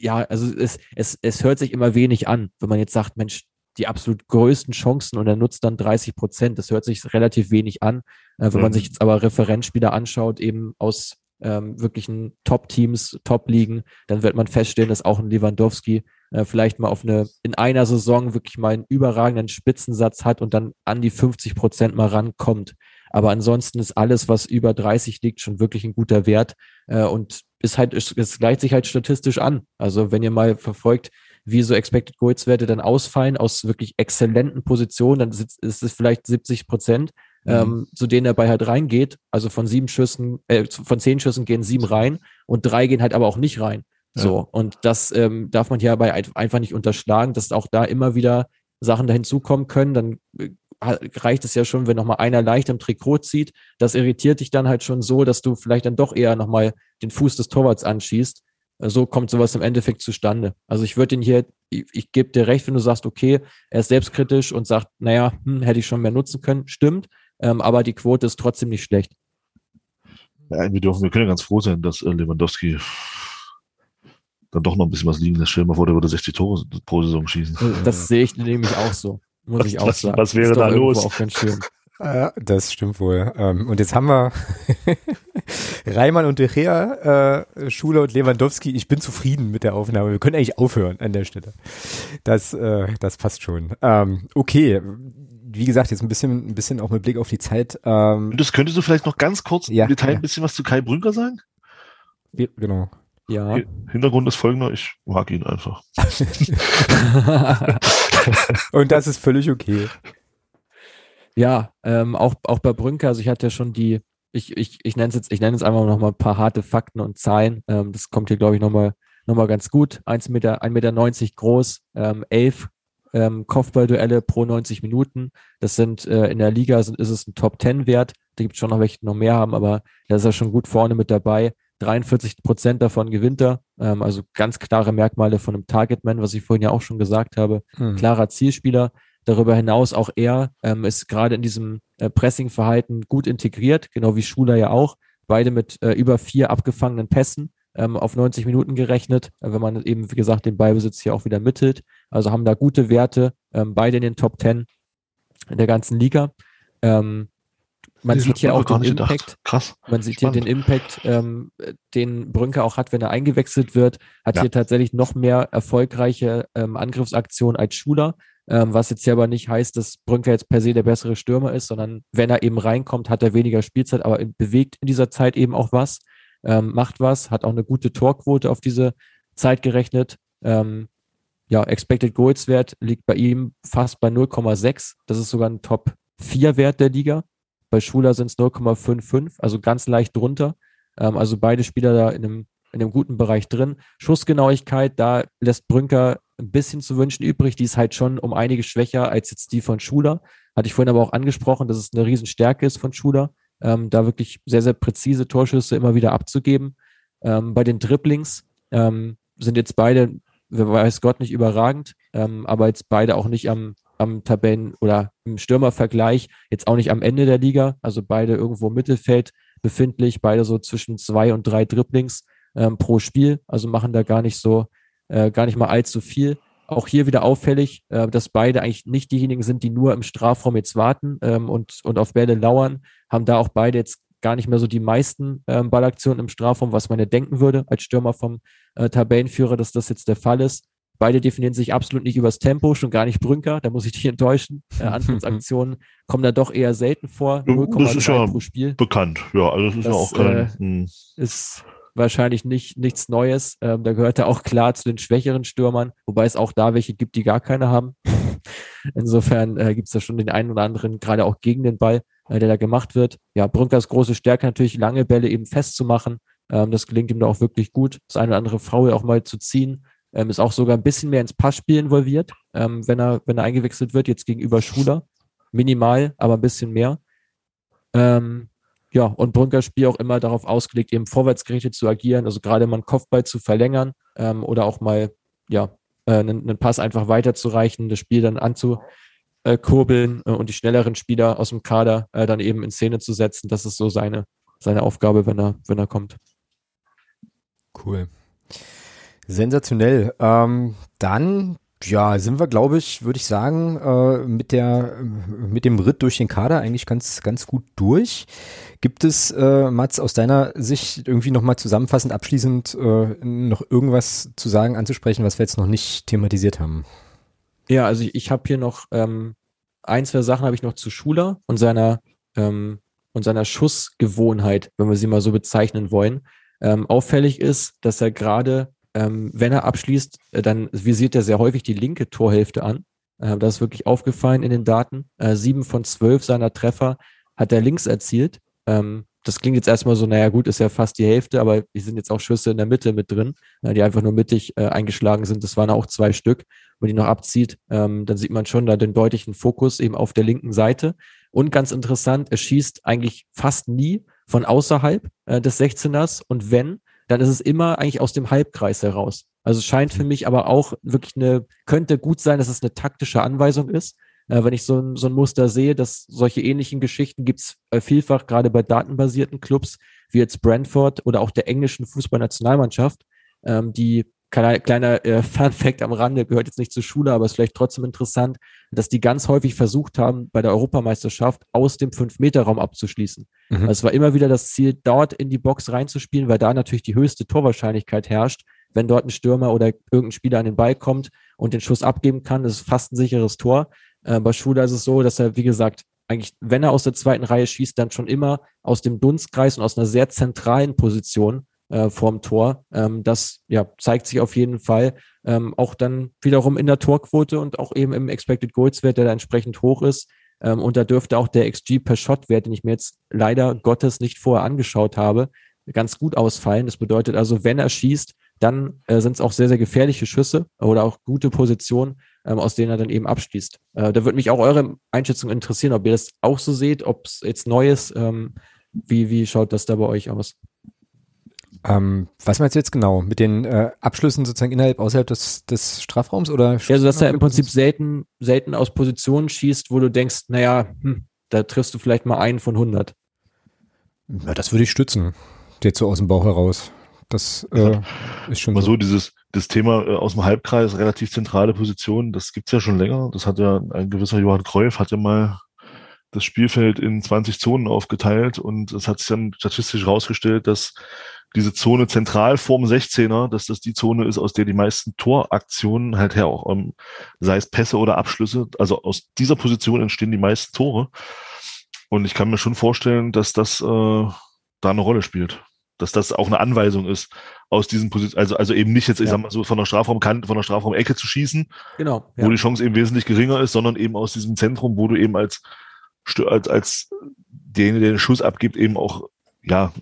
ja, also es, es, es hört sich immer wenig an, wenn man jetzt sagt, Mensch, die absolut größten Chancen und er nutzt dann 30 Prozent. Das hört sich relativ wenig an. Äh, wenn mhm. man sich jetzt aber Referenzspieler anschaut, eben aus ähm, wirklichen Top-Teams, Top-Ligen, dann wird man feststellen, dass auch ein Lewandowski äh, vielleicht mal auf eine, in einer Saison wirklich mal einen überragenden Spitzensatz hat und dann an die 50 Prozent mal rankommt. Aber ansonsten ist alles, was über 30 liegt, schon wirklich ein guter Wert äh, und ist halt, es, es gleicht sich halt statistisch an. Also wenn ihr mal verfolgt, wie so Expected Goals Werte dann ausfallen aus wirklich exzellenten Positionen, dann ist, ist es vielleicht 70 Prozent, mhm. ähm, zu denen er bei halt reingeht. Also von sieben Schüssen, äh, von zehn Schüssen gehen sieben rein und drei gehen halt aber auch nicht rein. So, ja. und das ähm, darf man hierbei einfach nicht unterschlagen, dass auch da immer wieder Sachen da hinzukommen können. Dann äh, reicht es ja schon, wenn nochmal einer leicht am Trikot zieht. Das irritiert dich dann halt schon so, dass du vielleicht dann doch eher nochmal den Fuß des Torwarts anschießt. Äh, so kommt sowas im Endeffekt zustande. Also ich würde ihn hier, ich, ich gebe dir recht, wenn du sagst, okay, er ist selbstkritisch und sagt, naja, hm, hätte ich schon mehr nutzen können. Stimmt, ähm, aber die Quote ist trotzdem nicht schlecht. Ja, wir dürfen, wir können ja ganz froh sein, dass äh, Lewandowski dann doch noch ein bisschen was liegen lässt. Stell dir mal vor, der würde 60 Tore pro Saison schießen. Äh, das sehe ich nämlich auch so. Muss was, ich auch was, sagen. Was wäre da los? Auch ganz schön. Ja, das stimmt wohl. Ähm, und jetzt haben wir Reimann und De Gea, äh, Schuler und Lewandowski. Ich bin zufrieden mit der Aufnahme. Wir können eigentlich aufhören an der Stelle. Das, äh, das passt schon. Ähm, okay. Wie gesagt, jetzt ein bisschen, ein bisschen auch mit Blick auf die Zeit. Ähm, das könntest du vielleicht noch ganz kurz ja, im Detail ja. ein bisschen was zu Kai Brünker sagen? Genau. Ja. Hintergrund ist folgender, ich mag ihn einfach. Und das ist völlig okay. Ja, ähm, auch, auch bei Brünker, also ich hatte ja schon die, ich, ich, ich nenne es jetzt, ich nenne es einfach nochmal ein paar harte Fakten und Zahlen. Ähm, das kommt hier, glaube ich, nochmal noch mal ganz gut. 1 Meter, 1,90 Meter groß, ähm, 11 ähm, Kopfballduelle pro 90 Minuten. Das sind äh, in der Liga sind, ist es ein Top-10-Wert. Da gibt es schon noch welche, die noch mehr haben, aber da ist er schon gut vorne mit dabei. 43 Prozent davon gewinnt er. Ähm, also ganz klare Merkmale von einem Targetman, was ich vorhin ja auch schon gesagt habe. Mhm. Klarer Zielspieler. Darüber hinaus auch er ähm, ist gerade in diesem äh, Pressing-Verhalten gut integriert, genau wie Schuler ja auch. Beide mit äh, über vier abgefangenen Pässen ähm, auf 90 Minuten gerechnet, äh, wenn man eben, wie gesagt, den Ballbesitz hier auch wieder mittelt. Also haben da gute Werte, ähm, beide in den Top 10 der ganzen Liga. Ähm, man sieht hier auch den Impact. Krass. Man sieht Spannend. hier den Impact, ähm, den Brünker auch hat, wenn er eingewechselt wird. Hat ja. hier tatsächlich noch mehr erfolgreiche ähm, Angriffsaktionen als Schuler. Ähm, was jetzt hier aber nicht heißt, dass Brünker jetzt per se der bessere Stürmer ist, sondern wenn er eben reinkommt, hat er weniger Spielzeit, aber bewegt in dieser Zeit eben auch was, ähm, macht was, hat auch eine gute Torquote auf diese Zeit gerechnet. Ähm, ja, Expected Goals Wert liegt bei ihm fast bei 0,6. Das ist sogar ein Top 4 Wert der Liga. Bei Schuler sind es 0,55, also ganz leicht drunter. Ähm, also beide Spieler da in einem, in einem guten Bereich drin. Schussgenauigkeit, da lässt Brünker ein bisschen zu wünschen übrig. Die ist halt schon um einige schwächer als jetzt die von Schuler. Hatte ich vorhin aber auch angesprochen, dass es eine Riesenstärke ist von Schuler, ähm, da wirklich sehr, sehr präzise Torschüsse immer wieder abzugeben. Ähm, bei den Dribblings ähm, sind jetzt beide, wer weiß Gott, nicht überragend, ähm, aber jetzt beide auch nicht am, am Tabellen- oder im Stürmervergleich, jetzt auch nicht am Ende der Liga, also beide irgendwo im Mittelfeld befindlich, beide so zwischen zwei und drei Dribblings ähm, pro Spiel, also machen da gar nicht so, äh, gar nicht mal allzu viel. Auch hier wieder auffällig, äh, dass beide eigentlich nicht diejenigen sind, die nur im Strafraum jetzt warten ähm, und, und auf Bälle lauern, haben da auch beide jetzt gar nicht mehr so die meisten ähm, Ballaktionen im Strafraum, was man ja denken würde als Stürmer vom äh, Tabellenführer, dass das jetzt der Fall ist. Beide definieren sich absolut nicht übers Tempo, schon gar nicht Brünker, da muss ich dich enttäuschen. Äh, Anfangsaktionen kommen da doch eher selten vor. 0, das ist ja pro Spiel. bekannt, ja, also das ist das, ja auch kein. Äh, hm. ist wahrscheinlich nicht, nichts Neues. Ähm, da gehört er auch klar zu den schwächeren Stürmern, wobei es auch da welche gibt, die gar keine haben. Insofern äh, gibt es da schon den einen oder anderen, gerade auch gegen den Ball, äh, der da gemacht wird. Ja, Brünkers große Stärke natürlich, lange Bälle eben festzumachen. Ähm, das gelingt ihm da auch wirklich gut, das eine oder andere Foul auch mal zu ziehen. Ähm, ist auch sogar ein bisschen mehr ins Passspiel involviert, ähm, wenn er, wenn er eingewechselt wird, jetzt gegenüber Schuler. Minimal, aber ein bisschen mehr. Ähm, ja, und Brünkers Spiel auch immer darauf ausgelegt, eben vorwärtsgerichtet zu agieren, also gerade mal einen Kopfball zu verlängern ähm, oder auch mal, ja, äh, einen, einen Pass einfach weiterzureichen, das Spiel dann anzukurbeln äh, und die schnelleren Spieler aus dem Kader äh, dann eben in Szene zu setzen. Das ist so seine, seine Aufgabe, wenn er, wenn er kommt. Cool. Sensationell. Ähm, dann, ja, sind wir, glaube ich, würde ich sagen, äh, mit der, mit dem Ritt durch den Kader eigentlich ganz, ganz gut durch. Gibt es, äh, Mats, aus deiner Sicht irgendwie nochmal zusammenfassend, abschließend äh, noch irgendwas zu sagen, anzusprechen, was wir jetzt noch nicht thematisiert haben? Ja, also ich, ich habe hier noch ähm, ein, zwei Sachen habe ich noch zu Schuler und seiner ähm, und seiner Schussgewohnheit, wenn wir sie mal so bezeichnen wollen. Ähm, auffällig ist, dass er gerade ähm, wenn er abschließt, äh, dann visiert er sehr häufig die linke Torhälfte an. Äh, das ist wirklich aufgefallen in den Daten. Äh, sieben von zwölf seiner Treffer hat er links erzielt. Ähm, das klingt jetzt erstmal so, naja gut, ist ja fast die Hälfte, aber die sind jetzt auch Schüsse in der Mitte mit drin, äh, die einfach nur mittig äh, eingeschlagen sind. Das waren auch zwei Stück. Wenn die noch abzieht, ähm, dann sieht man schon da den deutlichen Fokus eben auf der linken Seite. Und ganz interessant, er schießt eigentlich fast nie von außerhalb äh, des 16ers und wenn, dann ist es immer eigentlich aus dem Halbkreis heraus. Also es scheint für mich aber auch wirklich eine, könnte gut sein, dass es eine taktische Anweisung ist. Äh, wenn ich so ein, so ein Muster sehe, dass solche ähnlichen Geschichten gibt es äh, vielfach gerade bei datenbasierten Clubs, wie jetzt Brentford oder auch der englischen Fußballnationalmannschaft, ähm, die kleiner, kleiner äh, Fun-Fact am Rande, gehört jetzt nicht zur Schule, aber ist vielleicht trotzdem interessant, dass die ganz häufig versucht haben, bei der Europameisterschaft aus dem 5-Meter-Raum abzuschließen. Mhm. Also es war immer wieder das Ziel, dort in die Box reinzuspielen, weil da natürlich die höchste Torwahrscheinlichkeit herrscht. Wenn dort ein Stürmer oder irgendein Spieler an den Ball kommt und den Schuss abgeben kann, das ist fast ein sicheres Tor. Äh, bei Schuler ist es so, dass er, wie gesagt, eigentlich, wenn er aus der zweiten Reihe schießt, dann schon immer aus dem Dunstkreis und aus einer sehr zentralen Position äh, vorm Tor. Ähm, das ja, zeigt sich auf jeden Fall ähm, auch dann wiederum in der Torquote und auch eben im Expected Goals Wert, der da entsprechend hoch ist. Ähm, und da dürfte auch der XG per Shot Wert, den ich mir jetzt leider Gottes nicht vorher angeschaut habe, ganz gut ausfallen. Das bedeutet also, wenn er schießt, dann äh, sind es auch sehr, sehr gefährliche Schüsse oder auch gute Positionen, ähm, aus denen er dann eben abschließt. Äh, da würde mich auch eure Einschätzung interessieren, ob ihr das auch so seht, ob es jetzt Neues, ähm, wie, wie schaut das da bei euch aus? Ähm, was meinst du jetzt genau? Mit den äh, Abschlüssen sozusagen innerhalb, außerhalb des, des Strafraums oder? Ja, also dass er im Prinzip selten, selten aus Positionen schießt, wo du denkst, naja, hm, da triffst du vielleicht mal einen von 100. Ja, das würde ich stützen. Jetzt so aus dem Bauch heraus. Das äh, ist schon mal so. so dieses das Thema äh, aus dem Halbkreis, relativ zentrale Position, das gibt's ja schon länger. Das hat ja ein gewisser Johann Kreuf, hat ja mal das Spielfeld in 20 Zonen aufgeteilt und es hat sich dann statistisch herausgestellt, dass diese Zone zentral vorm 16er, dass das die Zone ist, aus der die meisten Toraktionen halt her auch, ähm, sei es Pässe oder Abschlüsse, also aus dieser Position entstehen die meisten Tore. Und ich kann mir schon vorstellen, dass das äh, da eine Rolle spielt. Dass das auch eine Anweisung ist, aus diesen Positionen, also, also eben nicht jetzt, ich ja. sag mal so, von der Strafraumkante, von der Strafraumecke zu schießen, genau, ja. wo die Chance eben wesentlich geringer ist, sondern eben aus diesem Zentrum, wo du eben als, als, als derjenige, der den Schuss abgibt, eben auch, ja,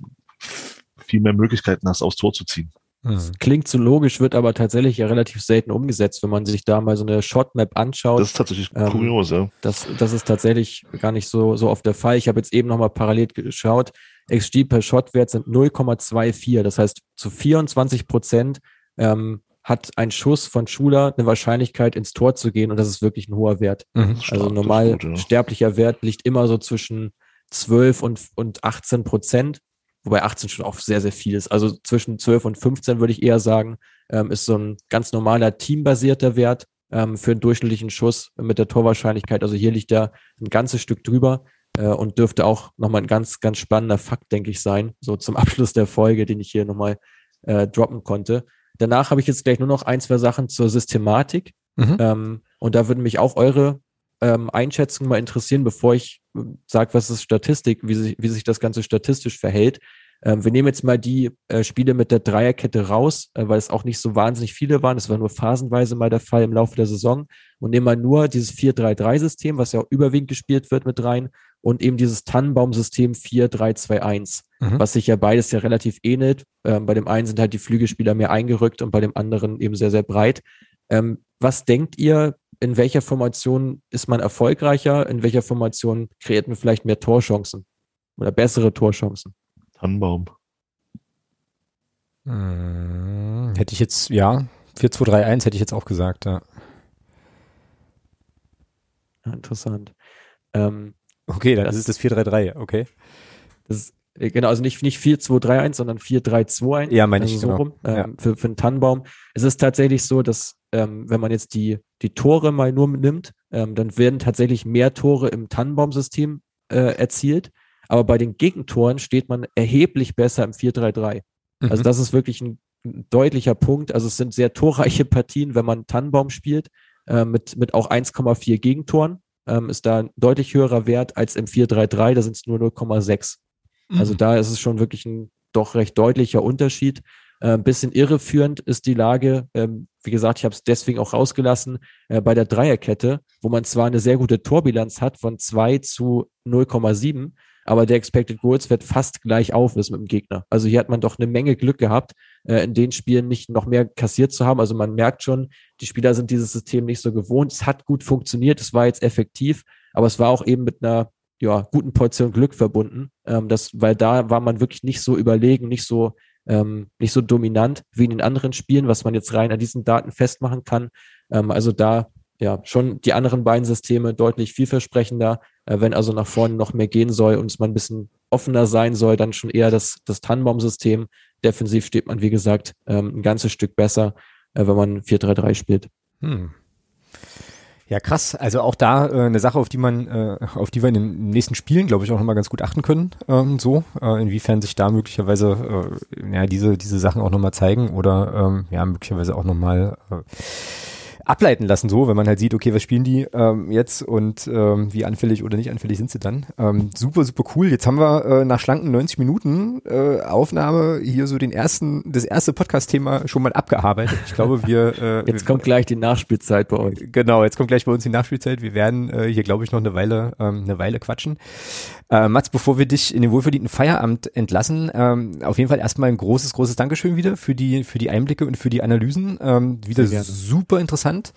viel mehr Möglichkeiten hast, aufs Tor zu ziehen. Das klingt so logisch, wird aber tatsächlich ja relativ selten umgesetzt, wenn man sich da mal so eine Shotmap anschaut. Das ist tatsächlich ähm, kurios, ja. Das, das ist tatsächlich gar nicht so, so oft der Fall. Ich habe jetzt eben nochmal parallel geschaut. XG per Shotwert sind 0,24. Das heißt, zu 24 Prozent ähm, hat ein Schuss von Schuler eine Wahrscheinlichkeit, ins Tor zu gehen und das ist wirklich ein hoher Wert. Mhm, also normal gut, ja. sterblicher Wert liegt immer so zwischen 12 und, und 18 Prozent wobei 18 schon auch sehr, sehr viel ist. Also zwischen 12 und 15 würde ich eher sagen, ähm, ist so ein ganz normaler teambasierter Wert ähm, für einen durchschnittlichen Schuss mit der Torwahrscheinlichkeit. Also hier liegt er ein ganzes Stück drüber äh, und dürfte auch nochmal ein ganz, ganz spannender Fakt, denke ich, sein. So zum Abschluss der Folge, den ich hier nochmal äh, droppen konnte. Danach habe ich jetzt gleich nur noch ein, zwei Sachen zur Systematik. Mhm. Ähm, und da würden mich auch eure ähm, Einschätzung mal interessieren, bevor ich äh, sage, was ist Statistik, wie sich, wie sich das Ganze statistisch verhält. Ähm, wir nehmen jetzt mal die äh, Spiele mit der Dreierkette raus, äh, weil es auch nicht so wahnsinnig viele waren. Es war nur phasenweise mal der Fall im Laufe der Saison. Und nehmen mal nur dieses 4-3-3-System, was ja auch überwiegend gespielt wird mit rein, und eben dieses Tannenbaum-System 4-3-2-1, mhm. was sich ja beides ja relativ ähnelt. Ähm, bei dem einen sind halt die Flügelspieler mehr eingerückt und bei dem anderen eben sehr, sehr breit. Ähm, was denkt ihr, in welcher Formation ist man erfolgreicher, in welcher Formation kreiert man vielleicht mehr Torchancen oder bessere Torchancen? Tannenbaum. Hm, hätte ich jetzt, ja, 4-2-3-1 hätte ich jetzt auch gesagt, ja. Interessant. Ähm, okay, dann das, ist das 4-3-3, okay. Das, genau, also nicht, nicht 4-2-3-1, sondern 4-3-2-1. Ja, meine also ich so genau. rum, ähm, ja. für, für einen Tannenbaum. Es ist tatsächlich so, dass ähm, wenn man jetzt die, die Tore mal nur nimmt, ähm, dann werden tatsächlich mehr Tore im Tannenbaumsystem äh, erzielt. Aber bei den Gegentoren steht man erheblich besser im 4-3-3. Mhm. Also das ist wirklich ein deutlicher Punkt. Also es sind sehr torreiche Partien, wenn man Tannenbaum spielt, äh, mit, mit auch 1,4 Gegentoren. Ähm, ist da ein deutlich höherer Wert als im 4-3-3, da sind es nur 0,6. Mhm. Also da ist es schon wirklich ein doch recht deutlicher Unterschied. Äh, ein bisschen irreführend ist die Lage, ähm, wie gesagt, ich habe es deswegen auch rausgelassen, äh, bei der Dreierkette, wo man zwar eine sehr gute Torbilanz hat von 2 zu 0,7, aber der Expected Goals wird fast gleich auf ist mit dem Gegner. Also hier hat man doch eine Menge Glück gehabt, äh, in den Spielen nicht noch mehr kassiert zu haben. Also man merkt schon, die Spieler sind dieses System nicht so gewohnt. Es hat gut funktioniert, es war jetzt effektiv, aber es war auch eben mit einer ja, guten Portion Glück verbunden. Ähm, das, weil da war man wirklich nicht so überlegen, nicht so ähm, nicht so dominant wie in den anderen Spielen, was man jetzt rein an diesen Daten festmachen kann. Ähm, also da ja schon die anderen beiden Systeme deutlich vielversprechender. Äh, wenn also nach vorne noch mehr gehen soll und es mal ein bisschen offener sein soll, dann schon eher das, das Tannenbaum-System. Defensiv steht man, wie gesagt, ähm, ein ganzes Stück besser, äh, wenn man 4-3-3 spielt. Hm. Ja, krass. Also auch da äh, eine Sache, auf die man, äh, auf die wir in den nächsten Spielen, glaube ich, auch nochmal ganz gut achten können. Ähm, so, äh, inwiefern sich da möglicherweise äh, ja diese diese Sachen auch nochmal zeigen oder ähm, ja möglicherweise auch nochmal äh, ableiten lassen, so, wenn man halt sieht, okay, was spielen die ähm, jetzt und ähm, wie anfällig oder nicht anfällig sind sie dann. Ähm, super, super cool. Jetzt haben wir äh, nach schlanken 90 Minuten äh, Aufnahme hier so den ersten, das erste Podcast-Thema schon mal abgearbeitet. Ich glaube, wir äh, Jetzt kommt gleich die Nachspielzeit bei euch. Genau, jetzt kommt gleich bei uns die Nachspielzeit. Wir werden äh, hier, glaube ich, noch eine Weile, ähm, eine Weile quatschen. Äh, Mats, bevor wir dich in den wohlverdienten Feierabend entlassen, ähm, auf jeden Fall erstmal ein großes, großes Dankeschön wieder für die, für die Einblicke und für die Analysen. Ähm, wieder super interessant.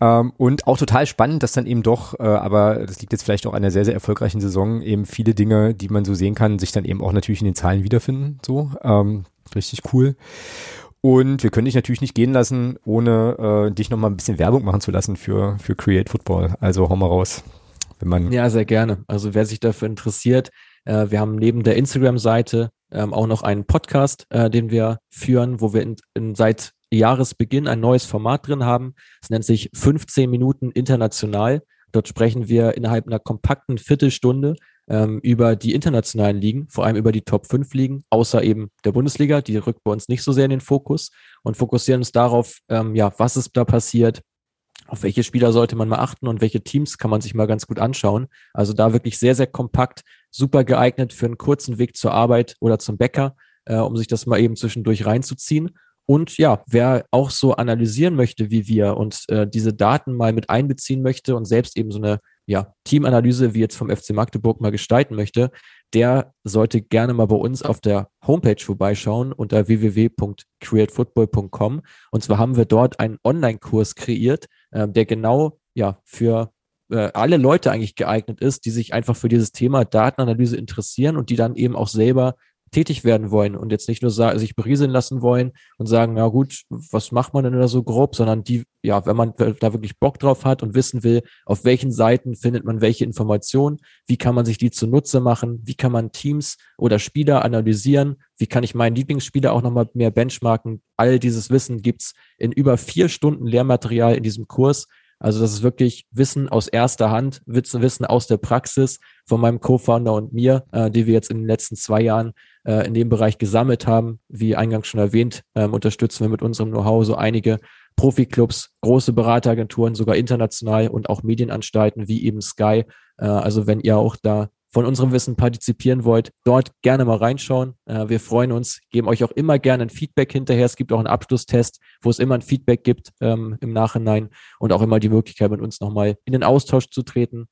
Ähm, und auch total spannend, dass dann eben doch, äh, aber das liegt jetzt vielleicht auch an einer sehr, sehr erfolgreichen Saison, eben viele Dinge, die man so sehen kann, sich dann eben auch natürlich in den Zahlen wiederfinden. So, ähm, richtig cool. Und wir können dich natürlich nicht gehen lassen, ohne äh, dich nochmal ein bisschen Werbung machen zu lassen für, für Create Football. Also hau mal raus wenn man. Ja, sehr gerne. Also wer sich dafür interessiert, äh, wir haben neben der Instagram-Seite ähm, auch noch einen Podcast, äh, den wir führen, wo wir in, in, seit Jahresbeginn ein neues Format drin haben. Es nennt sich 15 Minuten international. Dort sprechen wir innerhalb einer kompakten Viertelstunde ähm, über die internationalen Ligen, vor allem über die Top 5 Ligen, außer eben der Bundesliga, die rückt bei uns nicht so sehr in den Fokus und fokussieren uns darauf, ähm, ja, was ist da passiert, auf welche Spieler sollte man mal achten und welche Teams kann man sich mal ganz gut anschauen. Also da wirklich sehr, sehr kompakt, super geeignet für einen kurzen Weg zur Arbeit oder zum Bäcker, äh, um sich das mal eben zwischendurch reinzuziehen. Und ja, wer auch so analysieren möchte wie wir und äh, diese Daten mal mit einbeziehen möchte und selbst eben so eine ja, Teamanalyse wie jetzt vom FC Magdeburg mal gestalten möchte, der sollte gerne mal bei uns auf der Homepage vorbeischauen unter www.createfootball.com. Und zwar haben wir dort einen Online-Kurs kreiert, äh, der genau ja für äh, alle Leute eigentlich geeignet ist, die sich einfach für dieses Thema Datenanalyse interessieren und die dann eben auch selber tätig werden wollen und jetzt nicht nur sich berieseln lassen wollen und sagen, na gut, was macht man denn da so grob, sondern die, ja, wenn man da wirklich Bock drauf hat und wissen will, auf welchen Seiten findet man welche Informationen, wie kann man sich die zunutze machen, wie kann man Teams oder Spieler analysieren, wie kann ich meinen Lieblingsspieler auch nochmal mehr benchmarken. All dieses Wissen gibt's in über vier Stunden Lehrmaterial in diesem Kurs. Also das ist wirklich Wissen aus erster Hand, Wissen aus der Praxis von meinem Co-Founder und mir, äh, die wir jetzt in den letzten zwei Jahren äh, in dem Bereich gesammelt haben. Wie eingangs schon erwähnt, ähm, unterstützen wir mit unserem Know-how so einige Profiklubs, große Berateragenturen, sogar international und auch Medienanstalten wie eben Sky. Äh, also wenn ihr auch da von unserem Wissen partizipieren wollt, dort gerne mal reinschauen. Äh, wir freuen uns, geben euch auch immer gerne ein Feedback hinterher. Es gibt auch einen Abschlusstest, wo es immer ein Feedback gibt ähm, im Nachhinein und auch immer die Möglichkeit, mit uns nochmal in den Austausch zu treten.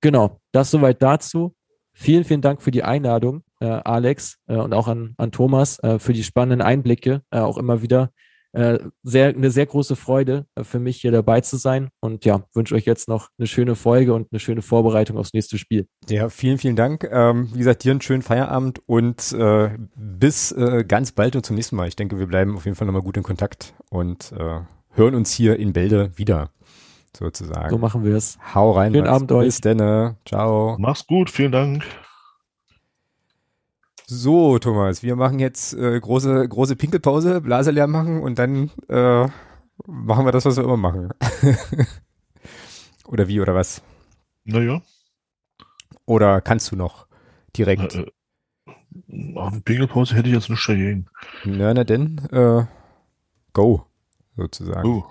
Genau, das soweit dazu. Vielen, vielen Dank für die Einladung, äh, Alex, äh, und auch an, an Thomas äh, für die spannenden Einblicke, äh, auch immer wieder. Äh, sehr, eine sehr große Freude äh, für mich hier dabei zu sein und ja, wünsche euch jetzt noch eine schöne Folge und eine schöne Vorbereitung aufs nächste Spiel. Ja, vielen, vielen Dank. Ähm, wie gesagt, dir einen schönen Feierabend und äh, bis äh, ganz bald und zum nächsten Mal. Ich denke, wir bleiben auf jeden Fall nochmal gut in Kontakt und äh, hören uns hier in Bälde wieder sozusagen. So machen wir es. Hau rein. Schönen Abend euch. Bis denn. Ciao. Mach's gut. Vielen Dank. So, Thomas, wir machen jetzt äh, große, große Pinkelpause, Blase leer machen und dann äh, machen wir das, was wir immer machen. oder wie, oder was? Naja. Oder kannst du noch direkt? Äh, nach Pinkelpause hätte ich jetzt nicht dagegen. Na, na denn, äh, go, sozusagen. Go.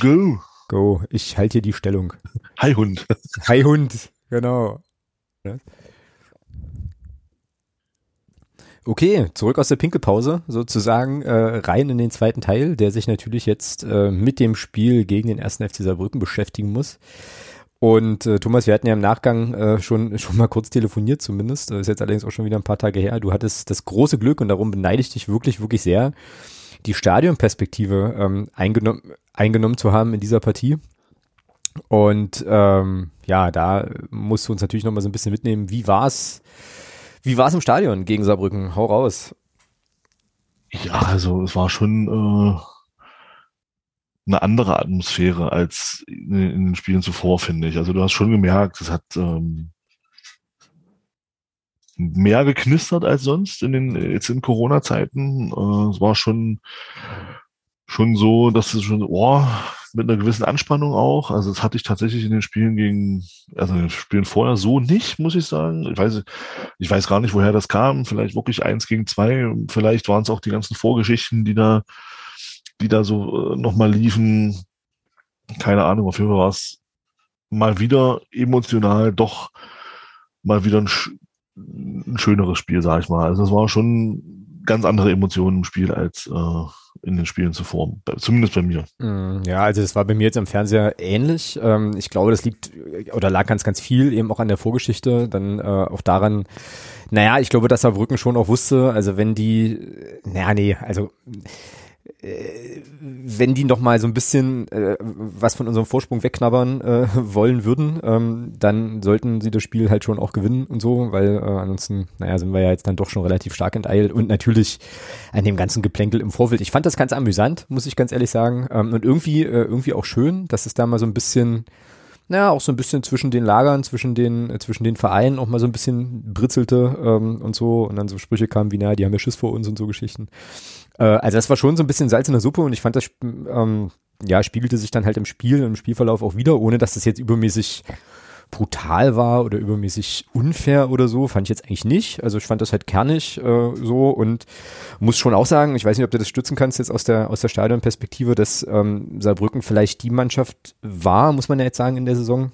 Go. Go, ich halte hier die Stellung. Hi Hund. Hi Hund, genau. Okay, zurück aus der Pinkelpause, sozusagen äh, rein in den zweiten Teil, der sich natürlich jetzt äh, mit dem Spiel gegen den ersten FC Saarbrücken beschäftigen muss. Und äh, Thomas, wir hatten ja im Nachgang äh, schon schon mal kurz telefoniert zumindest. Das ist jetzt allerdings auch schon wieder ein paar Tage her. Du hattest das große Glück und darum beneide ich dich wirklich, wirklich sehr, die Stadionperspektive ähm, eingenommen, eingenommen zu haben in dieser Partie. Und ähm, ja, da musst du uns natürlich noch mal so ein bisschen mitnehmen. Wie war's? Wie war es im Stadion gegen Saarbrücken? Hau raus. Ja, also es war schon äh, eine andere Atmosphäre als in, in, den Spielen zuvor, finde ich. Also du hast schon gemerkt, es hat ähm, mehr geknistert als sonst in den jetzt in Corona-Zeiten. Äh, es war schon schon so, dass es schon, oh, mit einer gewissen Anspannung auch. Also das hatte ich tatsächlich in den Spielen gegen, also in den Spielen vorher so nicht, muss ich sagen. Ich weiß, ich weiß gar nicht, woher das kam. Vielleicht wirklich eins gegen zwei. Vielleicht waren es auch die ganzen Vorgeschichten, die da, die da so äh, nochmal liefen. Keine Ahnung. Auf jeden Fall war es mal wieder emotional doch mal wieder ein, ein schöneres Spiel, sag ich mal. Also es war schon ganz andere Emotionen im Spiel als äh, in den Spielen zuvor, zumindest bei mir. Mm, ja, also das war bei mir jetzt am Fernseher ähnlich. Ähm, ich glaube, das liegt oder lag ganz, ganz viel eben auch an der Vorgeschichte, dann äh, auch daran, naja, ich glaube, dass Saarbrücken schon auch wusste, also wenn die, naja, nee, also wenn die noch mal so ein bisschen äh, was von unserem Vorsprung wegknabbern äh, wollen würden, ähm, dann sollten sie das Spiel halt schon auch gewinnen und so, weil äh, ansonsten, naja, sind wir ja jetzt dann doch schon relativ stark enteilt und natürlich an dem ganzen Geplänkel im Vorfeld. Ich fand das ganz amüsant, muss ich ganz ehrlich sagen, ähm, und irgendwie äh, irgendwie auch schön, dass es da mal so ein bisschen naja, auch so ein bisschen zwischen den Lagern, zwischen den, äh, zwischen den Vereinen auch mal so ein bisschen britzelte ähm, und so und dann so Sprüche kamen wie, naja, die haben ja Schiss vor uns und so Geschichten. Äh, also das war schon so ein bisschen Salz in der Suppe und ich fand das, ähm, ja, spiegelte sich dann halt im Spiel, im Spielverlauf auch wieder, ohne dass das jetzt übermäßig brutal war oder übermäßig unfair oder so, fand ich jetzt eigentlich nicht. Also ich fand das halt kernig äh, so und muss schon auch sagen, ich weiß nicht, ob du das stützen kannst jetzt aus der aus der Stadionperspektive, dass ähm, Saarbrücken vielleicht die Mannschaft war, muss man ja jetzt sagen in der Saison,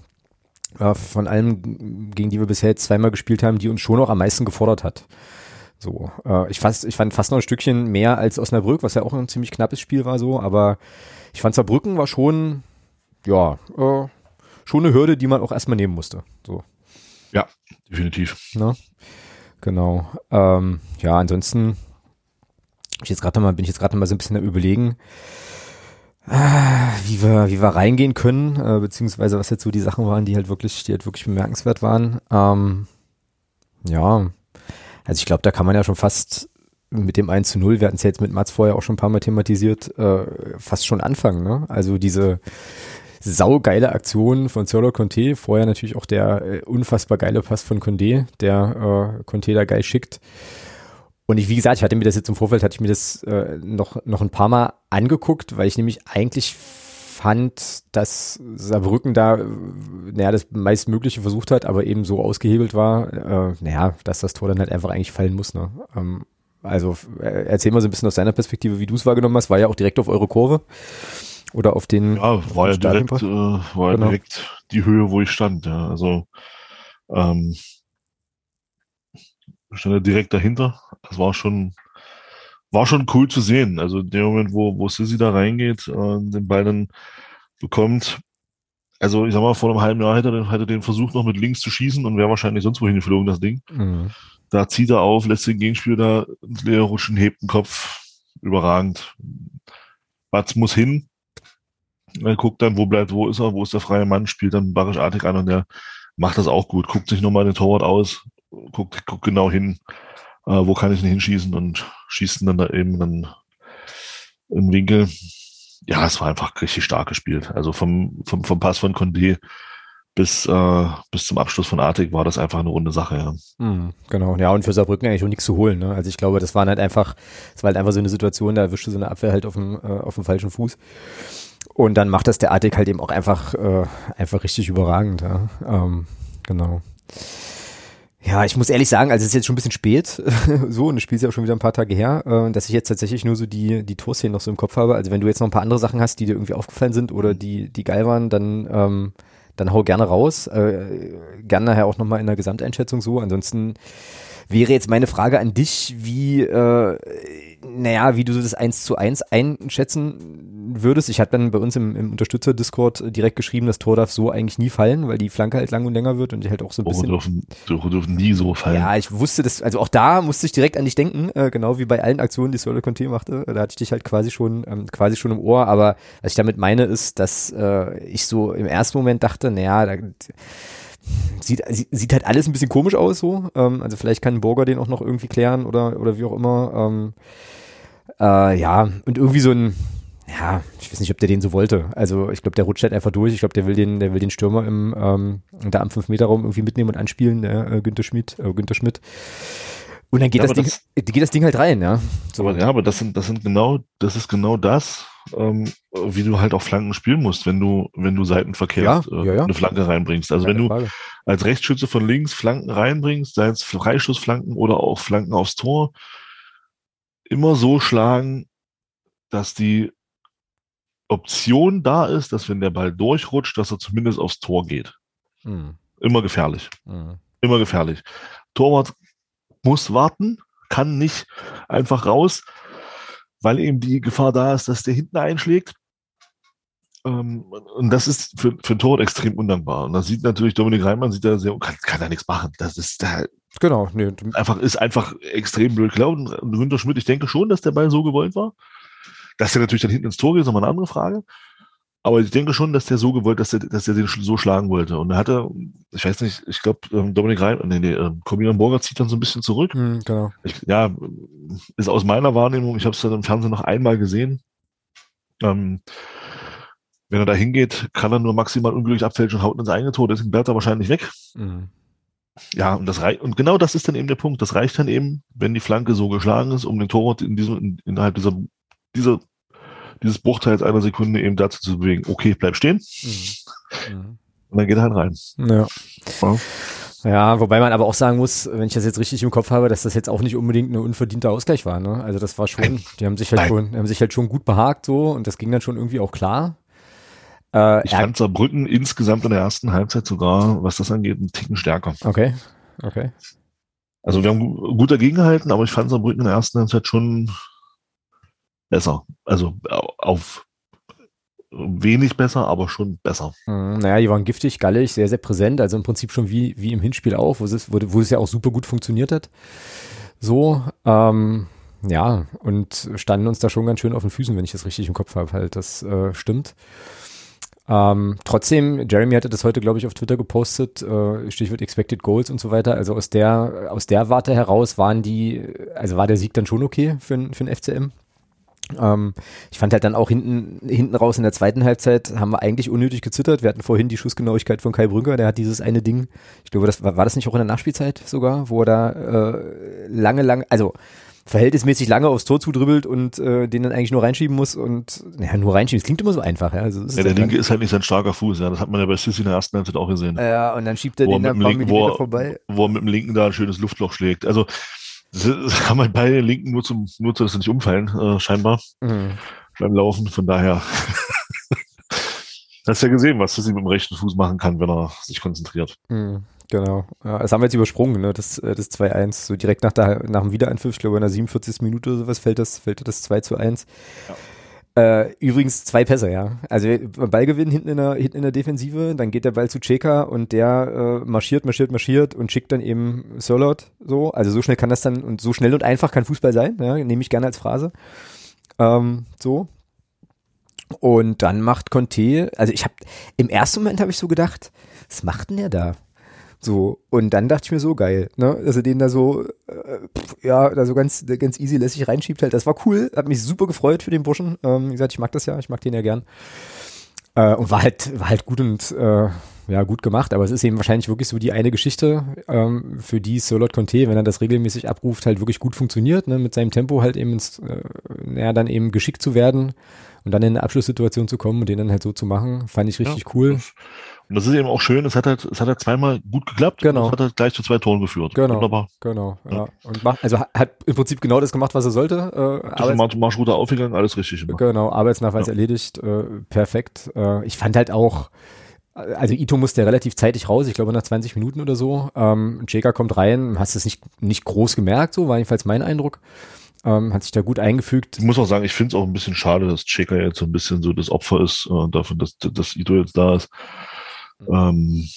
äh, von allem, gegen die wir bisher jetzt zweimal gespielt haben, die uns schon auch am meisten gefordert hat. So, äh, ich, fast, ich fand fast noch ein Stückchen mehr als Osnabrück, was ja auch ein ziemlich knappes Spiel war so, aber ich fand Saarbrücken war schon, ja, äh, schon eine Hürde, die man auch erstmal nehmen musste. So. Ja, definitiv. Ne? Genau. Ähm, ja, ansonsten ich jetzt gerade mal, bin ich jetzt gerade mal so ein bisschen überlegen, ah, wie wir, wie wir reingehen können, äh, beziehungsweise was jetzt so die Sachen waren, die halt wirklich, die halt wirklich bemerkenswert waren. Ähm, ja, also ich glaube, da kann man ja schon fast mit dem 1 zu 0, wir hatten es ja jetzt mit Mats vorher auch schon ein paar Mal thematisiert, äh, fast schon anfangen. Ne? Also diese saugeile Aktion von Solo Conte, vorher natürlich auch der äh, unfassbar geile Pass von Condé, der äh, Conte da geil schickt. Und ich, wie gesagt, ich hatte mir das jetzt im Vorfeld, hatte ich mir das äh, noch, noch ein paar Mal angeguckt, weil ich nämlich eigentlich fand, dass Saarbrücken da, naja, das meistmögliche versucht hat, aber eben so ausgehebelt war, äh, naja, dass das Tor dann halt einfach eigentlich fallen muss. Ne? Ähm, also äh, erzähl mal so ein bisschen aus deiner Perspektive, wie du es wahrgenommen hast. War ja auch direkt auf eure Kurve oder auf den. Ja, war ja direkt, äh, war genau. direkt die Höhe, wo ich stand. Ja. Also ähm, stand ja direkt dahinter. Das war schon war schon cool zu sehen. Also in dem Moment, wo, wo Sissy da reingeht, und den Ball dann bekommt, also ich sag mal, vor einem halben Jahr hätte er, hätte den versucht, noch mit links zu schießen und wäre wahrscheinlich sonst wohin geflogen, das Ding. Mhm. Da zieht er auf, lässt den Gegenspieler da ins Leere rutschen, hebt den Kopf. Überragend. Batz muss hin. Er guckt dann, wo bleibt, wo ist er, wo ist der freie Mann, spielt dann Barisch Artig an und der macht das auch gut. Guckt sich nochmal den Torwart aus, guckt, guckt genau hin, äh, wo kann ich ihn hinschießen und schießt dann da eben dann im Winkel. Ja, es war einfach richtig stark gespielt. Also vom, vom, vom Pass von Condé bis, äh, bis zum Abschluss von Artig war das einfach eine runde Sache, ja. Mhm, genau, ja, und für Saarbrücken eigentlich auch nichts zu holen. Ne? Also ich glaube, das war halt einfach, es war halt einfach so eine Situation, da erwischte so eine Abwehr halt auf dem, äh, auf dem falschen Fuß. Und dann macht das der Artig halt eben auch einfach, äh, einfach richtig überragend, ja. Ähm, genau. Ja, ich muss ehrlich sagen, also es ist jetzt schon ein bisschen spät, so, und das Spiel ist ja auch schon wieder ein paar Tage her, äh, dass ich jetzt tatsächlich nur so die, die Torszenen noch so im Kopf habe. Also wenn du jetzt noch ein paar andere Sachen hast, die dir irgendwie aufgefallen sind oder die, die geil waren, dann, ähm, dann hau gerne raus. Äh, gerne nachher auch nochmal in der Gesamteinschätzung so. Ansonsten wäre jetzt meine Frage an dich, wie, äh, naja, wie du das eins zu eins einschätzen würdest. Ich habe dann bei uns im, im Unterstützer-Discord direkt geschrieben, das Tor darf so eigentlich nie fallen, weil die Flanke halt lang und länger wird und ich halt auch so ein bisschen. Dürfen, dürfen nie so fallen. Ja, ich wusste das, also auch da musste ich direkt an dich denken, äh, genau wie bei allen Aktionen, die Solo Conte machte. Da hatte ich dich halt quasi schon, ähm, quasi schon im Ohr, aber was ich damit meine, ist, dass äh, ich so im ersten Moment dachte, naja, da sieht, sieht halt alles ein bisschen komisch aus so. Ähm, also vielleicht kann Burger den auch noch irgendwie klären oder, oder wie auch immer. Ähm, äh, ja, und irgendwie so ein, ja, ich weiß nicht, ob der den so wollte. Also ich glaube, der rutscht halt einfach durch. Ich glaube, der will den, der will den Stürmer im ähm, da am 5-Meter-Raum irgendwie mitnehmen und anspielen, der äh, Günther Schmidt, äh, Günther Schmidt. Und dann geht, ja, das, Ding, das, geht das Ding halt rein, ja. So. Aber, ja, aber das sind, das sind genau, das ist genau das, ähm, wie du halt auch Flanken spielen musst, wenn du, wenn du seitenverkehrt ja, äh, ja, ja. eine Flanke reinbringst. Also wenn du Frage. als Rechtsschütze von links Flanken reinbringst, sei es Freischussflanken oder auch Flanken aufs Tor, immer so schlagen, dass die Option da ist, dass wenn der Ball durchrutscht, dass er zumindest aufs Tor geht. Mhm. Immer gefährlich. Mhm. Immer gefährlich. Torwart muss warten, kann nicht einfach raus, weil eben die Gefahr da ist, dass der hinten einschlägt. Ähm, und das ist für, für ein Torwart extrem undankbar. Und da sieht natürlich Dominik Reimann, sieht da sehr, kann, kann da nichts machen. Das ist da, genau, nee. einfach, ist einfach extrem blöd gelaufen. Und Günther Schmidt, ich denke schon, dass der Ball so gewollt war. Dass er natürlich dann hinten ins Tor geht, ist nochmal eine andere Frage. Aber ich denke schon, dass der so gewollt, dass er, dass er den so schlagen wollte. Und er hatte, ich weiß nicht, ich glaube, ähm, Dominik Reim, nee, nee, ähm, Corbinian Burger zieht dann so ein bisschen zurück. Mhm, genau. Ich, ja, ist aus meiner Wahrnehmung, ich habe es dann im Fernsehen noch einmal gesehen. Ähm, wenn er da hingeht, kann er nur maximal unglücklich abfälschen und haut ins eigene Tor, deswegen bleibt er wahrscheinlich weg. Mhm. Ja, und das reicht, und genau das ist dann eben der Punkt. Das reicht dann eben, wenn die Flanke so geschlagen ist, um den Torwart in diesem, in, innerhalb dieser dieser, dieses Bruchteils einer Sekunde eben dazu zu bewegen, okay, bleib stehen. Mhm. Und dann geht er halt rein. Ja. ja. Ja, wobei man aber auch sagen muss, wenn ich das jetzt richtig im Kopf habe, dass das jetzt auch nicht unbedingt ein unverdienter Ausgleich war. Ne? Also das war schon, die haben sich halt Nein. schon, die haben sich halt schon gut behagt so und das ging dann schon irgendwie auch klar. Äh, ich fand Saarbrücken insgesamt in der ersten Halbzeit sogar, was das angeht, einen Ticken stärker. Okay, okay. Also wir haben gut dagegen gehalten, aber ich fand Saarbrücken in der ersten Halbzeit schon besser. Also auf wenig besser, aber schon besser. Mhm, naja, die waren giftig, gallig, sehr, sehr präsent. Also im Prinzip schon wie, wie im Hinspiel auch, wo es, wo, wo es ja auch super gut funktioniert hat. So, ähm, ja, und standen uns da schon ganz schön auf den Füßen, wenn ich das richtig im Kopf habe. Halt, das äh, stimmt. Ähm, trotzdem, Jeremy hatte das heute, glaube ich, auf Twitter gepostet, äh, Stichwort Expected Goals und so weiter. Also aus der, aus der Warte heraus waren die, also war der Sieg dann schon okay für, für den FCM. Ähm, ich fand halt dann auch hinten, hinten raus in der zweiten Halbzeit haben wir eigentlich unnötig gezittert. Wir hatten vorhin die Schussgenauigkeit von Kai Brünker, der hat dieses eine Ding, ich glaube, das war, war das nicht auch in der Nachspielzeit sogar, wo er da äh, lange, lange, also verhältnismäßig lange aufs Tor zudribbelt und äh, den dann eigentlich nur reinschieben muss und ja, nur reinschieben, das klingt immer so einfach. Ja, also, ja der linke ist halt nicht sein starker Fuß, ja, das hat man ja bei Sissi in der ersten Halbzeit auch gesehen. Ja, und dann schiebt er wo den dann ein paar linken, Millimeter wo, vorbei. Wo er mit dem linken da ein schönes Luftloch schlägt. Also das kann man bei den Linken nur zum, nur zu, dass sie nicht umfallen, äh, scheinbar, mhm. beim Laufen. Von daher hast ja gesehen, was Sissi mit dem rechten Fuß machen kann, wenn er sich konzentriert. Mhm. Genau. Ja, das haben wir jetzt übersprungen, ne? Das, äh, das 2-1. So direkt nach, der, nach dem Wiederanpfiff, ich glaube in der 47. Minute oder sowas fällt das, fällt das 2 zu 1. Ja. Äh, übrigens zwei Pässe, ja. Also Ballgewinn hinten in der, hinten in der Defensive, dann geht der Ball zu Cheka und der äh, marschiert, marschiert, marschiert und schickt dann eben Solot so. Also so schnell kann das dann und so schnell und einfach kann Fußball sein, ja, nehme ich gerne als Phrase. Ähm, so. Und dann macht Conte, also ich habe im ersten Moment habe ich so gedacht, was macht denn der da? So, und dann dachte ich mir so, geil, ne, dass er den da so, äh, ja, da so ganz, ganz easy lässig reinschiebt halt. Das war cool, hat mich super gefreut für den Burschen. Ähm, wie gesagt, ich mag das ja, ich mag den ja gern. Äh, und war halt, war halt gut und, äh, ja, gut gemacht, aber es ist eben wahrscheinlich wirklich so die eine Geschichte, ähm, für die Solot Conte, wenn er das regelmäßig abruft, halt wirklich gut funktioniert, ne, mit seinem Tempo halt eben ins, äh, naja, dann eben geschickt zu werden und dann in eine Abschlusssituation zu kommen und den dann halt so zu machen, fand ich richtig ja, cool. Das, und das ist eben auch schön, es hat halt, es hat halt zweimal gut geklappt genau. es hat halt gleich zu zwei Toren geführt. Genau. Wunderbar. Genau, ja. ja. Und mach, also hat im Prinzip genau das gemacht, was er sollte. Äh, Arbeits Marschroute aufgegangen, alles richtig gemacht. Genau, Arbeitsnachweis ja. erledigt, äh, perfekt. Äh, ich fand halt auch, also Ito musste ja relativ zeitig raus, ich glaube nach 20 Minuten oder so. Ähm, Jeka kommt rein, hast es nicht, nicht groß gemerkt, so war jedenfalls mein Eindruck. Ähm, hat sich da gut eingefügt. Ich muss auch sagen, ich finde es auch ein bisschen schade, dass Cheka jetzt so ein bisschen so das Opfer ist, äh, dafür, dass, dass Ito jetzt da ist. Ähm,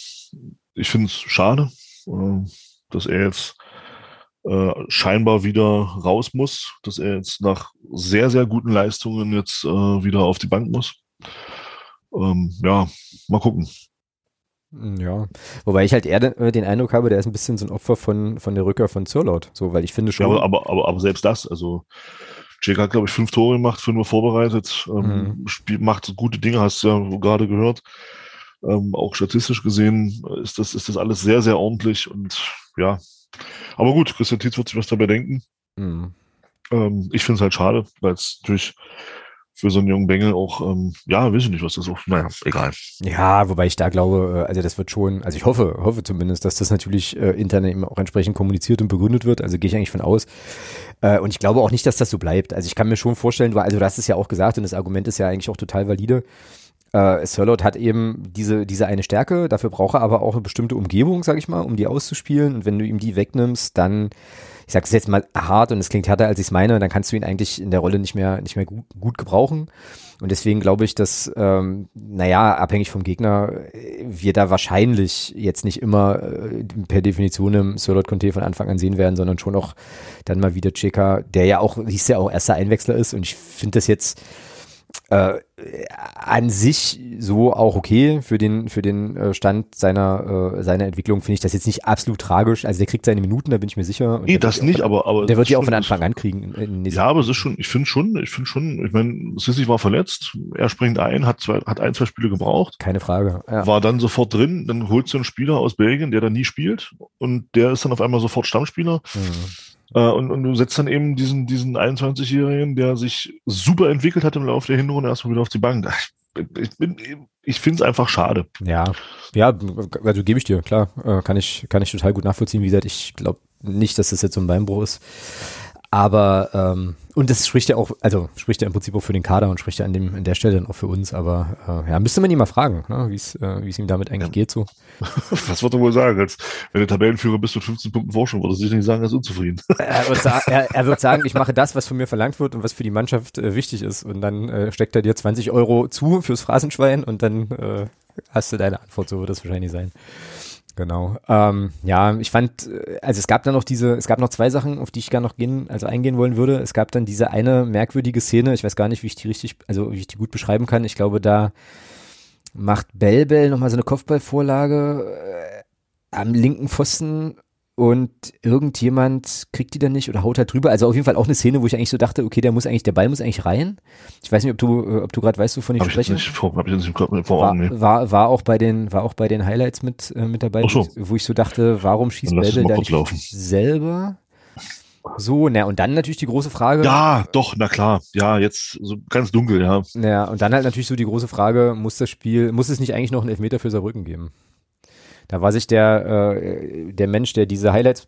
ich finde es schade, äh, dass er jetzt äh, scheinbar wieder raus muss, dass er jetzt nach sehr, sehr guten Leistungen jetzt äh, wieder auf die Bank muss. Ähm, ja, mal gucken. Ja, wobei ich halt eher den, äh, den, Eindruck habe, der ist ein bisschen so ein Opfer von, von der Rückkehr von Zurlaut. So, weil ich finde schon. Ja, aber, aber, aber, selbst das, also Jake hat, glaube ich, fünf Tore gemacht, fünf nur vorbereitet, ähm, mhm. spiel, macht gute Dinge, hast du ja gerade gehört. Ähm, auch statistisch gesehen ist das, ist das alles sehr, sehr ordentlich und ja. Aber gut, Christian Tietz wird sich was dabei denken. Mhm. Ähm, ich finde es halt schade, weil es natürlich für so einen jungen Bengel auch, ähm, ja, weiß ich nicht, was das auch, naja, egal. Ja, wobei ich da glaube, äh, also das wird schon, also ich hoffe, hoffe zumindest, dass das natürlich äh, intern eben auch entsprechend kommuniziert und begründet wird, also gehe ich eigentlich von aus. Äh, und ich glaube auch nicht, dass das so bleibt. Also ich kann mir schon vorstellen, du, also du hast es ja auch gesagt und das Argument ist ja eigentlich auch total valide, äh, Sirlot hat eben diese, diese eine Stärke, dafür braucht er aber auch eine bestimmte Umgebung, sag ich mal, um die auszuspielen. Und wenn du ihm die wegnimmst, dann, ich sage es jetzt mal hart und es klingt härter, als ich es meine, dann kannst du ihn eigentlich in der Rolle nicht mehr, nicht mehr gut, gut gebrauchen. Und deswegen glaube ich, dass, ähm, naja, abhängig vom Gegner, wir da wahrscheinlich jetzt nicht immer äh, per Definition im Sirlot Conte von Anfang an sehen werden, sondern schon auch dann mal wieder Cheka, der ja auch, hieß ja auch erster Einwechsler ist. Und ich finde das jetzt, äh, an sich so auch okay für den für den äh, Stand seiner äh, seiner Entwicklung finde ich das jetzt nicht absolut tragisch. Also der kriegt seine Minuten, da bin ich mir sicher. nee, das nicht, aber aber der wird die auch von Anfang an kriegen. In, in ja, aber es ist schon, ich finde schon, ich finde schon, ich meine, Sissy war verletzt, er springt ein, hat zwei, hat ein zwei Spiele gebraucht, keine Frage, ja. war dann sofort drin, dann holst du einen Spieler aus Belgien, der da nie spielt und der ist dann auf einmal sofort Stammspieler. Mhm. Äh, und, und du setzt dann eben diesen, diesen 21-Jährigen, der sich super entwickelt hat im Laufe der Hinrunde, erstmal wieder auf die Bank. Ich bin ich finde es einfach schade. Ja, ja, also gebe ich dir, klar, äh, kann ich, kann ich total gut nachvollziehen. Wie gesagt, ich glaube nicht, dass das jetzt so ein Beinbruch ist. Aber ähm, und das spricht ja auch, also spricht ja im Prinzip auch für den Kader und spricht ja an dem an der Stelle dann auch für uns. Aber äh, ja, müsste man ihn mal fragen, ne, wie es äh, wie es ihm damit eigentlich ja. geht so. Was wird er wohl sagen? Als wenn der Tabellenführer bis zu 15 Punkten Forschung würde sicher nicht sagen, er ist unzufrieden. Er wird, er, er wird, sagen, ich mache das, was von mir verlangt wird und was für die Mannschaft äh, wichtig ist. Und dann äh, steckt er dir 20 Euro zu fürs Phrasenschwein und dann äh, hast du deine Antwort. So wird das wahrscheinlich sein. Genau. Ähm, ja, ich fand, äh, also es gab dann noch diese, es gab noch zwei Sachen, auf die ich gerne noch gehen, also eingehen wollen würde. Es gab dann diese eine merkwürdige Szene, ich weiß gar nicht, wie ich die richtig, also wie ich die gut beschreiben kann. Ich glaube, da macht Bellbell nochmal so eine Kopfballvorlage äh, am linken Pfosten und irgendjemand kriegt die dann nicht oder haut halt drüber. Also auf jeden Fall auch eine Szene, wo ich eigentlich so dachte, okay, der muss eigentlich, der Ball muss eigentlich rein. Ich weiß nicht, ob du, äh, ob du gerade weißt, wovon ich hab spreche. Ich nicht, vor, hab ich nicht vor war, Augen, nee. war, war auch bei den, war auch bei den Highlights mit, äh, mit dabei, so. wo ich so dachte, warum schießt Bellbel da nicht laufen. selber? So, na, und dann natürlich die große Frage. Ja, doch, na klar. Ja, jetzt so ganz dunkel, ja. Ja, und dann halt natürlich so die große Frage, muss das Spiel, muss es nicht eigentlich noch einen Elfmeter für Saarbrücken geben? Da war sich der, äh, der Mensch, der diese Highlights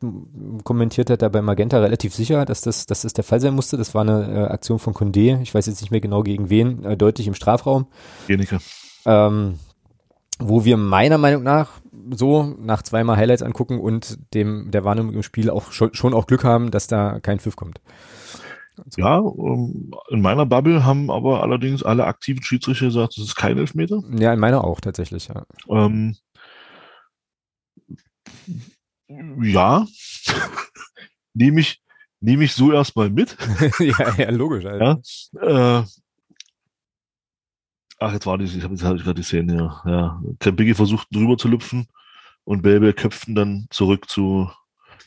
kommentiert hat, da bei Magenta relativ sicher, dass das, dass das der Fall sein musste. Das war eine äh, Aktion von Condé. Ich weiß jetzt nicht mehr genau gegen wen, äh, deutlich im Strafraum. Wenige. Ähm, wo wir meiner Meinung nach so nach zweimal Highlights angucken und dem der Wahrnehmung im Spiel auch schon, schon auch Glück haben, dass da kein Pfiff kommt. So. Ja, ähm, in meiner Bubble haben aber allerdings alle aktiven Schiedsrichter gesagt, das ist kein Elfmeter. Ja, in meiner auch tatsächlich, ja. Ähm, ja, nehme ich, nehme ich so erstmal mit. ja, ja, logisch. Alter. Ja, äh, ach, jetzt war die, ich habe jetzt, gerade die Szene, ja. ja. Tempigi versucht drüber zu lüpfen und Belbe köpften dann zurück zu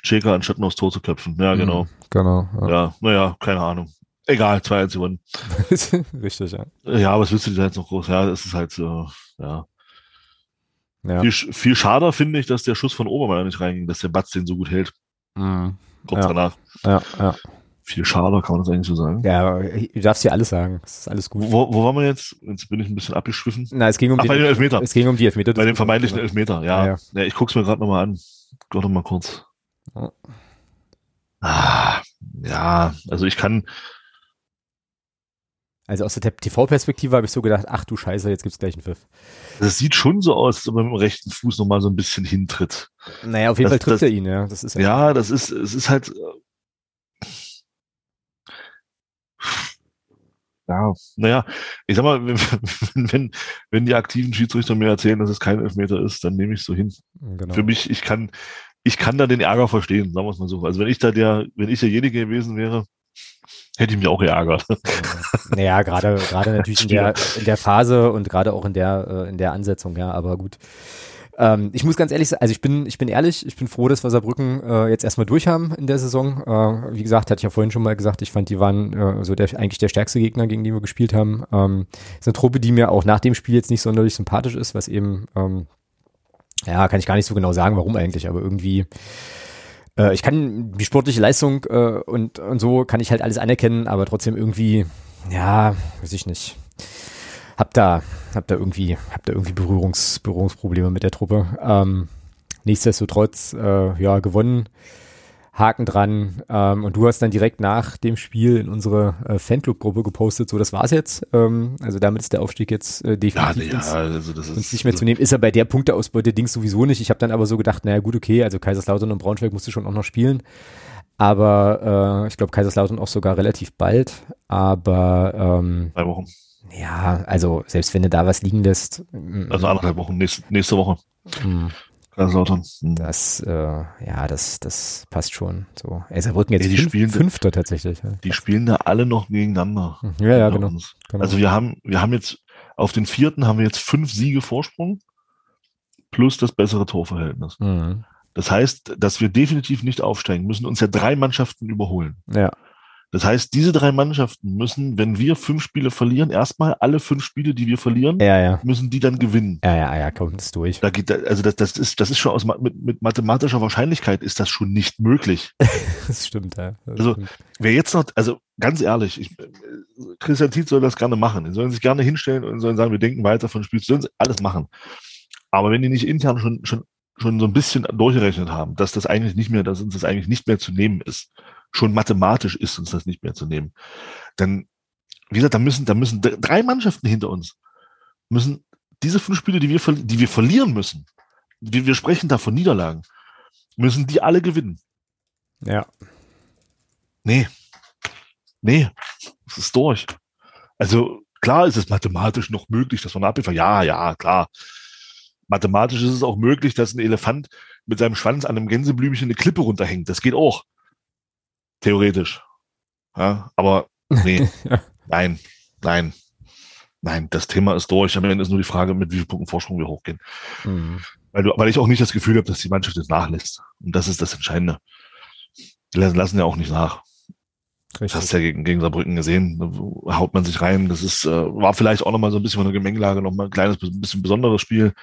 Cheka, anstatt noch aufs Tor zu köpfen. Ja, genau. Mhm, genau. Ja, ja naja, keine Ahnung. Egal, 2-1 gewonnen. Richtig, ja. Ja, was willst du da jetzt noch groß? Ja, es ist halt so, ja. Ja. Viel, viel schade finde ich, dass der Schuss von Obermeier nicht reinging, dass der Batz den so gut hält. Mhm. Kurz ja. danach. Ja, ja. Viel schade, kann man das eigentlich so sagen? Ja, du darfst hier alles sagen. Das ist alles gut. Wo, wo waren wir jetzt? Jetzt bin ich ein bisschen abgeschwiffen. Na, es ging um Ach, die, bei den Elfmeter. Es ging um die Elfmeter. Bei dem vermeintlichen Elfmeter, ja. ja, ja. ich guck's mir gerade nochmal an. Warte mal kurz. Ah, ja, also ich kann, also aus der TV-Perspektive habe ich so gedacht, ach du Scheiße, jetzt gibt's gleich einen Pfiff. Das sieht schon so aus, als ob er mit dem rechten Fuß nochmal so ein bisschen hintritt. Naja, auf jeden das, Fall trifft das, er ihn, ja. Das ist ja, ja, das ist, es ist halt. Ja, naja, ich sag mal, wenn, wenn, wenn die aktiven Schiedsrichter mir erzählen, dass es kein Elfmeter ist, dann nehme ich so hin. Genau. Für mich, ich kann, ich kann da den Ärger verstehen, sagen wir es mal so. Also wenn ich da der, wenn ich derjenige gewesen wäre, Hätte ich mich auch geärgert. Naja, gerade gerade natürlich in der, in der Phase und gerade auch in der äh, in der Ansetzung, ja, aber gut. Ähm, ich muss ganz ehrlich sagen, also ich bin ich bin ehrlich, ich bin froh, dass wir Saarbrücken äh, jetzt erstmal durch haben in der Saison. Äh, wie gesagt, hatte ich ja vorhin schon mal gesagt, ich fand, die waren äh, so der eigentlich der stärkste Gegner, gegen den wir gespielt haben. Ähm, ist eine Truppe, die mir auch nach dem Spiel jetzt nicht sonderlich sympathisch ist, was eben ähm, ja, kann ich gar nicht so genau sagen, warum eigentlich, aber irgendwie äh, ich kann die sportliche Leistung äh, und, und so kann ich halt alles anerkennen, aber trotzdem irgendwie, ja, weiß ich nicht. Hab da, hab da irgendwie, hab da irgendwie Berührungs, Berührungsprobleme mit der Truppe. Ähm, nichtsdestotrotz, äh, ja, gewonnen. Haken dran. Ähm, und du hast dann direkt nach dem Spiel in unsere äh, Fanclub-Gruppe gepostet, so das war's jetzt. Ähm, also damit ist der Aufstieg jetzt äh, definitiv ja, ja, also das ist, uns nicht mehr zu nehmen. Ist er bei der Punkteausbeute Dings sowieso nicht. Ich habe dann aber so gedacht, naja gut, okay, also Kaiserslautern und Braunschweig musste schon auch noch spielen. Aber äh, ich glaube Kaiserslautern auch sogar relativ bald. Aber ähm, Drei Wochen. Ja, also selbst wenn du da was liegen lässt. Also anderthalb Wochen, nächste, nächste Woche. Mh. Kaiserslautern. Hm. Das, äh, ja, das, das passt schon. So, ey, Saarbrücken jetzt ja, die fünf, spielen, Fünfter tatsächlich. Ja. Die spielen da alle noch gegeneinander. Hm, ja, ja, genau, genau, Also wir haben, wir haben jetzt auf den vierten haben wir jetzt fünf Siege Vorsprung plus das bessere Torverhältnis. Mhm. Das heißt, dass wir definitiv nicht aufsteigen, müssen uns ja drei Mannschaften überholen. Ja. Das heißt, diese drei Mannschaften müssen, wenn wir fünf Spiele verlieren, erstmal alle fünf Spiele, die wir verlieren, ja, ja. müssen die dann gewinnen. Ja, ja, ja, kommt es durch. Da geht, also das, das ist, das ist schon aus mit, mit mathematischer Wahrscheinlichkeit ist das schon nicht möglich. das stimmt, ja. Das also stimmt. wer jetzt noch, also ganz ehrlich, ich, Christian Tietz soll das gerne machen. Die sollen sich gerne hinstellen und sollen sagen, wir denken weiter von Spiel. Sollen sie alles machen. Aber wenn die nicht intern schon, schon, schon so ein bisschen durchgerechnet haben, dass das eigentlich nicht mehr, dass uns das eigentlich nicht mehr zu nehmen ist, schon mathematisch ist uns das nicht mehr zu nehmen, dann, wie gesagt, da müssen, da müssen drei Mannschaften hinter uns müssen diese fünf Spiele, die wir, die wir verlieren müssen, wir, wir sprechen da von Niederlagen, müssen die alle gewinnen. Ja. Nee. Nee. Es ist durch. Also klar ist es mathematisch noch möglich, dass man abliefert. Ja, ja, klar. Mathematisch ist es auch möglich, dass ein Elefant mit seinem Schwanz an einem Gänseblümchen eine Klippe runterhängt. Das geht auch. Theoretisch. Ja, aber nee. nein, nein. Nein, das Thema ist durch. Am Ende ist nur die Frage, mit wie vielen Punkten Vorsprung wir hochgehen. Mhm. Weil, du, weil ich auch nicht das Gefühl habe, dass die Mannschaft jetzt nachlässt. Und das ist das Entscheidende. Die lassen ja auch nicht nach. Richtig. Das hast du ja gegen, gegen Saarbrücken gesehen. Da haut man sich rein. Das ist, äh, war vielleicht auch nochmal so ein bisschen von der Gemengelage nochmal ein kleines, bisschen besonderes Spiel.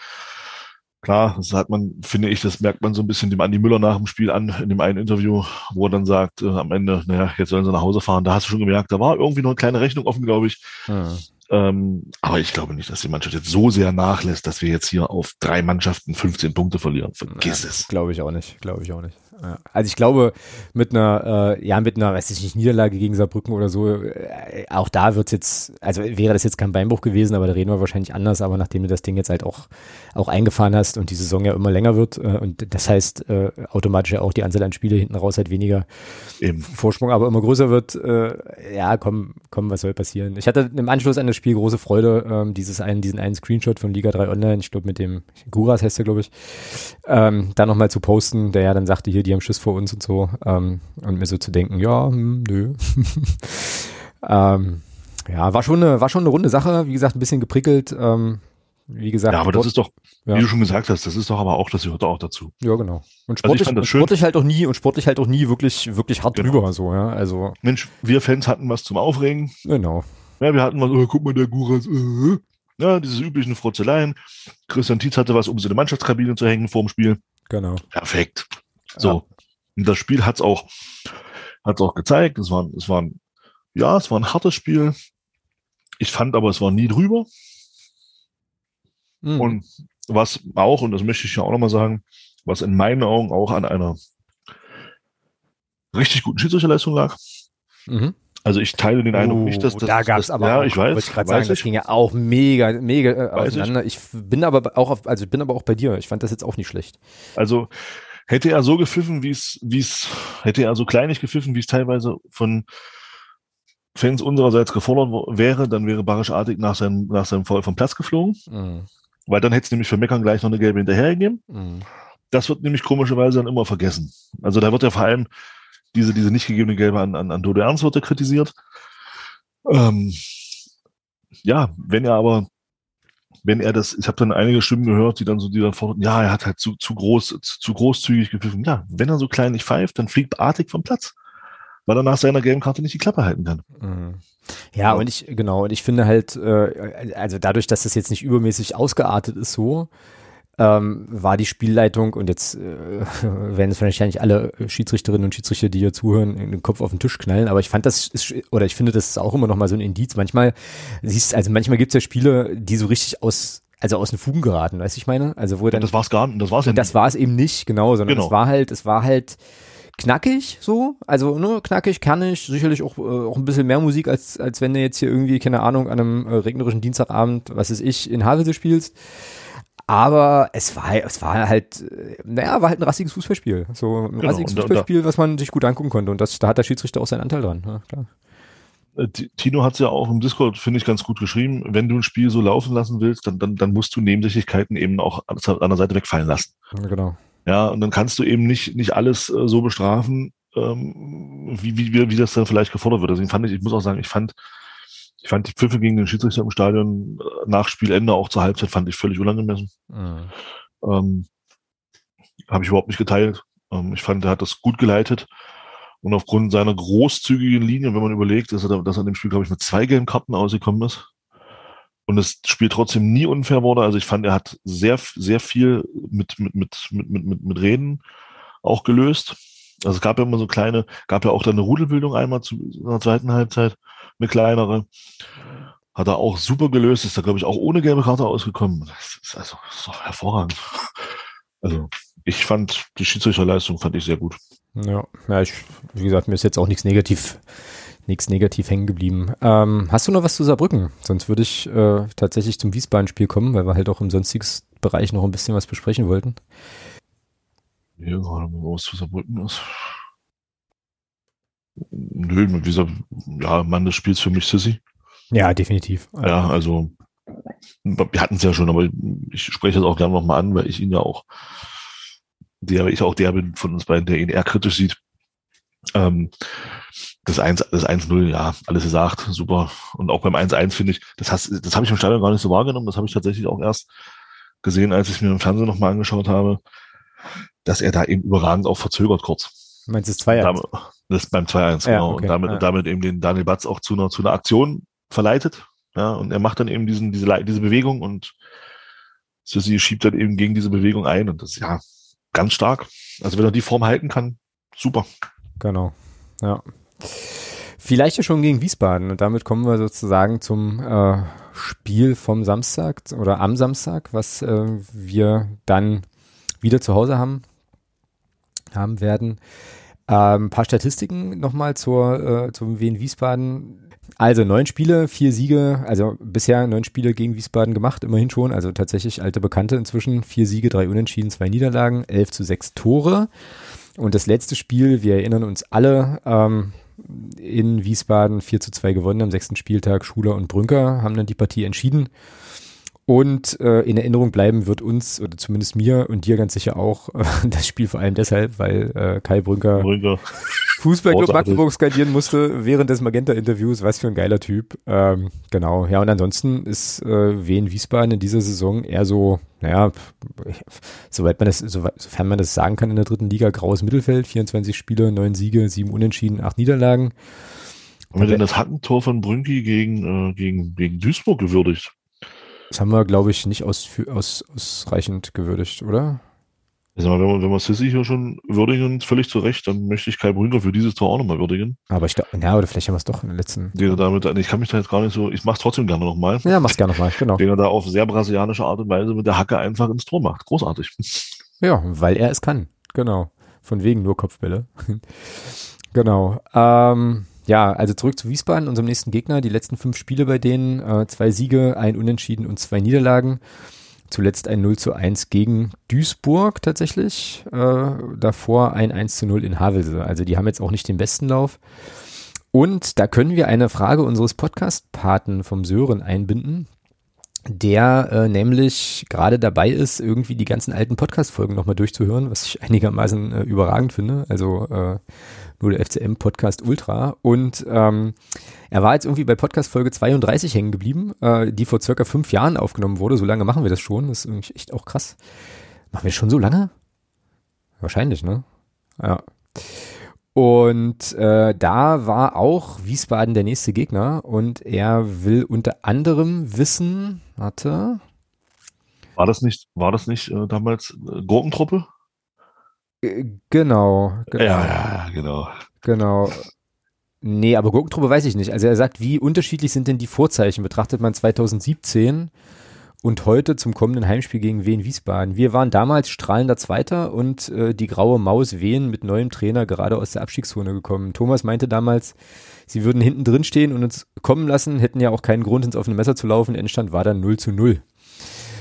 Klar, das hat man, finde ich, das merkt man so ein bisschen dem Andi Müller nach dem Spiel an, in dem einen Interview, wo er dann sagt, äh, am Ende, naja, jetzt sollen sie nach Hause fahren. Da hast du schon gemerkt, da war irgendwie noch eine kleine Rechnung offen, glaube ich. Mhm. Ähm, aber ich glaube nicht, dass die Mannschaft jetzt so sehr nachlässt, dass wir jetzt hier auf drei Mannschaften 15 Punkte verlieren. Vergiss ja, es. Glaube ich auch nicht. Glaube ich auch nicht. Also ich glaube, mit einer, äh, ja, mit einer, weiß ich nicht, Niederlage gegen Saarbrücken oder so, äh, auch da wird jetzt, also wäre das jetzt kein Beinbruch gewesen, aber da reden wir wahrscheinlich anders, aber nachdem du das Ding jetzt halt auch, auch eingefahren hast und die Saison ja immer länger wird, äh, und das heißt äh, automatisch ja auch die Anzahl an Spiele hinten raus halt weniger Eben. Vorsprung, aber immer größer wird, äh, ja, komm, komm, was soll passieren. Ich hatte im Anschluss an das Spiel große Freude, ähm, dieses einen, diesen einen Screenshot von Liga 3 Online, ich glaube mit dem Guras heißt der, glaube ich, ähm, da nochmal zu posten, der ja dann sagte, hier, die haben Schiss vor uns und so. Ähm, und mir so zu denken, ja, hm, nö. ähm, ja, war schon, eine, war schon eine runde Sache. Wie gesagt, ein bisschen geprickelt. Ähm, wie gesagt. Ja, aber das ist doch, ja. wie du schon gesagt hast, das ist doch aber auch, das gehört auch dazu. Ja, genau. Und sportlich, also und sportlich halt auch nie, und sportlich halt auch nie wirklich, wirklich hart genau. drüber, so, ja. Also. Mensch, wir Fans hatten was zum Aufregen. Genau. Ja, wir hatten was, oh, guck mal, der Guras, äh, ja, diese üblichen Frotzeleien. Christian Tietz hatte was, um seine Mannschaftskabine zu hängen vor dem Spiel. Genau. Perfekt. So. Und das Spiel hat es auch, hat's auch gezeigt. Es war, es war ein, ja, es war ein hartes Spiel. Ich fand aber, es war nie drüber. Mhm. Und was auch, und das möchte ich ja auch nochmal sagen, was in meinen Augen auch an einer richtig guten Schiedsrichterleistung lag. Mhm. Also ich teile den Eindruck nicht, dass das. Da gab es aber ja, auch, ich weiß, ich gerade sagen, das ging ja auch mega, mega äh, auseinander. Ich. ich. bin aber auch auf, also ich bin aber auch bei dir. Ich fand das jetzt auch nicht schlecht. Also Hätte er so gepfiffen, wie es, wie es, hätte er so kleinig gepfiffen, wie es teilweise von Fans unsererseits gefordert wäre, dann wäre Barisch Artig nach seinem, nach seinem Foul vom Platz geflogen. Mhm. Weil dann hätte es nämlich für Meckern gleich noch eine gelbe hinterhergegeben. Mhm. Das wird nämlich komischerweise dann immer vergessen. Also da wird ja vor allem diese, diese nicht gegebene Gelbe an, an, an Dodo Ernst wird er kritisiert. Ähm, ja, wenn er aber wenn er das, ich habe dann einige Stimmen gehört, die dann so, die dann forderten, ja, er hat halt zu, zu groß, zu, zu großzügig gepfiffen. Ja, wenn er so klein nicht pfeift, dann fliegt Artig vom Platz, weil er nach seiner gelben Karte nicht die Klappe halten kann. Mhm. Ja, ja, und ich, genau, und ich finde halt, äh, also dadurch, dass das jetzt nicht übermäßig ausgeartet ist so, ähm, war die Spielleitung und jetzt äh, werden es wahrscheinlich alle Schiedsrichterinnen und Schiedsrichter, die hier zuhören, den Kopf auf den Tisch knallen. Aber ich fand das ist, oder ich finde, das ist auch immer noch mal so ein Indiz. Manchmal siehst, also manchmal gibt es ja Spiele, die so richtig aus also aus den Fugen geraten, weißt du, ich meine? Also wo dann, das war's gar nicht, das war's ja nicht. Das war es eben nicht, genau, sondern genau. es war halt, es war halt knackig so, also nur ne, knackig, kernig, sicherlich auch, äh, auch ein bisschen mehr Musik, als, als wenn du jetzt hier irgendwie, keine Ahnung, an einem äh, regnerischen Dienstagabend, was ist ich, in Havelse spielst. Aber es war, es war halt, naja, war halt ein rassiges Fußballspiel. So ein genau, rassiges Fußballspiel, was man sich gut angucken konnte. Und das, da hat der Schiedsrichter auch seinen Anteil dran. Ja, klar. Äh, Tino hat es ja auch im Discord, finde ich, ganz gut geschrieben. Wenn du ein Spiel so laufen lassen willst, dann, dann, dann musst du Nebensächlichkeiten eben auch an der Seite wegfallen lassen. Ja, genau. Ja, und dann kannst du eben nicht, nicht alles äh, so bestrafen, ähm, wie, wie, wie das dann vielleicht gefordert wird. Deswegen fand ich, ich muss auch sagen, ich fand, ich fand die Pfiffe gegen den Schiedsrichter im Stadion äh, nach Spielende auch zur Halbzeit fand ich völlig unangemessen. Mhm. Ähm, Habe ich überhaupt nicht geteilt. Ähm, ich fand, er hat das gut geleitet. Und aufgrund seiner großzügigen Linie, wenn man überlegt, dass er, dass er in dem Spiel, glaube ich, mit zwei gelben Karten ausgekommen ist und das Spiel trotzdem nie unfair wurde. Also ich fand, er hat sehr, sehr viel mit, mit, mit, mit, mit, mit Reden auch gelöst. Also es gab ja immer so kleine, gab ja auch dann eine Rudelbildung einmal zu einer zweiten Halbzeit, eine kleinere. Hat er auch super gelöst, ist da, glaube ich, auch ohne gelbe Karte ausgekommen. Das ist also das ist doch hervorragend. Also, ich fand die Schiedsrichterleistung fand ich sehr gut. Ja, ja ich, wie gesagt, mir ist jetzt auch nichts negativ, nichts negativ hängen geblieben. Ähm, hast du noch was zu Saarbrücken? Sonst würde ich äh, tatsächlich zum Wiesbaden-Spiel kommen, weil wir halt auch im sonstiges Bereich noch ein bisschen was besprechen wollten. Ja, gerade mal was zu Saarbrücken ist. Nö, wie gesagt, ja, Mann des Spiels für mich Sissy. Ja, definitiv. Ja, also wir hatten es ja schon, aber ich spreche das auch gerne nochmal an, weil ich ihn ja auch, der ich auch der bin von uns beiden, der ihn eher kritisch sieht. Ähm, das 1, das 1-0, ja, alles gesagt, super. Und auch beim 1-1 finde ich, das, hast, das habe ich im Stadion gar nicht so wahrgenommen, das habe ich tatsächlich auch erst gesehen, als ich es mir im Fernsehen nochmal angeschaut habe, dass er da eben überragend auch verzögert kurz. Du meinst das 2-1? Das ist beim 2-1, ja, genau. Okay. Und damit, und damit eben den Daniel Batz auch zu einer, zu einer Aktion verleitet. Ja, und er macht dann eben diesen, diese, diese Bewegung und Sissy schiebt dann eben gegen diese Bewegung ein und das ist ja ganz stark. Also wenn er die Form halten kann, super. Genau. Ja. Vielleicht ja schon gegen Wiesbaden und damit kommen wir sozusagen zum äh, Spiel vom Samstag oder am Samstag, was äh, wir dann wieder zu Hause haben, haben werden. Ähm, ein paar Statistiken nochmal zur, äh, zum Wien Wiesbaden. Also neun Spiele, vier Siege, also bisher neun Spiele gegen Wiesbaden gemacht, immerhin schon. Also tatsächlich alte Bekannte inzwischen. Vier Siege, drei Unentschieden, zwei Niederlagen, elf zu sechs Tore. Und das letzte Spiel, wir erinnern uns alle, ähm, in Wiesbaden 4 zu 2 gewonnen am sechsten Spieltag. Schuler und Brünker haben dann die Partie entschieden. Und äh, in Erinnerung bleiben wird uns, oder zumindest mir und dir ganz sicher auch, äh, das Spiel vor allem deshalb, weil äh, Kai Brünker, Brünker. Fußballclub Magdeburg skalieren musste während des Magenta-Interviews. Was für ein geiler Typ. Ähm, genau, ja, und ansonsten ist äh, Wien Wiesbaden in dieser Saison eher so, naja, soweit man das, sofern man das sagen kann in der dritten Liga, graues Mittelfeld, 24 Spiele, 9 Siege, 7 Unentschieden, 8 Niederlagen. Haben wir denn das Hackentor von Brünki gegen, äh, gegen, gegen Duisburg gewürdigt? Das haben wir, glaube ich, nicht aus, aus, ausreichend gewürdigt, oder? Also wenn wir, wenn wir Sissy hier schon würdigen, völlig zu Recht, dann möchte ich Kai Brünker für dieses Tor auch nochmal würdigen. Aber ich glaube, ja, oder vielleicht haben wir es doch in den letzten. Den er damit, ich kann mich da jetzt gar nicht so, ich mach's trotzdem gerne nochmal. Ja, mach's gerne nochmal, genau. Den er da auf sehr brasilianische Art und Weise mit der Hacke einfach ins Tor macht. Großartig. Ja, weil er es kann. Genau. Von wegen nur Kopfbälle. genau. Ähm, ja, also zurück zu Wiesbaden, unserem nächsten Gegner. Die letzten fünf Spiele bei denen, äh, zwei Siege, ein Unentschieden und zwei Niederlagen. Zuletzt ein 0 zu 1 gegen Duisburg tatsächlich. Äh, davor ein 1 zu 0 in Havelse. Also die haben jetzt auch nicht den besten Lauf. Und da können wir eine Frage unseres Podcast-Paten vom Sören einbinden, der äh, nämlich gerade dabei ist, irgendwie die ganzen alten Podcast-Folgen nochmal durchzuhören, was ich einigermaßen äh, überragend finde. Also äh, nur der FCM-Podcast Ultra. Und ähm, er war jetzt irgendwie bei Podcast-Folge 32 hängen geblieben, äh, die vor circa fünf Jahren aufgenommen wurde. So lange machen wir das schon. Das ist irgendwie echt auch krass. Machen wir schon so lange? Wahrscheinlich, ne? Ja. Und äh, da war auch Wiesbaden der nächste Gegner und er will unter anderem wissen, warte. War das nicht, war das nicht äh, damals äh, Gurkentruppe? Äh, genau, genau. Ja, ja, genau. Genau. Nee, aber Gurkentruppe weiß ich nicht. Also er sagt, wie unterschiedlich sind denn die Vorzeichen? Betrachtet man 2017 und heute zum kommenden Heimspiel gegen Wien Wiesbaden. Wir waren damals strahlender Zweiter und äh, die graue Maus Wien mit neuem Trainer gerade aus der Abstiegszone gekommen. Thomas meinte damals, sie würden hinten drin stehen und uns kommen lassen, hätten ja auch keinen Grund, ins offene Messer zu laufen. Endstand war dann 0 zu 0.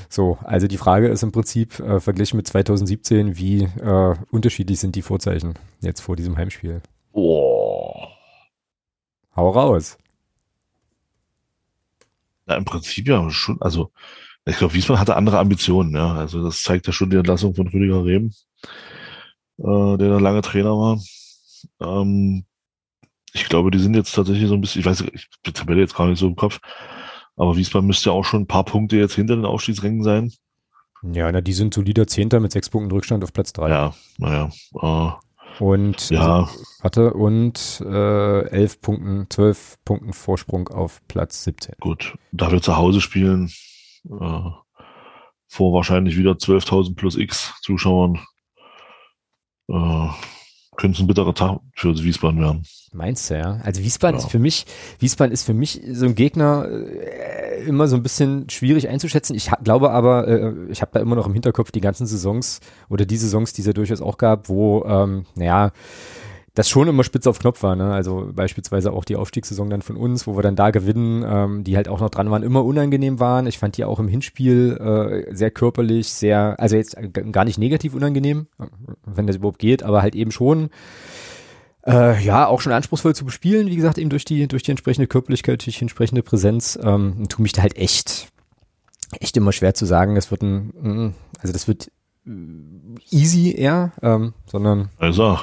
So, also die Frage ist im Prinzip äh, verglichen mit 2017, wie äh, unterschiedlich sind die Vorzeichen jetzt vor diesem Heimspiel? Boah. Hau raus. Na, im Prinzip ja schon, also ich glaube, Wiesmann hatte andere Ambitionen, ja. Also das zeigt ja schon die Entlassung von Rüdiger Rehm, äh, der da lange Trainer war. Ähm, ich glaube, die sind jetzt tatsächlich so ein bisschen, ich weiß, ich die Tabelle jetzt gar nicht so im Kopf, aber Wiesbaden müsste ja auch schon ein paar Punkte jetzt hinter den Aufstiegsrängen sein. Ja, na, die sind solider Zehnter mit sechs Punkten Rückstand auf Platz drei. Ja, naja. Äh, und ja. Warte, und äh, elf Punkten, zwölf Punkten Vorsprung auf Platz 17. Gut, da wir zu Hause spielen, äh, vor wahrscheinlich wieder 12.000 plus X Zuschauern, äh, könnte es ein bitterer Tag für Wiesbaden werden. Meinst du, ja? Also Wiesbaden ja. ist für mich, Wiesbaden ist für mich so ein Gegner äh, immer so ein bisschen schwierig einzuschätzen. Ich glaube aber, äh, ich habe da immer noch im Hinterkopf die ganzen Saisons oder die Saisons, die es ja durchaus auch gab, wo, ähm, naja, das schon immer spitz auf Knopf war. Ne? Also beispielsweise auch die Aufstiegssaison dann von uns, wo wir dann da gewinnen, ähm, die halt auch noch dran waren, immer unangenehm waren. Ich fand die auch im Hinspiel äh, sehr körperlich, sehr, also jetzt gar nicht negativ unangenehm, wenn das überhaupt geht, aber halt eben schon. Äh, ja, auch schon anspruchsvoll zu bespielen, wie gesagt, eben durch die, durch die entsprechende Körperlichkeit, durch die entsprechende Präsenz, ähm, tu mich da halt echt, echt immer schwer zu sagen, das wird ein, also das wird easy eher, ähm, sondern. Also.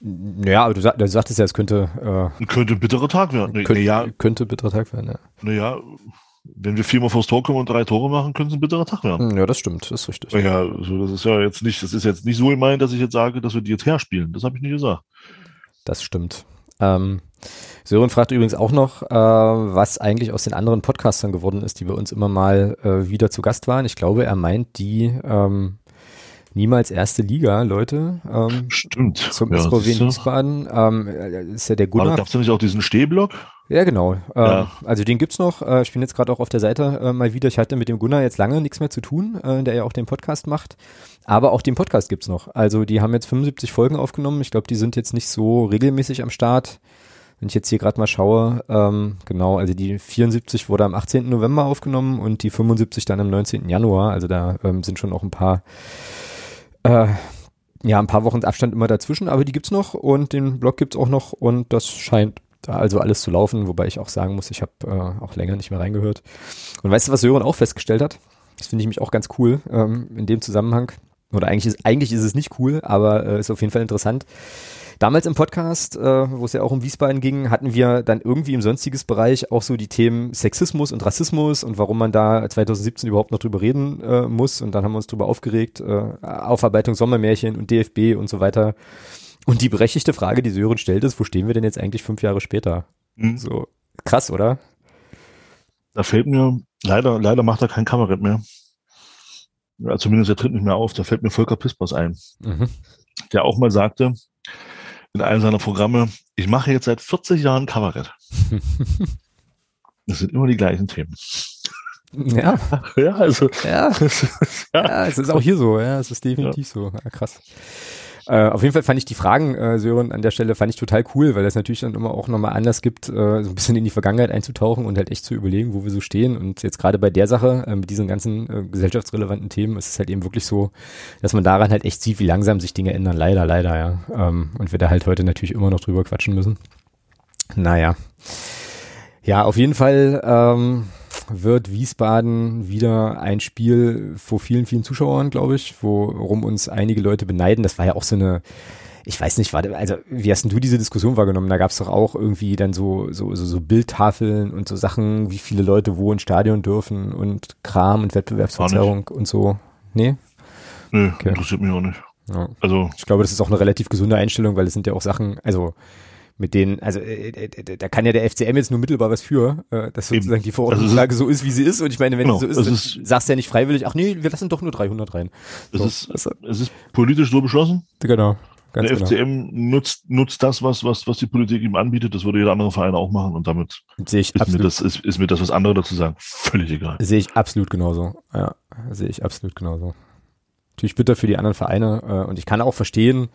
Naja, aber du, sag, du sagtest ja, es könnte. Äh, könnte ein bitterer Tag werden. Könnte, naja, könnte ein bitterer Tag werden, ja. Naja, wenn wir viermal vors Tor kommen und drei Tore machen, könnte es ein bitterer Tag werden. Ja, das stimmt, das ist richtig. Ja, so, das ist ja jetzt nicht, das ist jetzt nicht so gemeint, dass ich jetzt sage, dass wir die jetzt herspielen. Das habe ich nicht gesagt. Das stimmt. Ähm, Sören fragt übrigens auch noch, äh, was eigentlich aus den anderen Podcastern geworden ist, die bei uns immer mal äh, wieder zu Gast waren. Ich glaube, er meint die ähm, niemals erste Liga, Leute. Ähm, Stimmt. Zum ja, SVW Wiesbaden. Ähm, äh, ist ja der Gunnar. Aber gab es nicht auch diesen Stehblock? Ja, genau. Ähm, ja. Also den gibt's noch. Äh, ich bin jetzt gerade auch auf der Seite äh, mal wieder. Ich hatte mit dem Gunnar jetzt lange nichts mehr zu tun, äh, der ja auch den Podcast macht. Aber auch den Podcast gibt's noch. Also die haben jetzt 75 Folgen aufgenommen. Ich glaube, die sind jetzt nicht so regelmäßig am Start. Wenn ich jetzt hier gerade mal schaue, ähm, genau, also die 74 wurde am 18. November aufgenommen und die 75 dann am 19. Januar. Also da ähm, sind schon auch ein paar äh, ja, ein paar Wochen Abstand immer dazwischen, aber die gibt's noch und den Blog gibt's auch noch und das scheint da also alles zu laufen, wobei ich auch sagen muss, ich habe äh, auch länger nicht mehr reingehört. Und weißt du, was Sören auch festgestellt hat? Das finde ich mich auch ganz cool ähm, in dem Zusammenhang. Oder eigentlich ist, eigentlich ist es nicht cool, aber äh, ist auf jeden Fall interessant. Damals im Podcast, äh, wo es ja auch um Wiesbaden ging, hatten wir dann irgendwie im sonstiges Bereich auch so die Themen Sexismus und Rassismus und warum man da 2017 überhaupt noch drüber reden äh, muss. Und dann haben wir uns drüber aufgeregt, äh, Aufarbeitung Sommermärchen und DFB und so weiter. Und die berechtigte Frage, die Sören stellt, ist, wo stehen wir denn jetzt eigentlich fünf Jahre später? Mhm. So krass, oder? Da fällt mir, leider, leider macht er kein Kamerad mehr. Ja, zumindest er tritt nicht mehr auf. Da fällt mir Volker Pispers ein, mhm. der auch mal sagte, in einem seiner Programme, ich mache jetzt seit 40 Jahren Kabarett. das sind immer die gleichen Themen. Ja. Ja, also. Ja. ja. es ist auch hier so, ja, es ist definitiv ja. so. Ja, krass. Äh, auf jeden Fall fand ich die Fragen, äh, Sören, an der Stelle fand ich total cool, weil es natürlich dann immer auch nochmal anders gibt, äh, so ein bisschen in die Vergangenheit einzutauchen und halt echt zu überlegen, wo wir so stehen. Und jetzt gerade bei der Sache, äh, mit diesen ganzen äh, gesellschaftsrelevanten Themen, ist es halt eben wirklich so, dass man daran halt echt sieht, wie langsam sich Dinge ändern. Leider, leider, ja. Ähm, und wir da halt heute natürlich immer noch drüber quatschen müssen. Naja. Ja, auf jeden Fall, ähm, wird Wiesbaden wieder ein Spiel vor vielen, vielen Zuschauern, glaube ich, worum uns einige Leute beneiden. Das war ja auch so eine, ich weiß nicht, warte, also wie hast denn du diese Diskussion wahrgenommen? Da gab es doch auch irgendwie dann so, so, so, so Bildtafeln und so Sachen, wie viele Leute wo ins Stadion dürfen und Kram und Wettbewerbsverzerrung und so. Nee? Nee, okay. interessiert mich auch nicht. Ja. Also. Ich glaube, das ist auch eine relativ gesunde Einstellung, weil es sind ja auch Sachen, also mit denen, also äh, äh, da kann ja der FCM jetzt nur mittelbar was für, äh, dass sozusagen Eben. die Verordnungslage so ist, wie sie ist. Und ich meine, wenn genau. so ist, ist, sagst du ja nicht freiwillig, ach nee, wir lassen doch nur 300 rein. Es, so. ist, also, es ist politisch so beschlossen. Genau. der genau. FCM nutzt, nutzt das, was, was, was die Politik ihm anbietet. Das würde jeder andere Verein auch machen. Und damit sehe ich ist, absolut. mir das, ist, ist mir das, was andere dazu sagen, völlig egal. Sehe ich absolut genauso. Ja, sehe ich absolut genauso. Natürlich bitter für die anderen Vereine. Äh, und ich kann auch verstehen,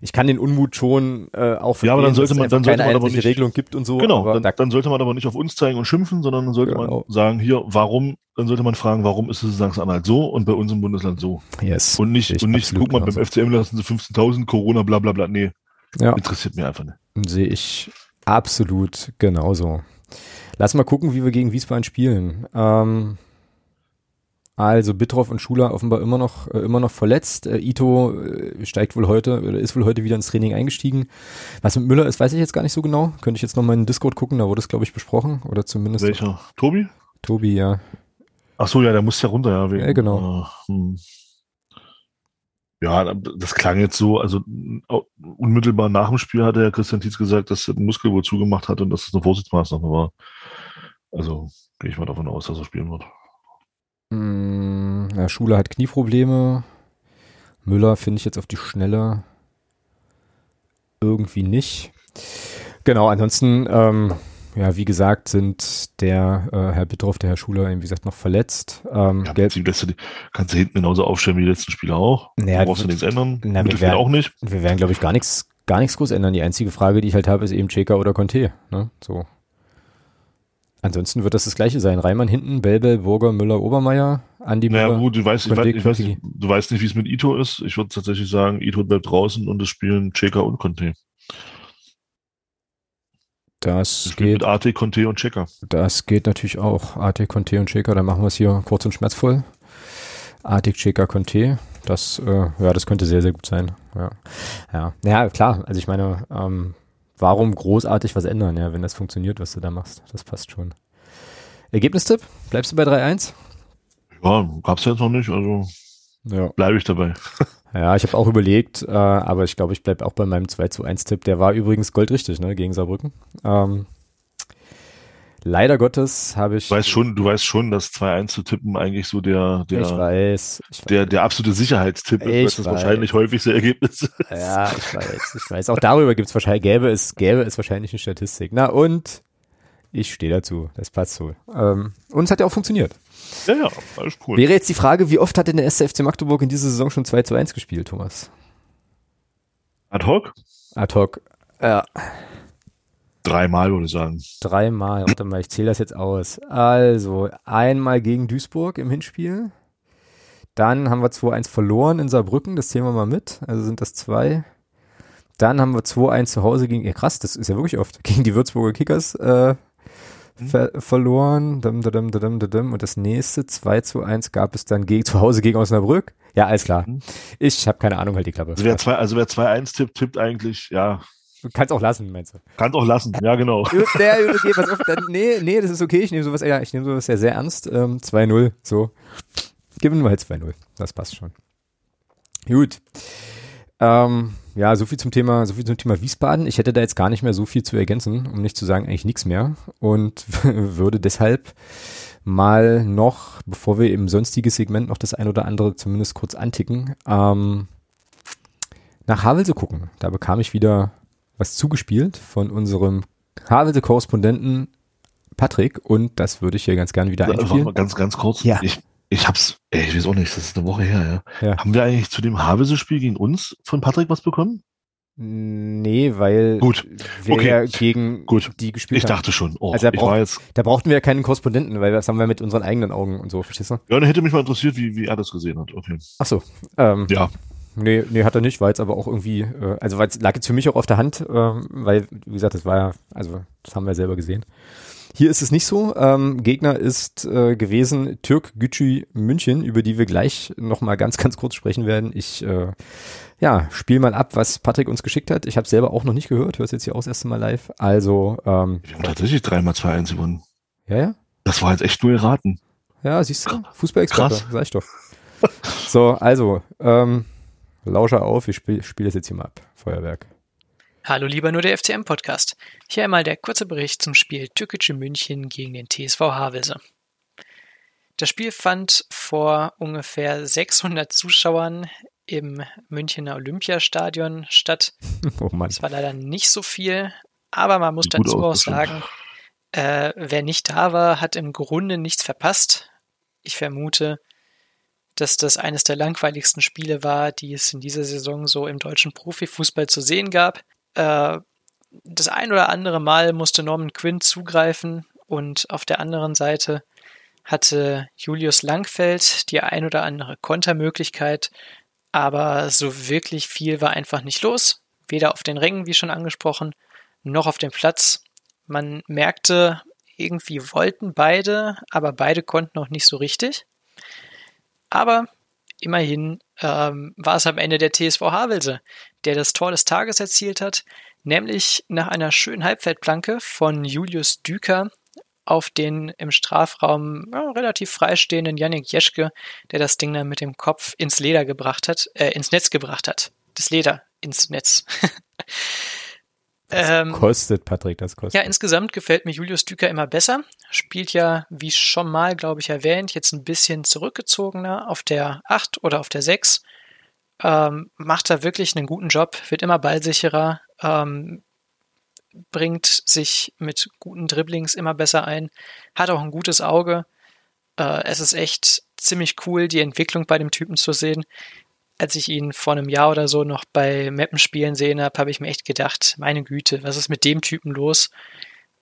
ich kann den Unmut schon äh, auch verstehen, ja, aber dann sollte man, dann sollte man aber nicht, Regelung gibt und so. Genau, dann, da, dann, sollte man aber nicht auf uns zeigen und schimpfen, sondern dann sollte genau. man sagen, hier, warum, dann sollte man fragen, warum ist es in Sachsen-Anhalt so und bei uns im Bundesland so. Yes. Und nicht, und nicht, guck mal, beim FCM lassen sie 15.000, Corona, bla, bla, bla. Nee. Ja. Interessiert mich einfach nicht. Sehe ich absolut genauso. Lass mal gucken, wie wir gegen Wiesbaden spielen. Ähm, also Bitroff und Schuler offenbar immer noch äh, immer noch verletzt. Äh, Ito äh, steigt wohl heute oder ist wohl heute wieder ins Training eingestiegen. Was mit Müller ist, weiß ich jetzt gar nicht so genau. Könnte ich jetzt noch mal in den Discord gucken, da wurde es glaube ich besprochen oder zumindest. Welcher? Tobi? Tobi, ja. Ach so, ja, der muss ja runter, ja. Wegen, ja, genau. Hm. Ja, das klang jetzt so, also unmittelbar nach dem Spiel hatte ja Christian Tietz gesagt, dass er den Muskel wohl zugemacht hat und dass es eine Vorsichtsmaßnahme war. Also gehe ich mal davon aus, dass er spielen wird. Hm, ja, Schule hat Knieprobleme. Müller finde ich jetzt auf die Schnelle irgendwie nicht. Genau, ansonsten, ähm, ja, wie gesagt, sind der äh, Herr Bittroff, der Herr Schuler, wie gesagt, noch verletzt. Ähm, Ja, gelb. Lässt du kannst du hinten genauso aufstellen wie die letzten Spiele auch. Naja, brauchst du nichts ändern. na, wir werden- auch nicht. wir werden, glaube ich, gar nichts gar nichts groß ändern. Die einzige Frage, die ich halt habe, ist eben Cheka oder Conte. Ne? So. Ansonsten wird das das gleiche sein. Reimann hinten, Belbel, Burger, Müller, Obermeier, Andi Naja, Müller. gut, du weißt, ich weiß, ich weiß, Kiki. du weißt nicht, wie es mit Ito ist. Ich würde tatsächlich sagen, Ito bleibt draußen und es spielen Checker und Conte. Das geht, mit AT, Conte und Checker. das geht natürlich auch. Artik, Conte und Cheka, dann machen wir es hier kurz und schmerzvoll. Artik, Cheka, Conte. Das, äh, ja, das könnte sehr, sehr gut sein. Ja, ja, ja klar. Also ich meine, ähm, warum großartig was ändern, ja, wenn das funktioniert, was du da machst? Das passt schon. Ergebnistipp? Bleibst du bei 3-1? Ja, gab's jetzt noch nicht, also Ja. bleibe ich dabei. Ja, ich habe auch überlegt, äh, aber ich glaube, ich bleibe auch bei meinem 2 zu 1 Tipp. Der war übrigens goldrichtig, ne, gegen Saarbrücken. Ähm, leider Gottes habe ich. Du weißt schon, du weißt schon, dass 2-1 zu tippen eigentlich so der, ich der, weiß. Ich der, der absolute Sicherheitstipp ist, Ich weil das weiß. wahrscheinlich häufigste Ergebnis ist. Ja, ich weiß, ich weiß. Auch darüber gibt's wahrscheinlich, gäbe es, gäbe es wahrscheinlich eine Statistik. Na und ich stehe dazu. Das passt so. Ähm, und es hat ja auch funktioniert. Ja, ja, alles cool. Wäre jetzt die Frage, wie oft hat denn der erste FC Magdeburg in dieser Saison schon 2 zu 1 gespielt, Thomas? Ad hoc? Ad hoc. Ja, Dreimal, würde ich sagen. dreimal. Warte mal, ich zähle das jetzt aus. Also, einmal gegen Duisburg im Hinspiel. Dann haben wir 2-1 verloren in Saarbrücken, das zählen wir mal mit. Also sind das zwei. Dann haben wir 2-1 zu Hause gegen, ja krass, das ist ja wirklich oft, gegen die Würzburger Kickers äh, ver verloren. Dum, dum, dum. Und das nächste 2 zu 1 gab es dann gegen, zu Hause gegen Osnabrück. Ja, alles klar. Mhm. Ich habe keine Ahnung, halt die Klappe. Also wer zwei, also wer 2-1 tippt, tippt eigentlich, ja, kannst auch lassen, meinst du? kann auch lassen. Ja, genau. Der übergeht was auf. Dann, nee, nee, das ist okay. Ich nehme sowas, ja, ich nehme sowas ja sehr ernst. Ähm, 2-0, so. Gewinnen wir halt 2-0. Das passt schon. Gut. Ähm, ja, so viel zum Thema, so viel zum Thema Wiesbaden. Ich hätte da jetzt gar nicht mehr so viel zu ergänzen, um nicht zu sagen eigentlich nichts mehr. Und würde deshalb mal noch, bevor wir im sonstiges Segment noch das ein oder andere zumindest kurz anticken, ähm, nach Havelse gucken. Da bekam ich wieder was zugespielt von unserem Havelse-Korrespondenten Patrick und das würde ich hier ganz gerne wieder Also, warte einspielen. mal ganz, ganz kurz. Ja. Ich, ich hab's, ey, ich weiß auch nicht, das ist eine Woche her, ja. Ja. Haben wir eigentlich zu dem Havelse-Spiel gegen uns von Patrick was bekommen? Nee, weil Gut. wir Okay. ja gegen Gut. die gespielt Ich haben. dachte schon. Oh, Also ich braucht- war jetzt, Da brauchten wir ja keinen Korrespondenten, weil das haben wir mit unseren eigenen Augen und so, verstehst du? ja, dann hätte mich mal interessiert, wie, wie er das gesehen hat. Okay. Ach so. Ähm, Ja. Nee, nee, hat er nicht, war jetzt aber auch irgendwie, äh, also lag jetzt für mich auch auf der Hand, ähm, weil, wie gesagt, das war ja, also das haben wir selber gesehen. Hier ist es nicht so. Ähm, Gegner ist äh, gewesen Türk Gücü München, über die wir gleich nochmal ganz, ganz kurz sprechen werden. Ich äh, ja, spiel mal ab, was Patrick uns geschickt hat. Ich habe selber auch noch nicht gehört, hör's jetzt hier auch das erste Mal live. Also, ähm, Wir haben tatsächlich dreimal 2-1 gewonnen. ja, ja. Das war jetzt echt nur erraten. Ja, siehst du, Fußballexperte, sag ich doch. So, also, ähm, Lauscher auf, ich spiele spiel das jetzt hier mal ab. Feuerwerk. Hallo lieber nur der FCM-Podcast. Hier einmal der kurze Bericht zum Spiel Türkische München gegen den TSV Havelse. Das Spiel fand vor ungefähr 600 Zuschauern im Münchner Olympiastadion statt. Oh Mann. Das war leider nicht so viel, aber man muss Sieht dazu auch sagen, äh, wer nicht da war, hat im Grunde nichts verpasst. Ich vermute, dass das eines der langweiligsten Spiele war, die es in dieser Saison so im deutschen Profifußball zu sehen gab. Äh, das ein oder andere Mal musste Norman Quinn zugreifen und auf der anderen Seite hatte Julius Langfeld die ein oder andere Kontermöglichkeit, aber so wirklich viel war einfach nicht los. Weder auf den Rängen, wie schon angesprochen, noch auf dem Platz. Man merkte, irgendwie wollten beide, aber beide konnten auch nicht so richtig. Aber immerhin ähm, war es am Ende der TSV Havelse, der das Tor des Tages erzielt hat, nämlich nach einer schönen Halbfeldplanke von Julius Düker auf den im Strafraum ja, relativ freistehenden Yannick Jeschke, der das Ding dann mit dem Kopf ins Leder gebracht hat, äh, ins Netz gebracht hat. Das Leder ins Netz. ähm, Kostet, Patrick, das kostet. ja, insgesamt gefällt mir Julius Düker immer besser. Spielt ja, wie schon mal, glaube ich, erwähnt, jetzt ein bisschen zurückgezogener auf der 8 oder auf der 6. Ähm, macht da wirklich einen guten Job, wird immer ballsicherer, ähm, bringt sich mit guten Dribblings immer besser ein, hat auch ein gutes Auge. Äh, es ist echt ziemlich cool, die Entwicklung bei dem Typen zu sehen. Als ich ihn vor einem Jahr oder so noch bei Mappen spielen sehen habe, habe ich mir echt gedacht, meine Güte, was ist mit dem Typen los?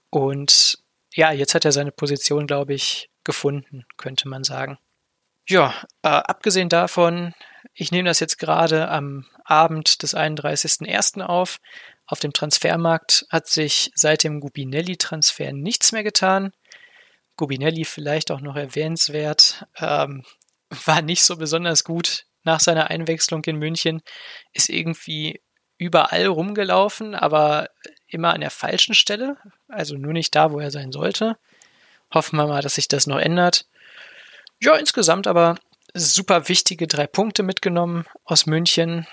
Und ja, jetzt hat er seine Position, glaube ich, gefunden, könnte man sagen. Ja, äh, abgesehen davon, ich nehme das jetzt gerade am Abend des 31.01. auf. Auf dem Transfermarkt hat sich seit dem Gubinelli-Transfer nichts mehr getan. Gubinelli vielleicht auch noch erwähnenswert, ähm, war nicht so besonders gut nach seiner Einwechslung in München, ist irgendwie überall rumgelaufen, aber immer an der falschen Stelle, also nur nicht da, wo er sein sollte. Hoffen wir mal, dass sich das noch ändert. Ja, insgesamt aber super wichtige drei Punkte mitgenommen aus München.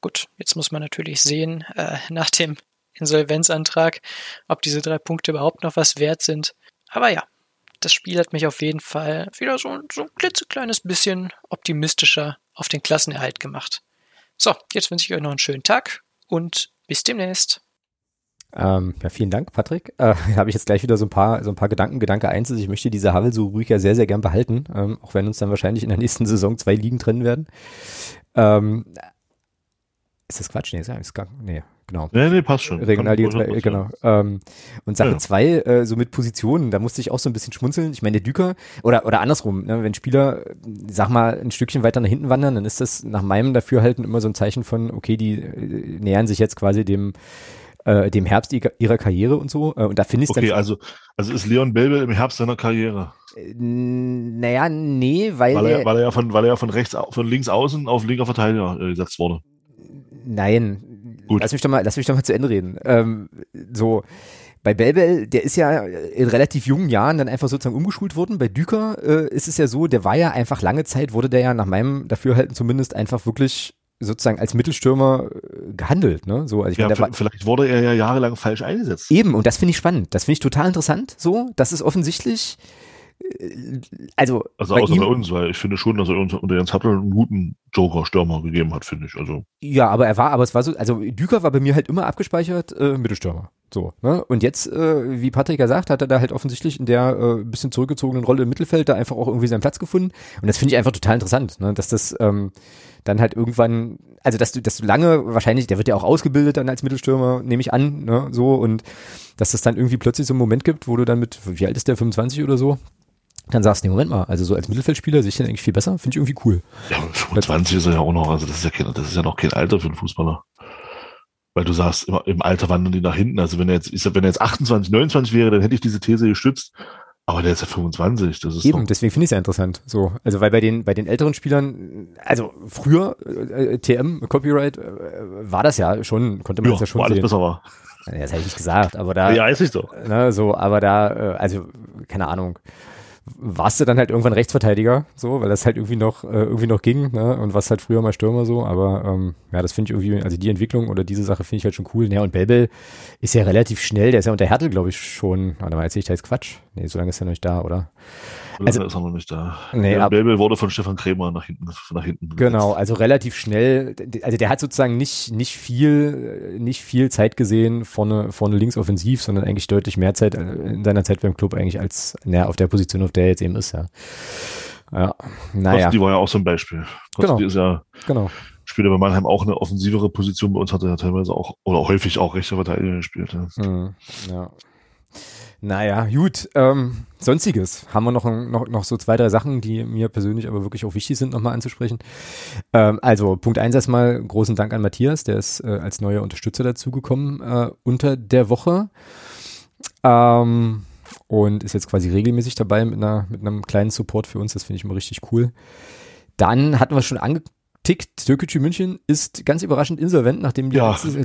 Gut, jetzt muss man natürlich sehen, äh, nach dem Insolvenzantrag, ob diese drei Punkte überhaupt noch was wert sind. Aber ja, das Spiel hat mich auf jeden Fall wieder so, so ein klitzekleines bisschen optimistischer auf den Klassenerhalt gemacht. So, jetzt wünsche ich euch noch einen schönen Tag und bis demnächst. Ähm, ja, vielen Dank, Patrick. Äh, habe ich jetzt gleich wieder so ein paar, so ein paar Gedanken. Gedanke eins ist, ich möchte diese Havel so ruhig ja sehr, sehr gern behalten, ähm, auch wenn uns dann wahrscheinlich in der nächsten Saison zwei Ligen trennen werden. Ähm, ist das Quatsch? Nee, ist, gar, nee, genau. Nee, nee, passt schon. Regionalliga 2, genau. Ähm, und Sache 2, ja. äh, so mit Positionen, da musste ich auch so ein bisschen schmunzeln. Ich meine, der Düker, oder, oder andersrum, ne, wenn Spieler, sag mal, ein Stückchen weiter nach hinten wandern, dann ist das nach meinem Dafürhalten immer so ein Zeichen von, okay, die äh, nähern sich jetzt quasi dem, äh, dem Herbst ihrer Karriere und so. Äh, und da finde ich Okay, also, also ist Leon Belbel im Herbst seiner Karriere. Äh, naja, nee, weil, weil er, weil er ja von, weil er ja von rechts, von links außen auf linker Verteidiger äh, gesetzt wurde. Nein, Gut. Lass mich doch mal, lass mich doch mal zu Ende reden. Ähm, so, bei Belbel, der ist ja in relativ jungen Jahren dann einfach sozusagen umgeschult worden. Bei Düker äh, ist es ja so, der war ja einfach lange Zeit, wurde der ja nach meinem Dafürhalten zumindest einfach wirklich sozusagen als Mittelstürmer äh, gehandelt, ne? So, also ich ja, meine, vielleicht wurde er ja jahrelang falsch eingesetzt. Eben, und das finde ich spannend. Das finde ich total interessant. So, das ist offensichtlich also, also bei außer ihm, bei uns, weil ich finde schon, dass er uns unter Jens Happel einen guten Joker-Stürmer gegeben hat, finde ich. Also. Ja, aber er war, aber es war so, also Düker war bei mir halt immer abgespeichert, äh, Mittelstürmer. So, ne? Und jetzt, äh, wie Patrick ja sagt, hat er da halt offensichtlich in der äh, bisschen zurückgezogenen Rolle im Mittelfeld da einfach auch irgendwie seinen Platz gefunden. Und das finde ich einfach total interessant, ne? dass das ähm, dann halt irgendwann, also dass du, dass du lange, wahrscheinlich, der wird ja auch ausgebildet dann als Mittelstürmer, nehme ich an, ne? so und dass es dann irgendwie plötzlich so einen Moment gibt, wo du dann mit, wie alt ist der, 25 oder so, dann sagst du, nee, Moment mal, also so als Mittelfeldspieler sehe ich den eigentlich viel besser, finde ich irgendwie cool. Ja, 25 ist er ja auch noch, also das ist ja kein, das ist ja noch kein Alter für einen Fußballer. Weil du sagst, im, Alter wandern die nach hinten. Also wenn er jetzt, ich sag, wenn er jetzt 28, 29 wäre, dann hätte ich diese These gestützt. Aber der ist ja 25, das ist Eben, doch deswegen finde ich es ja interessant. So, also weil bei den bei den älteren Spielern, also früher äh, TM Copyright äh, war das ja schon, konnte man ja, das ja schon wo alles sehen. besser war. Ja, das hätte ich nicht gesagt, aber da. Ja, weiß ich doch. Ne, so, aber da, äh, also keine Ahnung warst du dann halt irgendwann Rechtsverteidiger, so, weil das halt irgendwie noch äh, irgendwie noch ging, ne? Und was halt früher mal Stürmer so, aber ähm, ja, das finde ich irgendwie, also die Entwicklung oder diese Sache finde ich halt schon cool. Ja, und Belbel ist ja relativ schnell, der ist ja unter Hertel, glaube ich, schon. Warte mal, erzähl ich da jetzt Quatsch? Nee, so lange ist er noch nicht da, oder? Also, ist er noch nicht da. Nee, ja, Belbel wurde von Stefan Krämer nach hinten, nach hinten. Genau, also relativ schnell. Also der hat sozusagen nicht, nicht viel, nicht viel Zeit gesehen vorne, vorne links offensiv, sondern eigentlich deutlich mehr Zeit in seiner Zeit beim Club eigentlich als, naja, auf der Position, auf der er jetzt eben ist, ja. Ja, naja. Die war ja auch so ein Beispiel. Kosti genau. ist ja, genau. spielt bei Mannheim auch eine offensivere Position. Bei uns hat er teilweise auch, oder häufig auch rechter Verteidiger gespielt. Ja. Mhm, ja. Naja, gut. Ähm, Sonstiges haben wir noch, noch, noch so zwei, drei Sachen, die mir persönlich aber wirklich auch wichtig sind, nochmal anzusprechen. Ähm, also Punkt eins erstmal, großen Dank an Matthias, der ist äh, als neuer Unterstützer dazugekommen äh, unter der Woche. Ähm, und ist jetzt quasi regelmäßig dabei mit, einer, mit einem kleinen Support für uns. Das finde ich immer richtig cool. Dann hatten wir schon ange tickt. Türkgücü München ist ganz überraschend insolvent, nachdem die ja. letztes,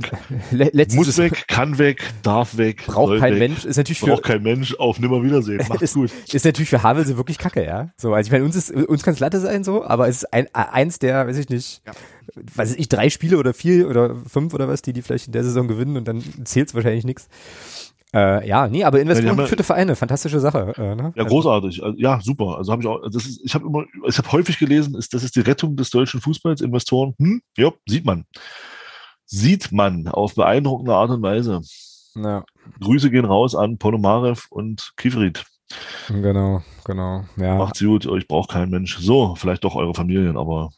letztes muss weg, kann weg, darf weg, braucht kein weg, Mensch. Ist natürlich braucht für, kein Mensch. Auf Nimmerwiedersehen. Macht's ist, gut. Ist natürlich für Havelse wirklich Kacke, ja. So, also ich meine, uns ist uns kann es Latte sein so, aber es ist ein, eins der, weiß ich nicht, ja. weiß ich drei Spiele oder vier oder fünf oder was, die die vielleicht in der Saison gewinnen und dann zählt's wahrscheinlich nichts. Äh, ja, nee, aber Investoren ja, für Vereine, fantastische Sache. Äh, ne? Ja, großartig. Also, ja, super. Also habe ich auch. Das ist, ich habe immer, ich habe häufig gelesen, ist das ist die Rettung des deutschen Fußballs. Investoren, hm, ja, sieht man. sieht man auf beeindruckende Art und Weise. Ja, Grüße gehen raus an Ponomarev und Kivrit. genau, genau. Ja, Macht's gut, euch braucht kein Mensch. So, vielleicht doch eure Familien, aber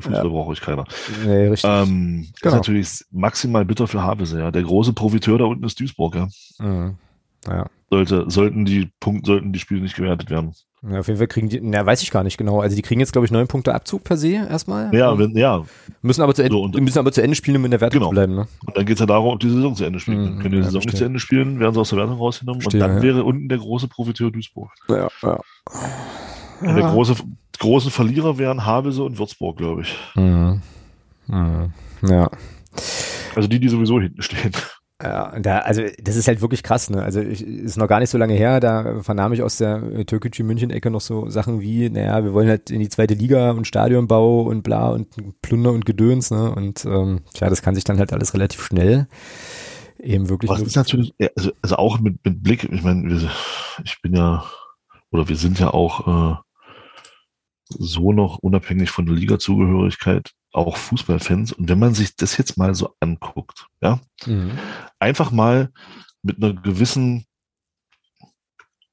Fußball braucht euch keiner. nee, richtig. Ähm, Genau. Ist natürlich maximal bitter für Havelse, ja. Der große Profiteur da unten ist Duisburg, ja. Mhm. Ja. Sollte, sollten die Punkt, sollten die Spiele nicht gewertet werden. ja, auf jeden Fall kriegen die, na, weiß ich gar nicht genau. Also die kriegen jetzt, glaube ich, neun Punkte Abzug per se erstmal. Ja, wenn, ja. Müssen aber zu Ende, So, und- müssen aber zu Ende spielen, um in der Wertung Genau. zu bleiben, ne? Und dann geht's ja darum, ob die Saison zu Ende spielen. Mhm, Können die ja, Saison nicht verstehe. zu Ende spielen, werden sie aus der Wertung rausgenommen. Verstehe, und dann ja. wäre unten der große Profiteur Duisburg. Ja, ja. Und der große, große Verlierer wären Havelse und Würzburg, glaube ich. Mhm. Mhm. Ja. Also die, die sowieso hinten stehen. Ja, da, also das ist halt wirklich krass, ne? Also ich, ist noch gar nicht so lange her, da vernahm ich aus der türkischen München-Ecke noch so Sachen wie, naja, wir wollen halt in die zweite Liga und Stadionbau und bla und Plunder und Gedöns, ne? Und ähm, tja, das kann sich dann halt alles relativ schnell eben wirklich Was ist natürlich, ja, also, also auch mit, mit Blick, ich meine, wir, ich bin ja, oder wir sind ja auch äh, so noch unabhängig von der Liga-Zugehörigkeit auch Fußballfans. Und wenn man sich das jetzt mal so anguckt, ja, Mhm. einfach mal mit einer gewissen,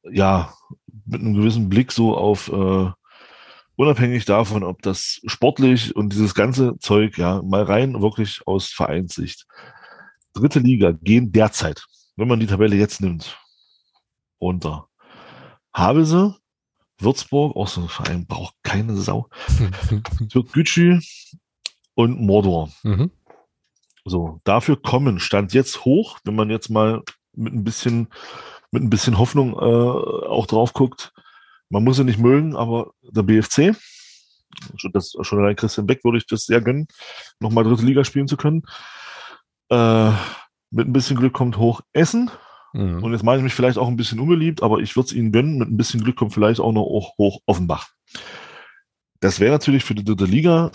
ja, mit einem gewissen Blick so auf, äh, unabhängig davon, ob das sportlich und dieses ganze Zeug, ja, mal rein wirklich aus Vereinssicht. Dritte Liga gehen derzeit, wenn man die Tabelle jetzt nimmt, runter. Havelse, Würzburg, auch so ein Verein, braucht keine Sau. Türkgücü und Mordor. Mhm. So, dafür kommen, stand jetzt hoch, wenn man jetzt mal mit ein bisschen, mit ein bisschen Hoffnung äh, auch drauf guckt. Man muss sie nicht mögen, aber der BFC, schon, das, schon allein Christian Beck würde ich das sehr gönnen, nochmal dritte Liga spielen zu können. Äh, mit ein bisschen Glück kommt hoch Essen. Mhm. Und jetzt meine ich mich vielleicht auch ein bisschen unbeliebt, aber ich würde es ihnen gönnen. Mit ein bisschen Glück kommt vielleicht auch noch hoch, hoch Offenbach. Das wäre natürlich für die dritte Liga,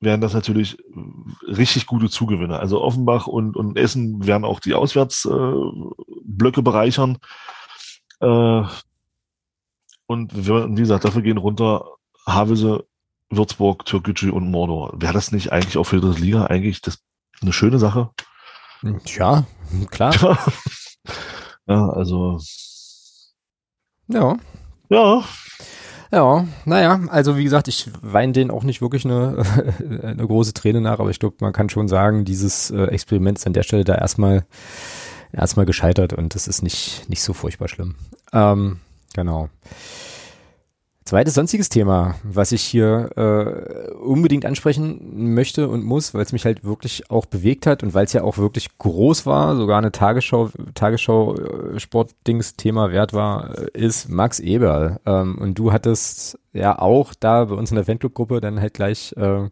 wären das natürlich äh, richtig gute Zugewinner. Also Offenbach und, und Essen werden auch die Auswärtsblöcke äh, bereichern. Äh, und wir, wie gesagt, dafür gehen runter Havelse, Würzburg, Türkgücü und Mordor. Wäre das nicht eigentlich auch für die dritte Liga eigentlich das eine schöne Sache? Ja, klar. ja, also Ja. ja, Ja, naja, also wie gesagt, ich weine denen auch nicht wirklich eine, eine große Träne nach, aber ich glaube, man kann schon sagen, dieses äh, Experiment ist an der Stelle da erstmal erstmal gescheitert und das ist nicht, nicht so furchtbar schlimm. Ähm, genau. Zweites sonstiges Thema, was ich hier äh, unbedingt ansprechen möchte und muss, weil es mich halt wirklich auch bewegt hat und weil es ja auch wirklich groß war, sogar eine Tagesschau, Tagesschau äh, Sportdings-Thema wert war, äh, ist Max Eberl. Ähm, und du hattest ja auch da bei uns in der Fanclub-Gruppe dann halt gleich äh,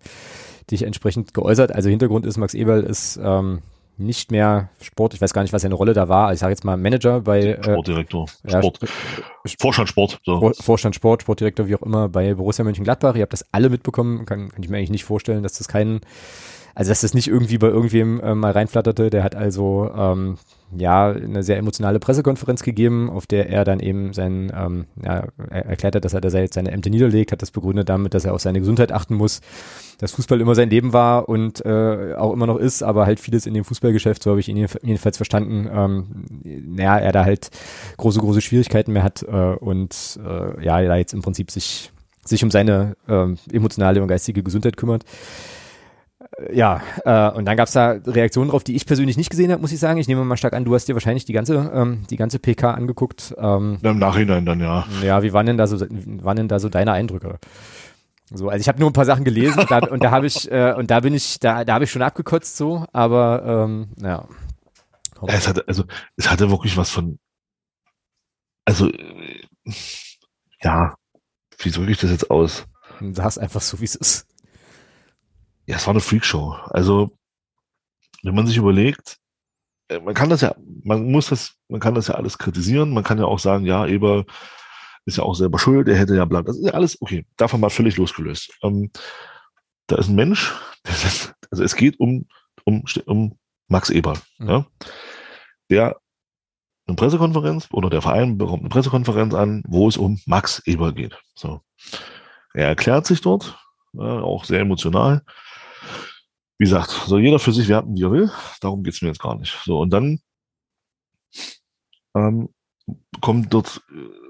dich entsprechend geäußert. Also Hintergrund ist, Max Eberl ist ähm, nicht mehr Sport, ich weiß gar nicht, was seine Rolle da war. Ich sage jetzt mal Manager bei äh, Sportdirektor, ja, Sport, Vorstand Sport. So. Vor- Vorstand Sport, Sportdirektor, wie auch immer, bei Borussia Mönchengladbach. Ihr habt das alle mitbekommen. Kann, kann ich mir eigentlich nicht vorstellen, dass das keinen, also dass das nicht irgendwie bei irgendwem äh, mal reinflatterte. Der hat also ähm, ja eine sehr emotionale Pressekonferenz gegeben, auf der er dann eben sein, ähm, ja, er erklärt hat, dass er da jetzt seine Ämter niederlegt, hat das begründet damit, dass er auf seine Gesundheit achten muss, dass Fußball immer sein Leben war und äh, auch immer noch ist, aber halt vieles in dem Fußballgeschäft, so habe ich ihn jedenf- jedenfalls verstanden, ähm, naja, er da halt große, große Schwierigkeiten mehr hat äh, und äh, ja, da jetzt im Prinzip sich, sich um seine ähm, emotionale und geistige Gesundheit kümmert. Ja, äh, und dann gab's da Reaktionen drauf, die ich persönlich nicht gesehen habe, muss ich sagen. Ich nehme mal stark an, du hast dir wahrscheinlich die ganze, ähm, die ganze PK angeguckt. Ähm, Im Nachhinein dann, ja. ja, wie waren denn da so, waren denn da so deine Eindrücke? So, also ich habe nur ein paar Sachen gelesen und da, und da habe ich, äh, und da bin ich, da, da habe ich schon abgekotzt so, aber ähm, ja. Es hatte, also, es hatte wirklich was von, also, äh, ja, wie drücke ich das jetzt aus? Sag's einfach so, wie es ist. Ja, es war eine Freakshow. Also, wenn man sich überlegt, äh, man kann das ja, man muss das, man kann das ja alles kritisieren. Man kann ja auch sagen, ja, Eber ist ja auch selber schuld, er hätte ja bla. Das ist ja alles okay. Davon mal völlig losgelöst. Ähm, da ist ein Mensch, ist, also es geht um, um, um Max Eber, Mhm. ja, der eine Pressekonferenz oder der Verein bekommt eine Pressekonferenz an, wo es um Max Eber geht. So. Er erklärt sich dort, ja, auch sehr emotional. Wie gesagt, soll jeder für sich werten, wie er will. Darum geht's mir jetzt gar nicht. So, und dann ähm, kommt dort äh,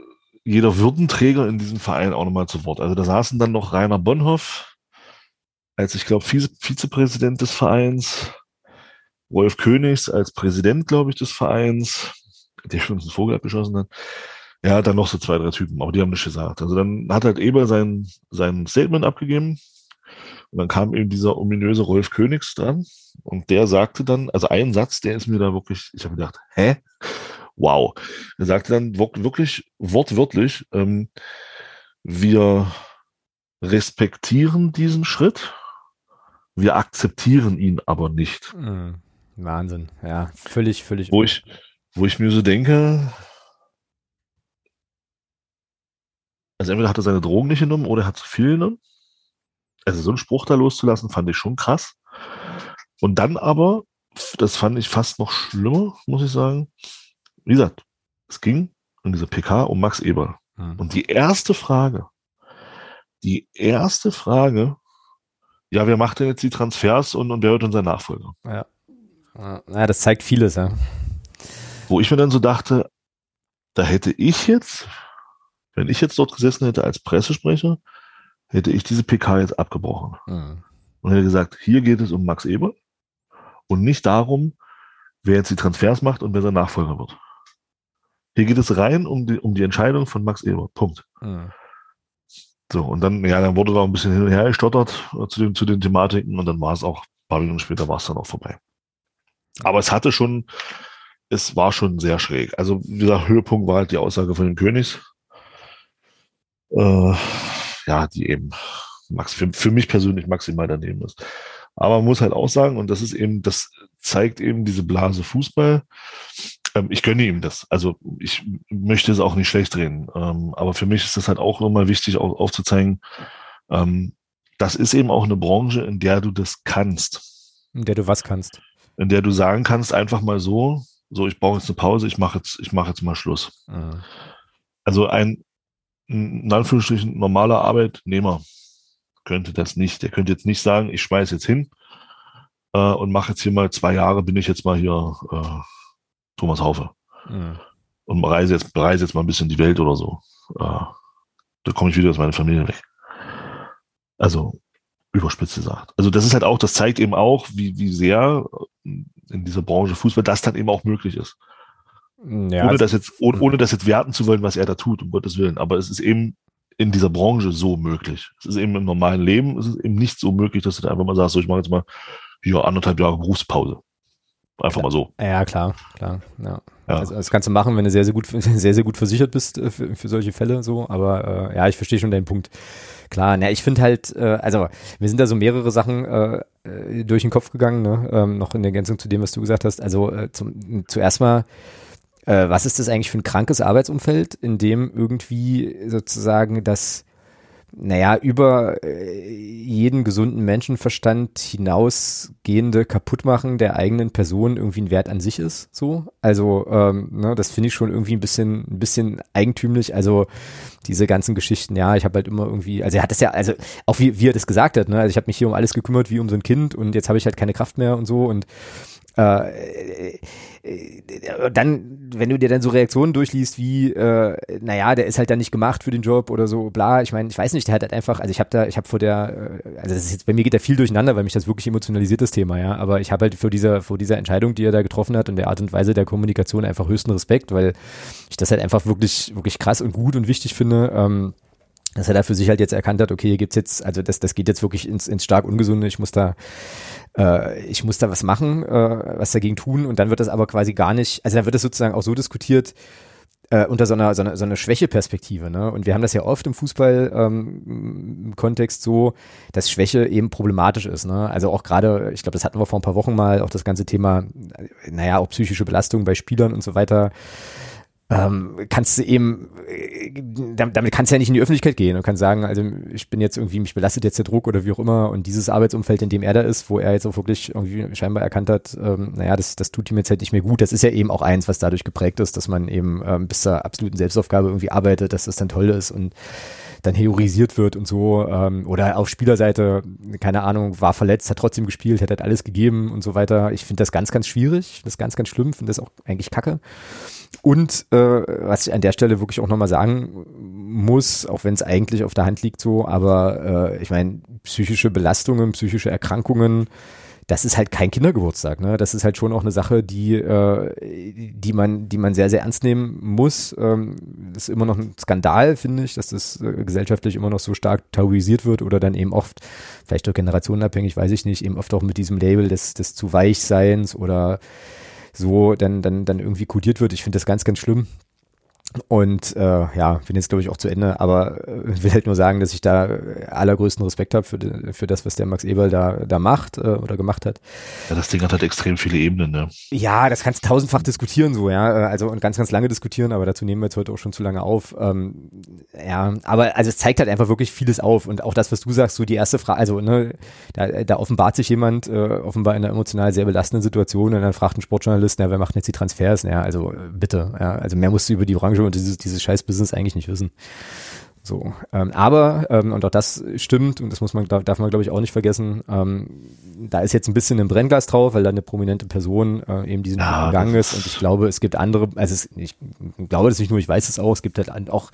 jeder Würdenträger in diesem Verein auch nochmal zu Wort. Also da saßen dann noch Rainer Bonhoff, als ich glaube Vize Vizepräsident des Vereins, Wolf Königs als Präsident, glaube ich, des Vereins, der schon einen Vogel abgeschossen hat. Ja, dann noch so zwei, drei Typen, aber die haben nichts gesagt. Also dann hat halt Eber sein, sein Statement abgegeben und dann kam eben dieser ominöse Rolf Königs dran und der sagte dann, also ein Satz, der ist mir da wirklich, ich habe gedacht, hä? Wow. Er sagte dann wirklich wortwörtlich, ähm, wir respektieren diesen Schritt, wir akzeptieren ihn aber nicht. Mhm. Wahnsinn, ja, völlig, völlig. Wo ich, wo ich mir so denke, also entweder hat er seine Drogen nicht genommen oder er hat zu viel genommen. Also so einen Spruch da loszulassen, fand ich schon krass. Und dann aber, das fand ich fast noch schlimmer, muss ich sagen. Wie gesagt, es ging in dieser PK um Max Eber. Mhm. Und die erste Frage, die erste Frage, ja, wer macht denn jetzt die Transfers und, und wer wird unser Nachfolger? Ja. Ja, das zeigt vieles, ja. Wo ich mir dann so dachte, da hätte ich jetzt, wenn ich jetzt dort gesessen hätte als Pressesprecher, hätte ich diese PK jetzt abgebrochen. Mhm. Und hätte gesagt, hier geht es um Max Eber und nicht darum, wer jetzt die Transfers macht und wer sein Nachfolger wird. Hier geht es rein um die, um die Entscheidung von Max Eber. Punkt. Mhm. So, und dann, ja, dann wurde da ein bisschen hin und her gestottert äh, zu, den, zu den Thematiken und dann war es auch, ein paar Minuten später war es dann auch vorbei. Aber es hatte schon, es war schon sehr schräg. Also, wie gesagt, Höhepunkt war halt die Aussage von den Königs. Äh, ja, die eben Max, für, für mich persönlich maximal daneben ist. Aber man muss halt auch sagen, und das ist eben, das zeigt eben diese Blase Fußball. Ähm, ich gönne ihm das. Also ich möchte es auch nicht schlecht drehen. Ähm, aber für mich ist das halt auch nochmal wichtig, auch aufzuzeigen, ähm, das ist eben auch eine Branche, in der du das kannst. In der du was kannst in der du sagen kannst, einfach mal so, so, ich brauche jetzt eine Pause, ich mache jetzt, ich mache jetzt mal Schluss. Mhm. Also ein, in Anführungsstrichen, normaler Arbeitnehmer könnte das nicht. Der könnte jetzt nicht sagen, ich schmeiß jetzt hin äh, und mache jetzt hier mal zwei Jahre, bin ich jetzt mal hier äh, Thomas Haufe. Mhm. Und reise jetzt, reise jetzt mal ein bisschen die Welt oder so. Äh, da komme ich wieder aus meiner Familie weg. Also überspitzt gesagt. Also das ist halt auch, das zeigt eben auch, wie, wie sehr in dieser Branche Fußball das dann eben auch möglich ist. Ja, ohne das jetzt, ohne, ohne das jetzt werten zu wollen, was er da tut, um Gottes Willen. Aber es ist eben in dieser Branche so möglich. Es ist eben im normalen Leben, es ist eben nicht so möglich, dass du da einfach mal sagst, so ich mache jetzt mal hier anderthalb Jahre Berufspause. Einfach mal so. Ja, klar, klar. Ja. ja. Also, das kannst du machen, wenn du sehr, sehr gut, sehr, sehr gut versichert bist äh, für, für solche Fälle so. Aber äh, ja, ich verstehe schon deinen Punkt. Klar, ne, ich finde halt, äh, also mir sind da so mehrere Sachen äh, äh, durch den Kopf gegangen, ne? ähm, noch in Ergänzung zu dem, was du gesagt hast. Also äh, zum, zuerst mal, äh, was ist das eigentlich für ein krankes Arbeitsumfeld, in dem irgendwie sozusagen das naja, über äh, jeden gesunden Menschenverstand hinausgehende Kaputtmachen der eigenen Person irgendwie ein Wert an sich ist, so. Also, ähm, ne, das finde ich schon irgendwie ein bisschen, ein bisschen eigentümlich. Also, diese ganzen Geschichten, ja, ich habe halt immer irgendwie, also er hat das ja, also auch wie, wie er das gesagt hat, ne, also ich habe mich hier um alles gekümmert wie um so ein Kind und jetzt habe ich halt keine Kraft mehr und so und äh, äh, dann, wenn du dir dann so Reaktionen durchliest wie, äh, naja, der ist halt dann nicht gemacht für den Job oder so, bla, ich meine, ich weiß nicht, der hat halt einfach, also ich habe da, ich habe vor der, äh, also das ist jetzt, bei mir geht da viel durcheinander, weil mich das wirklich emotionalisiert, das Thema, ja, aber ich habe halt vor dieser, vor dieser Entscheidung, die er da getroffen hat und der Art und Weise der Kommunikation einfach höchsten Respekt, weil ich das halt einfach wirklich, wirklich krass und gut und wichtig finde, ähm, dass er da für sich halt jetzt erkannt hat, okay, hier gibt's jetzt, also das, das geht jetzt wirklich ins, ins stark Ungesunde, ich muss da, äh, ich muss da was machen, äh, was dagegen tun und dann wird das aber quasi gar nicht, also dann wird das sozusagen auch so diskutiert, äh, unter so einer, so einer, so einer Schwächeperspektive. Ne? Und wir haben das ja oft im Fußball-Kontext ähm, so, dass Schwäche eben problematisch ist. Ne? Also auch gerade, ich glaube, das hatten wir vor ein paar Wochen mal, auch das ganze Thema, naja, auch psychische Belastung bei Spielern und so weiter ähm, kannst du eben, äh, damit kannst du ja nicht in die Öffentlichkeit gehen und kannst sagen, also ich bin jetzt irgendwie, mich belastet jetzt der Druck oder wie auch immer und dieses Arbeitsumfeld, in dem er da ist, wo er jetzt auch wirklich irgendwie scheinbar erkannt hat, ähm, naja, das, das tut ihm jetzt halt nicht mehr gut. Das ist ja eben auch eins, was dadurch geprägt ist, dass man eben ähm, bis zur absoluten Selbstaufgabe irgendwie arbeitet, dass das dann toll ist und dann heorisiert wird und so. Ähm, oder auf Spielerseite, keine Ahnung, war verletzt, hat trotzdem gespielt, hat halt alles gegeben und so weiter. Ich finde das ganz, ganz schwierig, das ganz, ganz schlimm, finde das auch eigentlich kacke. Und äh, was ich an der Stelle wirklich auch nochmal sagen muss, auch wenn es eigentlich auf der Hand liegt so, aber äh, ich meine, psychische Belastungen, psychische Erkrankungen, das ist halt kein Kindergeburtstag, ne? Das ist halt schon auch eine Sache, die, äh, die man, die man sehr, sehr ernst nehmen muss. Ähm, das ist immer noch ein Skandal, finde ich, dass das äh, gesellschaftlich immer noch so stark tabuisiert wird oder dann eben oft, vielleicht auch generationenabhängig, weiß ich nicht, eben oft auch mit diesem Label des, des zu Weichseins oder so dann, dann, dann irgendwie kodiert wird. Ich finde das ganz, ganz schlimm. Und äh, ja, bin jetzt glaube ich auch zu Ende, aber äh, will halt nur sagen, dass ich da allergrößten Respekt habe für, für das, was der Max Eberl da, da macht äh, oder gemacht hat. Ja, das Ding hat halt extrem viele Ebenen, ne? Ja, das kannst du tausendfach diskutieren so, ja. Äh, also und ganz, ganz lange diskutieren, aber dazu nehmen wir jetzt heute auch schon zu lange auf. Ähm, ja, aber also es zeigt halt einfach wirklich vieles auf. Und auch das, was du sagst, so die erste Frage, also ne, da, da offenbart sich jemand äh, offenbar in einer emotional sehr belastenden Situation und dann fragt ein Sportjournalist, na, wer macht jetzt die Transfers? Ja, also äh, bitte, ja, also mehr musst du über die Branche und dieses, dieses scheiß Business eigentlich nicht wissen. So, ähm, aber, ähm, und auch das stimmt, und das muss man, darf man glaube ich auch nicht vergessen, ähm, da ist jetzt ein bisschen ein Brennglas drauf, weil da eine prominente Person äh, eben diesen ja, gegangen ist und ich glaube, es gibt andere, also es, ich glaube das nicht nur, ich weiß es auch, es gibt halt auch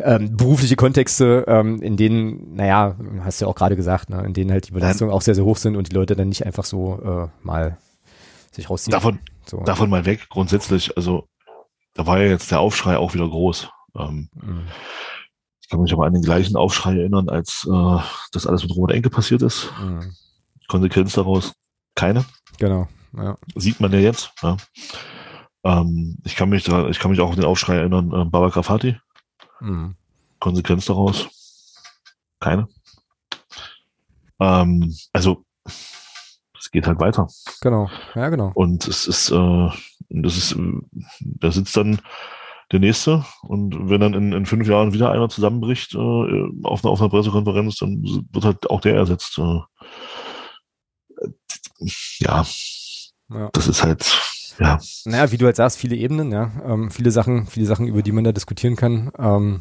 ähm, berufliche Kontexte, ähm, in denen, naja, hast du ja auch gerade gesagt, ne, in denen halt die Belastungen auch sehr, sehr hoch sind und die Leute dann nicht einfach so äh, mal sich rausziehen. Davon, so. davon mal weg, grundsätzlich, also da war ja jetzt der Aufschrei auch wieder groß. Ähm, mhm. Ich kann mich aber an den gleichen Aufschrei erinnern, als äh, das alles mit Robert Enke passiert ist. Mhm. Konsequenz daraus keine. Genau. Ja. Sieht man ja jetzt. Ja. Ähm, ich kann mich da, ich kann mich auch an den Aufschrei erinnern, äh, Baba Grafati. Mhm. Konsequenz daraus keine. Ähm, also es geht halt weiter. Genau, ja genau. Und es ist, äh, das ist, da sitzt dann der nächste und wenn dann in, in fünf Jahren wieder einer zusammenbricht äh, auf, einer, auf einer Pressekonferenz, dann wird halt auch der ersetzt. Äh, ja, ja, das ist halt ja. Naja, wie du halt sagst, viele Ebenen, ja, ähm, viele Sachen, viele Sachen, über die man da diskutieren kann. Ähm,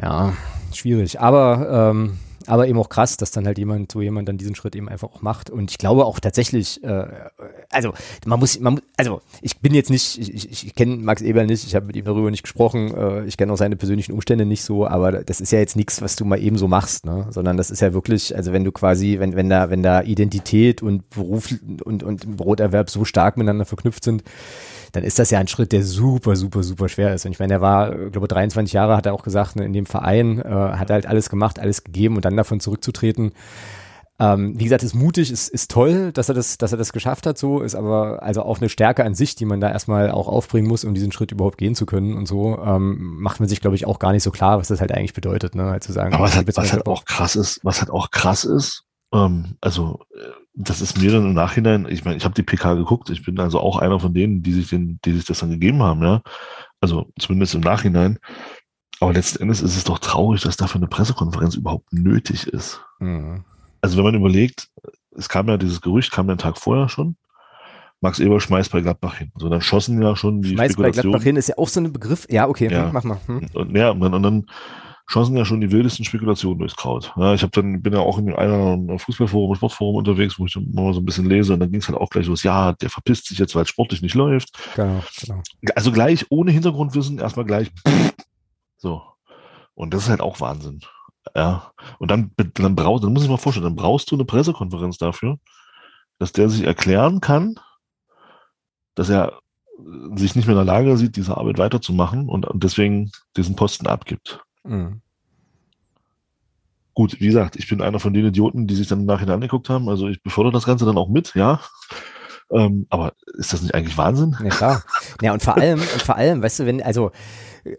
ja, schwierig. Aber ähm, aber eben auch krass, dass dann halt jemand, so jemand dann diesen Schritt eben einfach auch macht. Und ich glaube auch tatsächlich, äh, also man muss, man, also ich bin jetzt nicht, ich, ich, ich kenne Max Eberl nicht, ich habe mit ihm darüber nicht gesprochen, äh, ich kenne auch seine persönlichen Umstände nicht so, aber das ist ja jetzt nichts, was du mal eben so machst, ne? Sondern das ist ja wirklich, also wenn du quasi, wenn, wenn da, wenn da Identität und Beruf und, und Broterwerb so stark miteinander verknüpft sind, dann ist das ja ein Schritt, der super, super, super schwer ist. Und ich meine, er war, glaube 23 Jahre, hat er auch gesagt, ne, in dem Verein, äh, hat halt alles gemacht, alles gegeben und dann davon zurückzutreten. Ähm, wie gesagt, ist mutig, ist, ist toll, dass er das, dass er das geschafft hat, so, ist aber also auch eine Stärke an sich, die man da erstmal auch aufbringen muss, um diesen Schritt überhaupt gehen zu können und so, ähm, macht man sich, glaube ich, auch gar nicht so klar, was das halt eigentlich bedeutet, ne, halt zu sagen. Aber was, halt, was halt auch krass ist, was halt auch krass ist, ähm, also äh, das ist mir dann im Nachhinein, ich meine, ich habe die PK geguckt, ich bin also auch einer von denen, die sich den, die sich das dann gegeben haben, ja. Also zumindest im Nachhinein. Aber letzten Endes ist es doch traurig, dass dafür eine Pressekonferenz überhaupt nötig ist. Mhm. Also wenn man überlegt, es kam ja dieses Gerücht, kam ja einen Tag vorher schon. Max Eber schmeißt bei Gladbach hin. So, dann schossen ja schon die Schmeißt bei Gladbach hin ist ja auch so ein Begriff. Ja, okay, ja. mach mal. Hm. Und, ja, und dann schossen ja schon die wildesten Spekulationen durchs Kraut. Ja, ich habe dann bin ja auch in einem Fußballforum, Sportforum unterwegs, wo ich dann mal so ein bisschen lese und dann ging es halt auch gleich los, ja, der verpisst sich jetzt, weil es sportlich nicht läuft. Genau, genau. Also gleich ohne Hintergrundwissen erstmal gleich so. Und das ist halt auch Wahnsinn. Ja. Und dann, dann brauchst, dann muss ich mal vorstellen, dann brauchst du eine Pressekonferenz dafür, dass der sich erklären kann, dass er sich nicht mehr in der Lage sieht, diese Arbeit weiterzumachen und, und deswegen diesen Posten abgibt. Mhm. Gut, wie gesagt, ich bin einer von den Idioten, die sich dann im Nachhinein angeguckt haben. Also ich befördere das Ganze dann auch mit, ja. Ähm, aber ist das nicht eigentlich Wahnsinn? Ja, klar. Ja, und vor allem, und vor allem, weißt du, wenn, also, äh,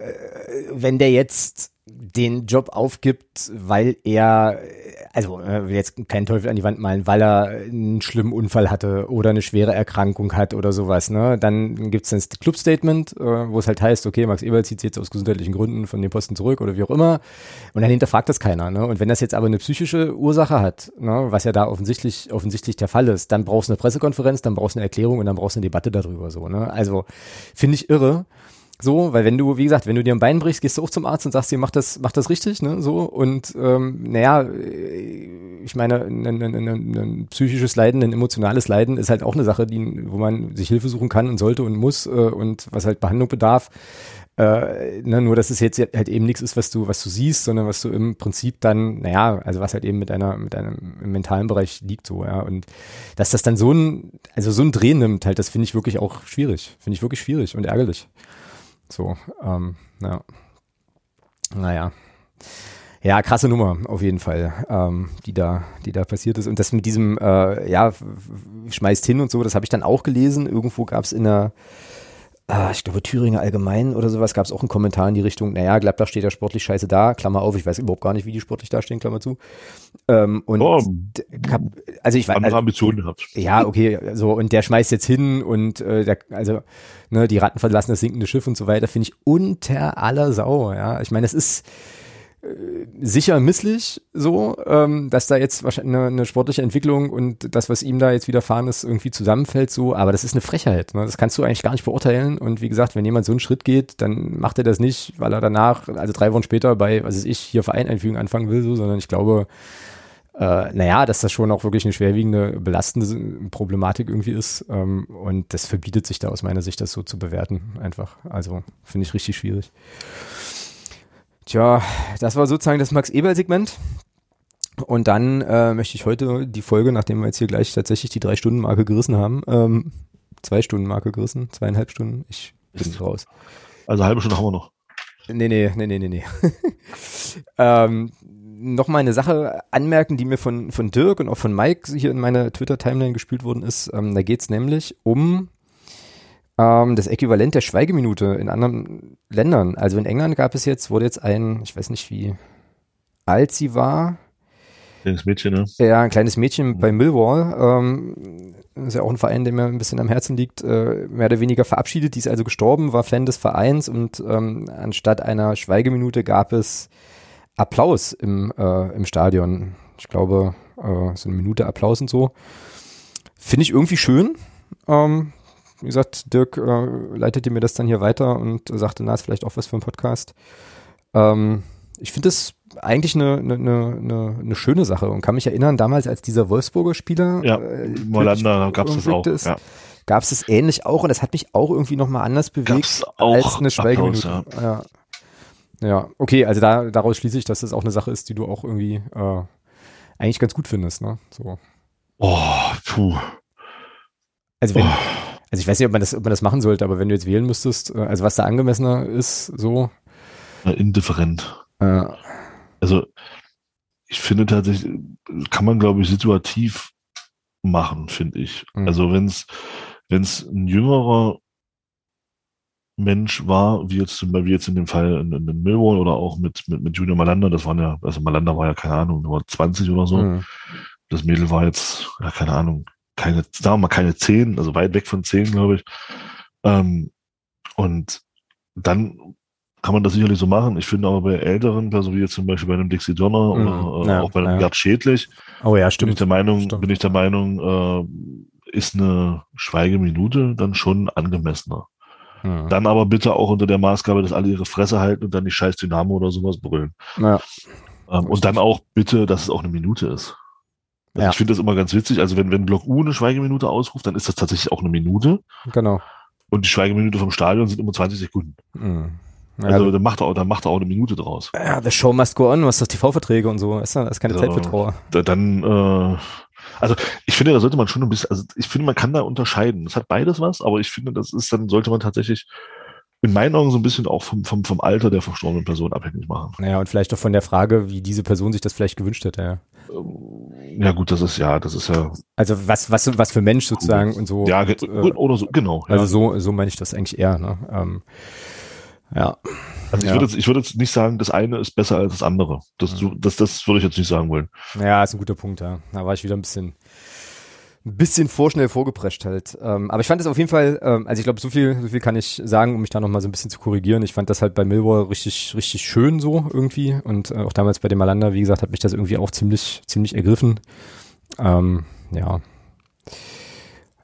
wenn der jetzt den Job aufgibt, weil er, also äh, jetzt keinen Teufel an die Wand malen, weil er einen schlimmen Unfall hatte oder eine schwere Erkrankung hat oder sowas, ne? Dann gibt's dann das Clubstatement, äh, wo es halt heißt, okay, Max Eberl zieht sich jetzt aus gesundheitlichen Gründen von dem Posten zurück oder wie auch immer. Und dann hinterfragt das keiner, ne? Und wenn das jetzt aber eine psychische Ursache hat, ne, was ja da offensichtlich, offensichtlich der Fall ist, dann brauchst du eine Pressekonferenz, dann brauchst du eine Erklärung und dann brauchst du eine Debatte darüber so, ne? Also finde ich irre. So, weil wenn du, wie gesagt, wenn du dir ein Bein brichst, gehst du auch zum Arzt und sagst dir, mach das, mach das richtig, ne? So. Und ähm, naja, äh, ich meine, ein, ein, ein, ein psychisches Leiden, ein emotionales Leiden ist halt auch eine Sache, die, wo man sich Hilfe suchen kann und sollte und muss äh, und was halt Behandlung bedarf. Äh, ne, nur dass es jetzt halt eben nichts ist, was du, was du siehst, sondern was du im Prinzip dann, naja, also was halt eben mit einer, mit einem im mentalen Bereich liegt, so, ja. Und dass das dann so ein, also so ein Dreh nimmt, halt, das finde ich wirklich auch schwierig. Finde ich wirklich schwierig und ärgerlich. So, ähm, ja. Naja. Ja, krasse Nummer auf jeden Fall, ähm, die da, die da passiert ist. Und das mit diesem, äh, ja, schmeißt hin und so, das habe ich dann auch gelesen. Irgendwo gab es in der, äh, ich glaube Thüringer Allgemein oder sowas, gab es auch einen Kommentar in die Richtung, naja, Gladbach steht ja sportlich scheiße da, Klammer auf, ich weiß überhaupt gar nicht, wie die sportlich dastehen, Klammer zu. Ähm, und Oh, also ich weiß, andere also, Ambitionen gehabt. ja, okay, so und der schmeißt jetzt hin und äh, der, also ne, die Ratten verlassen das sinkende Schiff und so weiter, finde ich unter aller Sau, ja. Ich meine, es ist sicher misslich so, ähm, dass da jetzt wahrscheinlich eine, eine sportliche Entwicklung und das, was ihm da jetzt widerfahren ist, irgendwie zusammenfällt so, aber das ist eine Frechheit, ne? das kannst du eigentlich gar nicht beurteilen und wie gesagt, wenn jemand so einen Schritt geht, dann macht er das nicht, weil er danach, also drei Wochen später bei, was weiß ich, hier Vereineinfügung anfangen will, so, sondern ich glaube, äh, naja, dass das schon auch wirklich eine schwerwiegende, belastende Problematik irgendwie ist. Ähm, und das verbietet sich da aus meiner Sicht, das so zu bewerten. Einfach. Also finde ich richtig schwierig. Tja, das war sozusagen das Max-Eberl-Segment. Und dann äh, möchte ich heute die Folge, nachdem wir jetzt hier gleich tatsächlich die Drei-Stunden-Marke gerissen haben, ähm, Zwei-Stunden-Marke gerissen, zweieinhalb Stunden, ich bin raus. Also halbe Stunde haben wir noch. Nee, nee, nee, nee, nee, nee. ähm, noch mal eine Sache anmerken, die mir von, von Dirk und auch von Mike hier in meine Twitter-Timeline gespielt worden ist. Ähm, da geht's nämlich um ähm, das Äquivalent der Schweigeminute in anderen Ländern. Also in England gab es jetzt, wurde jetzt ein, ich weiß nicht wie alt sie war, Kleines Mädchen, ne? ja, ein kleines Mädchen bei Millwall, ähm, ist ja auch ein Verein, der mir ein bisschen am Herzen liegt, äh, mehr oder weniger verabschiedet. Die ist also gestorben, war Fan des Vereins und ähm, anstatt einer Schweigeminute gab es Applaus im, äh, im Stadion. Ich glaube, äh, so eine Minute Applaus und so. Finde ich irgendwie schön. Ähm, wie gesagt, Dirk äh, leitete mir das dann hier weiter und sagte, na, ist vielleicht auch was für ein Podcast. Ähm, ich finde das eigentlich eine, eine, eine, eine schöne Sache und kann mich erinnern, damals als dieser Wolfsburger Spieler Ja, äh, Molander gab es das auch. ist, Ja. gab es es ähnlich auch und das hat mich auch irgendwie nochmal anders bewegt Gab's auch als eine Schweigeminute. Applaus, ja. ja, okay, also da, daraus schließe ich, dass das auch eine Sache ist, die du auch irgendwie äh, eigentlich ganz gut findest, ne? So. Oh, puh. Also wenn, Oh. Also ich weiß nicht, ob man das, ob man das machen sollte, aber wenn du jetzt wählen müsstest, äh, also was da angemessener ist, so, Indifferent. äh, Also ich finde tatsächlich, kann man, glaube ich, situativ machen, finde ich. Mhm. Also wenn es wenn es ein jüngerer Mensch war, wie jetzt zum Beispiel jetzt in dem Fall in, in Millwall oder auch mit, mit, mit Junior Malanda, das waren ja, also Malanda war ja, keine Ahnung, nur 20 oder so. mh, Das Mädel war jetzt, ja, keine Ahnung, keine, sagen wir mal keine 10, also weit weg von 10, glaube ich. Ähm, und dann kann man das sicherlich so machen. Ich finde aber bei älteren, also wie jetzt zum Beispiel bei einem Dixie Donner Mhm, oder äh, ja, auch bei einem ja. Gerd Schädlich, oh ja, bin ich stimmt. der Meinung, Stimmt. bin ich der Meinung, äh, ist eine Schweigeminute dann schon angemessener. Mhm. Dann aber bitte auch unter der Maßgabe, dass alle ihre Fresse halten und dann die scheiß Dynamo oder sowas brüllen. Ja, Ähm, und dann auch bitte, dass es auch eine Minute ist. Also Ja. Ich finde das immer ganz witzig. Also wenn, wenn Block U eine Schweigeminute ausruft, dann ist das tatsächlich auch eine Minute. genau. Und die Schweigeminute vom Stadion sind immer 20 Sekunden. Mhm. Ja, Also dann macht er auch, dann macht er auch eine Minute draus. ja, the show must go on, was das TV-Verträge und so, ist da ist keine Ja. Zeit für Trauer. Da, dann, äh, also ich finde, da sollte man schon ein bisschen, also ich finde, man kann da unterscheiden. Es hat beides was, aber ich finde, das ist, dann sollte man tatsächlich in meinen Augen so ein bisschen auch vom, vom, vom Alter der verstorbenen Person abhängig machen. Naja, und vielleicht auch von der Frage, wie diese Person sich das vielleicht gewünscht hätte, ja. Ähm, Ja gut, das ist ja, das ist ja, Also was, was, was für Mensch sozusagen und so. ja, und, äh, oder so, genau. Also ja. so, so meine ich das eigentlich eher, ne? Ähm, ja. Also ich Ja. würde jetzt, ich würde jetzt nicht sagen, das eine ist besser als das andere. Das, Mhm. das, das würde ich jetzt nicht sagen wollen. Ja, ist ein guter Punkt, ja. Da war ich wieder ein bisschen, ein bisschen vorschnell vorgeprescht halt. Ähm, aber ich fand es auf jeden Fall, ähm, also ich glaube, so viel, so viel kann ich sagen, um mich da nochmal so ein bisschen zu korrigieren. Ich fand das halt bei Millwall richtig, richtig schön so irgendwie. Und äh, auch damals bei dem Malanda, wie gesagt, hat mich das irgendwie auch ziemlich, ziemlich ergriffen. Ähm, ja.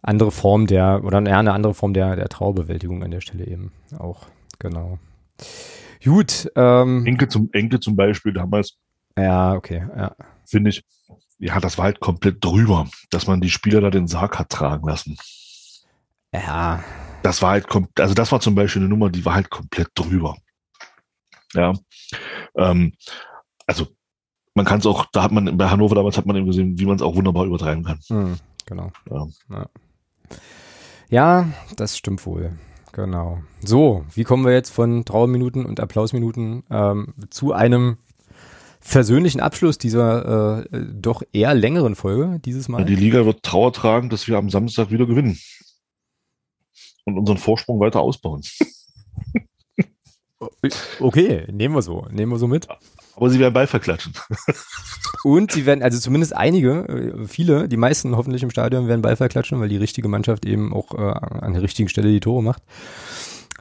Andere Form der, oder ja, eine andere Form der, der Trauerbewältigung an der Stelle eben auch. genau. Gut. Ähm, Enke zum, Enke zum Beispiel damals, ja, okay. Ja. finde ich, ja, das war halt komplett drüber, dass man die Spieler da den Sarg hat tragen lassen. Ja, Das war halt, also das war zum Beispiel eine Nummer, die war halt komplett drüber. Ja. Ähm, also, man kann es auch, da hat man, bei Hannover damals hat man eben gesehen, wie man es auch wunderbar übertreiben kann. hm, genau. Ja. Ja. ja, das stimmt wohl. Genau. So, wie kommen wir jetzt von Trauerminuten und Applausminuten ähm, zu einem versöhnlichen Abschluss dieser äh, doch eher längeren Folge dieses Mal? Die Liga wird Trauer tragen, dass wir am Samstag wieder gewinnen. Und unseren Vorsprung weiter ausbauen. Okay, nehmen wir so, nehmen wir so mit. Aber sie werden Ball verklatschen. Und sie werden, also zumindest einige, äh, viele, die meisten hoffentlich im Stadion werden Ball verklatschen, weil die richtige Mannschaft eben auch äh, an der richtigen Stelle die Tore macht.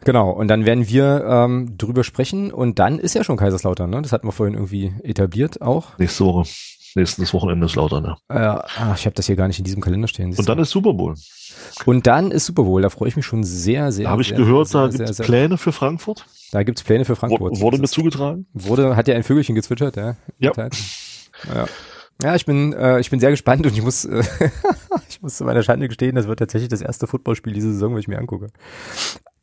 Genau, und dann werden wir ähm, drüber sprechen und dann ist ja schon Kaiserslautern, ne? Das hatten wir vorhin irgendwie etabliert auch. Nächste Woche. Nächstes Wochenende ist Lautern, ja. Äh, ach, ich habe das hier gar nicht in diesem Kalender stehen. Und dann ist Super Bowl. und dann ist Super Bowl, da freue ich mich schon sehr, sehr. Da habe ich gehört, sehr, da gibt es Pläne für Frankfurt. Da gibt's Pläne für Frankfurt. Wurde, mir zugetragen. wurde, hat ja ein Vögelchen gezwitschert, ja. Ja. Ja. Ja, ich bin, äh, ich bin sehr gespannt und ich muss, äh, ich muss zu meiner Schande gestehen, das wird tatsächlich das erste Footballspiel diese Saison, was ich mir angucke.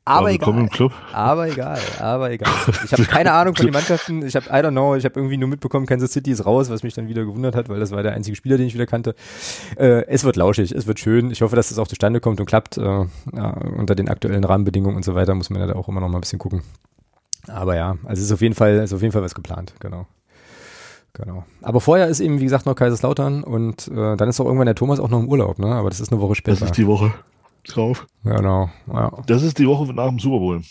Aber egal. Aber egal, aber egal. Ich habe keine Ahnung von den Mannschaften. Ich habe, I don't know, ich habe irgendwie nur mitbekommen, Kansas City ist raus, was mich dann wieder gewundert hat, weil das war der einzige Spieler, den ich wieder kannte. Äh, es wird lauschig, es wird schön. Ich hoffe, dass es auch zustande kommt und klappt. Äh, ja, unter den aktuellen Rahmenbedingungen und so weiter muss man ja da auch immer noch mal ein bisschen gucken. Aber ja, also es ist auf jeden Fall, ist auf jeden Fall was geplant, genau. Genau. Aber vorher ist eben, wie gesagt, noch Kaiserslautern und äh, dann ist auch irgendwann der Thomas auch noch im Urlaub, ne? Aber das ist eine Woche Das später. ist die Woche drauf. genau. Ja. Das ist die Woche nach dem Super Bowl.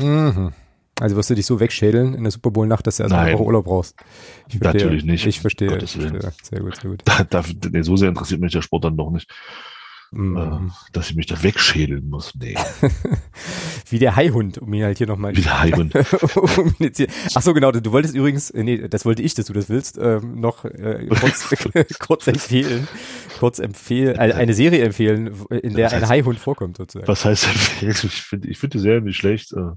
Mhm. Also wirst du dich so wegschädeln in der Super Bowl Nacht, dass du erst eine. Woche Urlaub brauchst. Ich verstehe. Natürlich nicht. Ich verstehe. Gottes Willen. Sehr gut, sehr gut. Da, da, nee, so sehr interessiert mich der Sport dann doch nicht, Mhm. dass ich mich da wegschädeln muss. Nee, Wie der Haihund, um ihn halt hier nochmal. wie der Heiden. um. Ach so, genau. Du, wolltest übrigens, äh, nee, das wollte ich, dass du das willst, ähm, noch äh, kurz, kurz empfehlen, kurz empfehlen, äh, eine Serie empfehlen, in der Das ein heißt- Haihund vorkommt sozusagen. Was heißt empfehlen? Ich finde ich find die Serie nicht schlecht. Äh,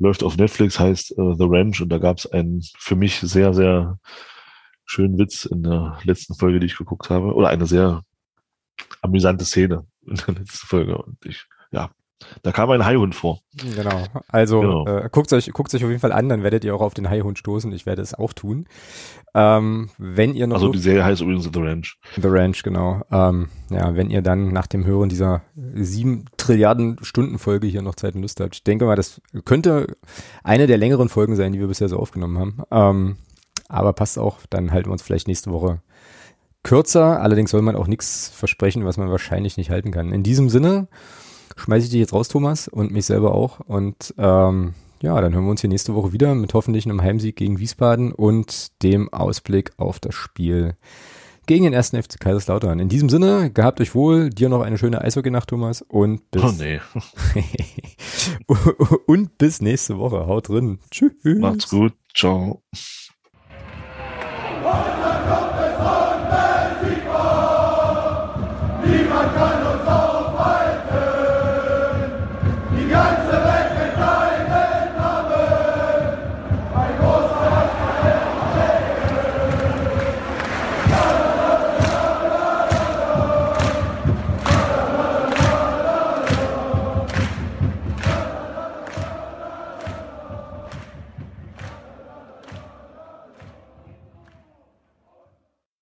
läuft auf Netflix, heißt äh, The Ranch und da gab es einen für mich sehr, sehr schönen Witz in der letzten Folge, die ich geguckt habe. Oder eine sehr amüsante Szene in der letzten Folge. Und ich, ja, da kam ein Haihund vor. Genau. Also Genau. Äh, guckt euch, guckt euch auf jeden Fall an, dann werdet ihr auch auf den Haihund stoßen. Ich werde es auch tun. Ähm, wenn ihr noch Also die Serie heißt übrigens The Ranch. The Ranch, genau. Ähm, ja, wenn ihr dann nach dem Hören dieser sieben Trilliarden Stunden Folge hier noch Zeit und Lust habt. Ich denke mal, das könnte eine der längeren Folgen sein, die wir bisher so aufgenommen haben. Ähm, aber passt auch, dann halten wir uns vielleicht nächste Woche kürzer. Allerdings soll man auch nichts versprechen, was man wahrscheinlich nicht halten kann. In diesem Sinne schmeiße ich dich jetzt raus, Thomas, und mich selber auch. Und ähm, ja, dann hören wir uns hier nächste Woche wieder mit hoffentlich einem Heimsieg gegen Wiesbaden und dem Ausblick auf das Spiel gegen den ersten FC Kaiserslautern. In diesem Sinne, gehabt euch wohl, dir noch eine schöne Eishockey-Nacht, Thomas, und bis, Oh nee, und bis nächste Woche. Haut drin. Tschüss. macht's gut. Ciao.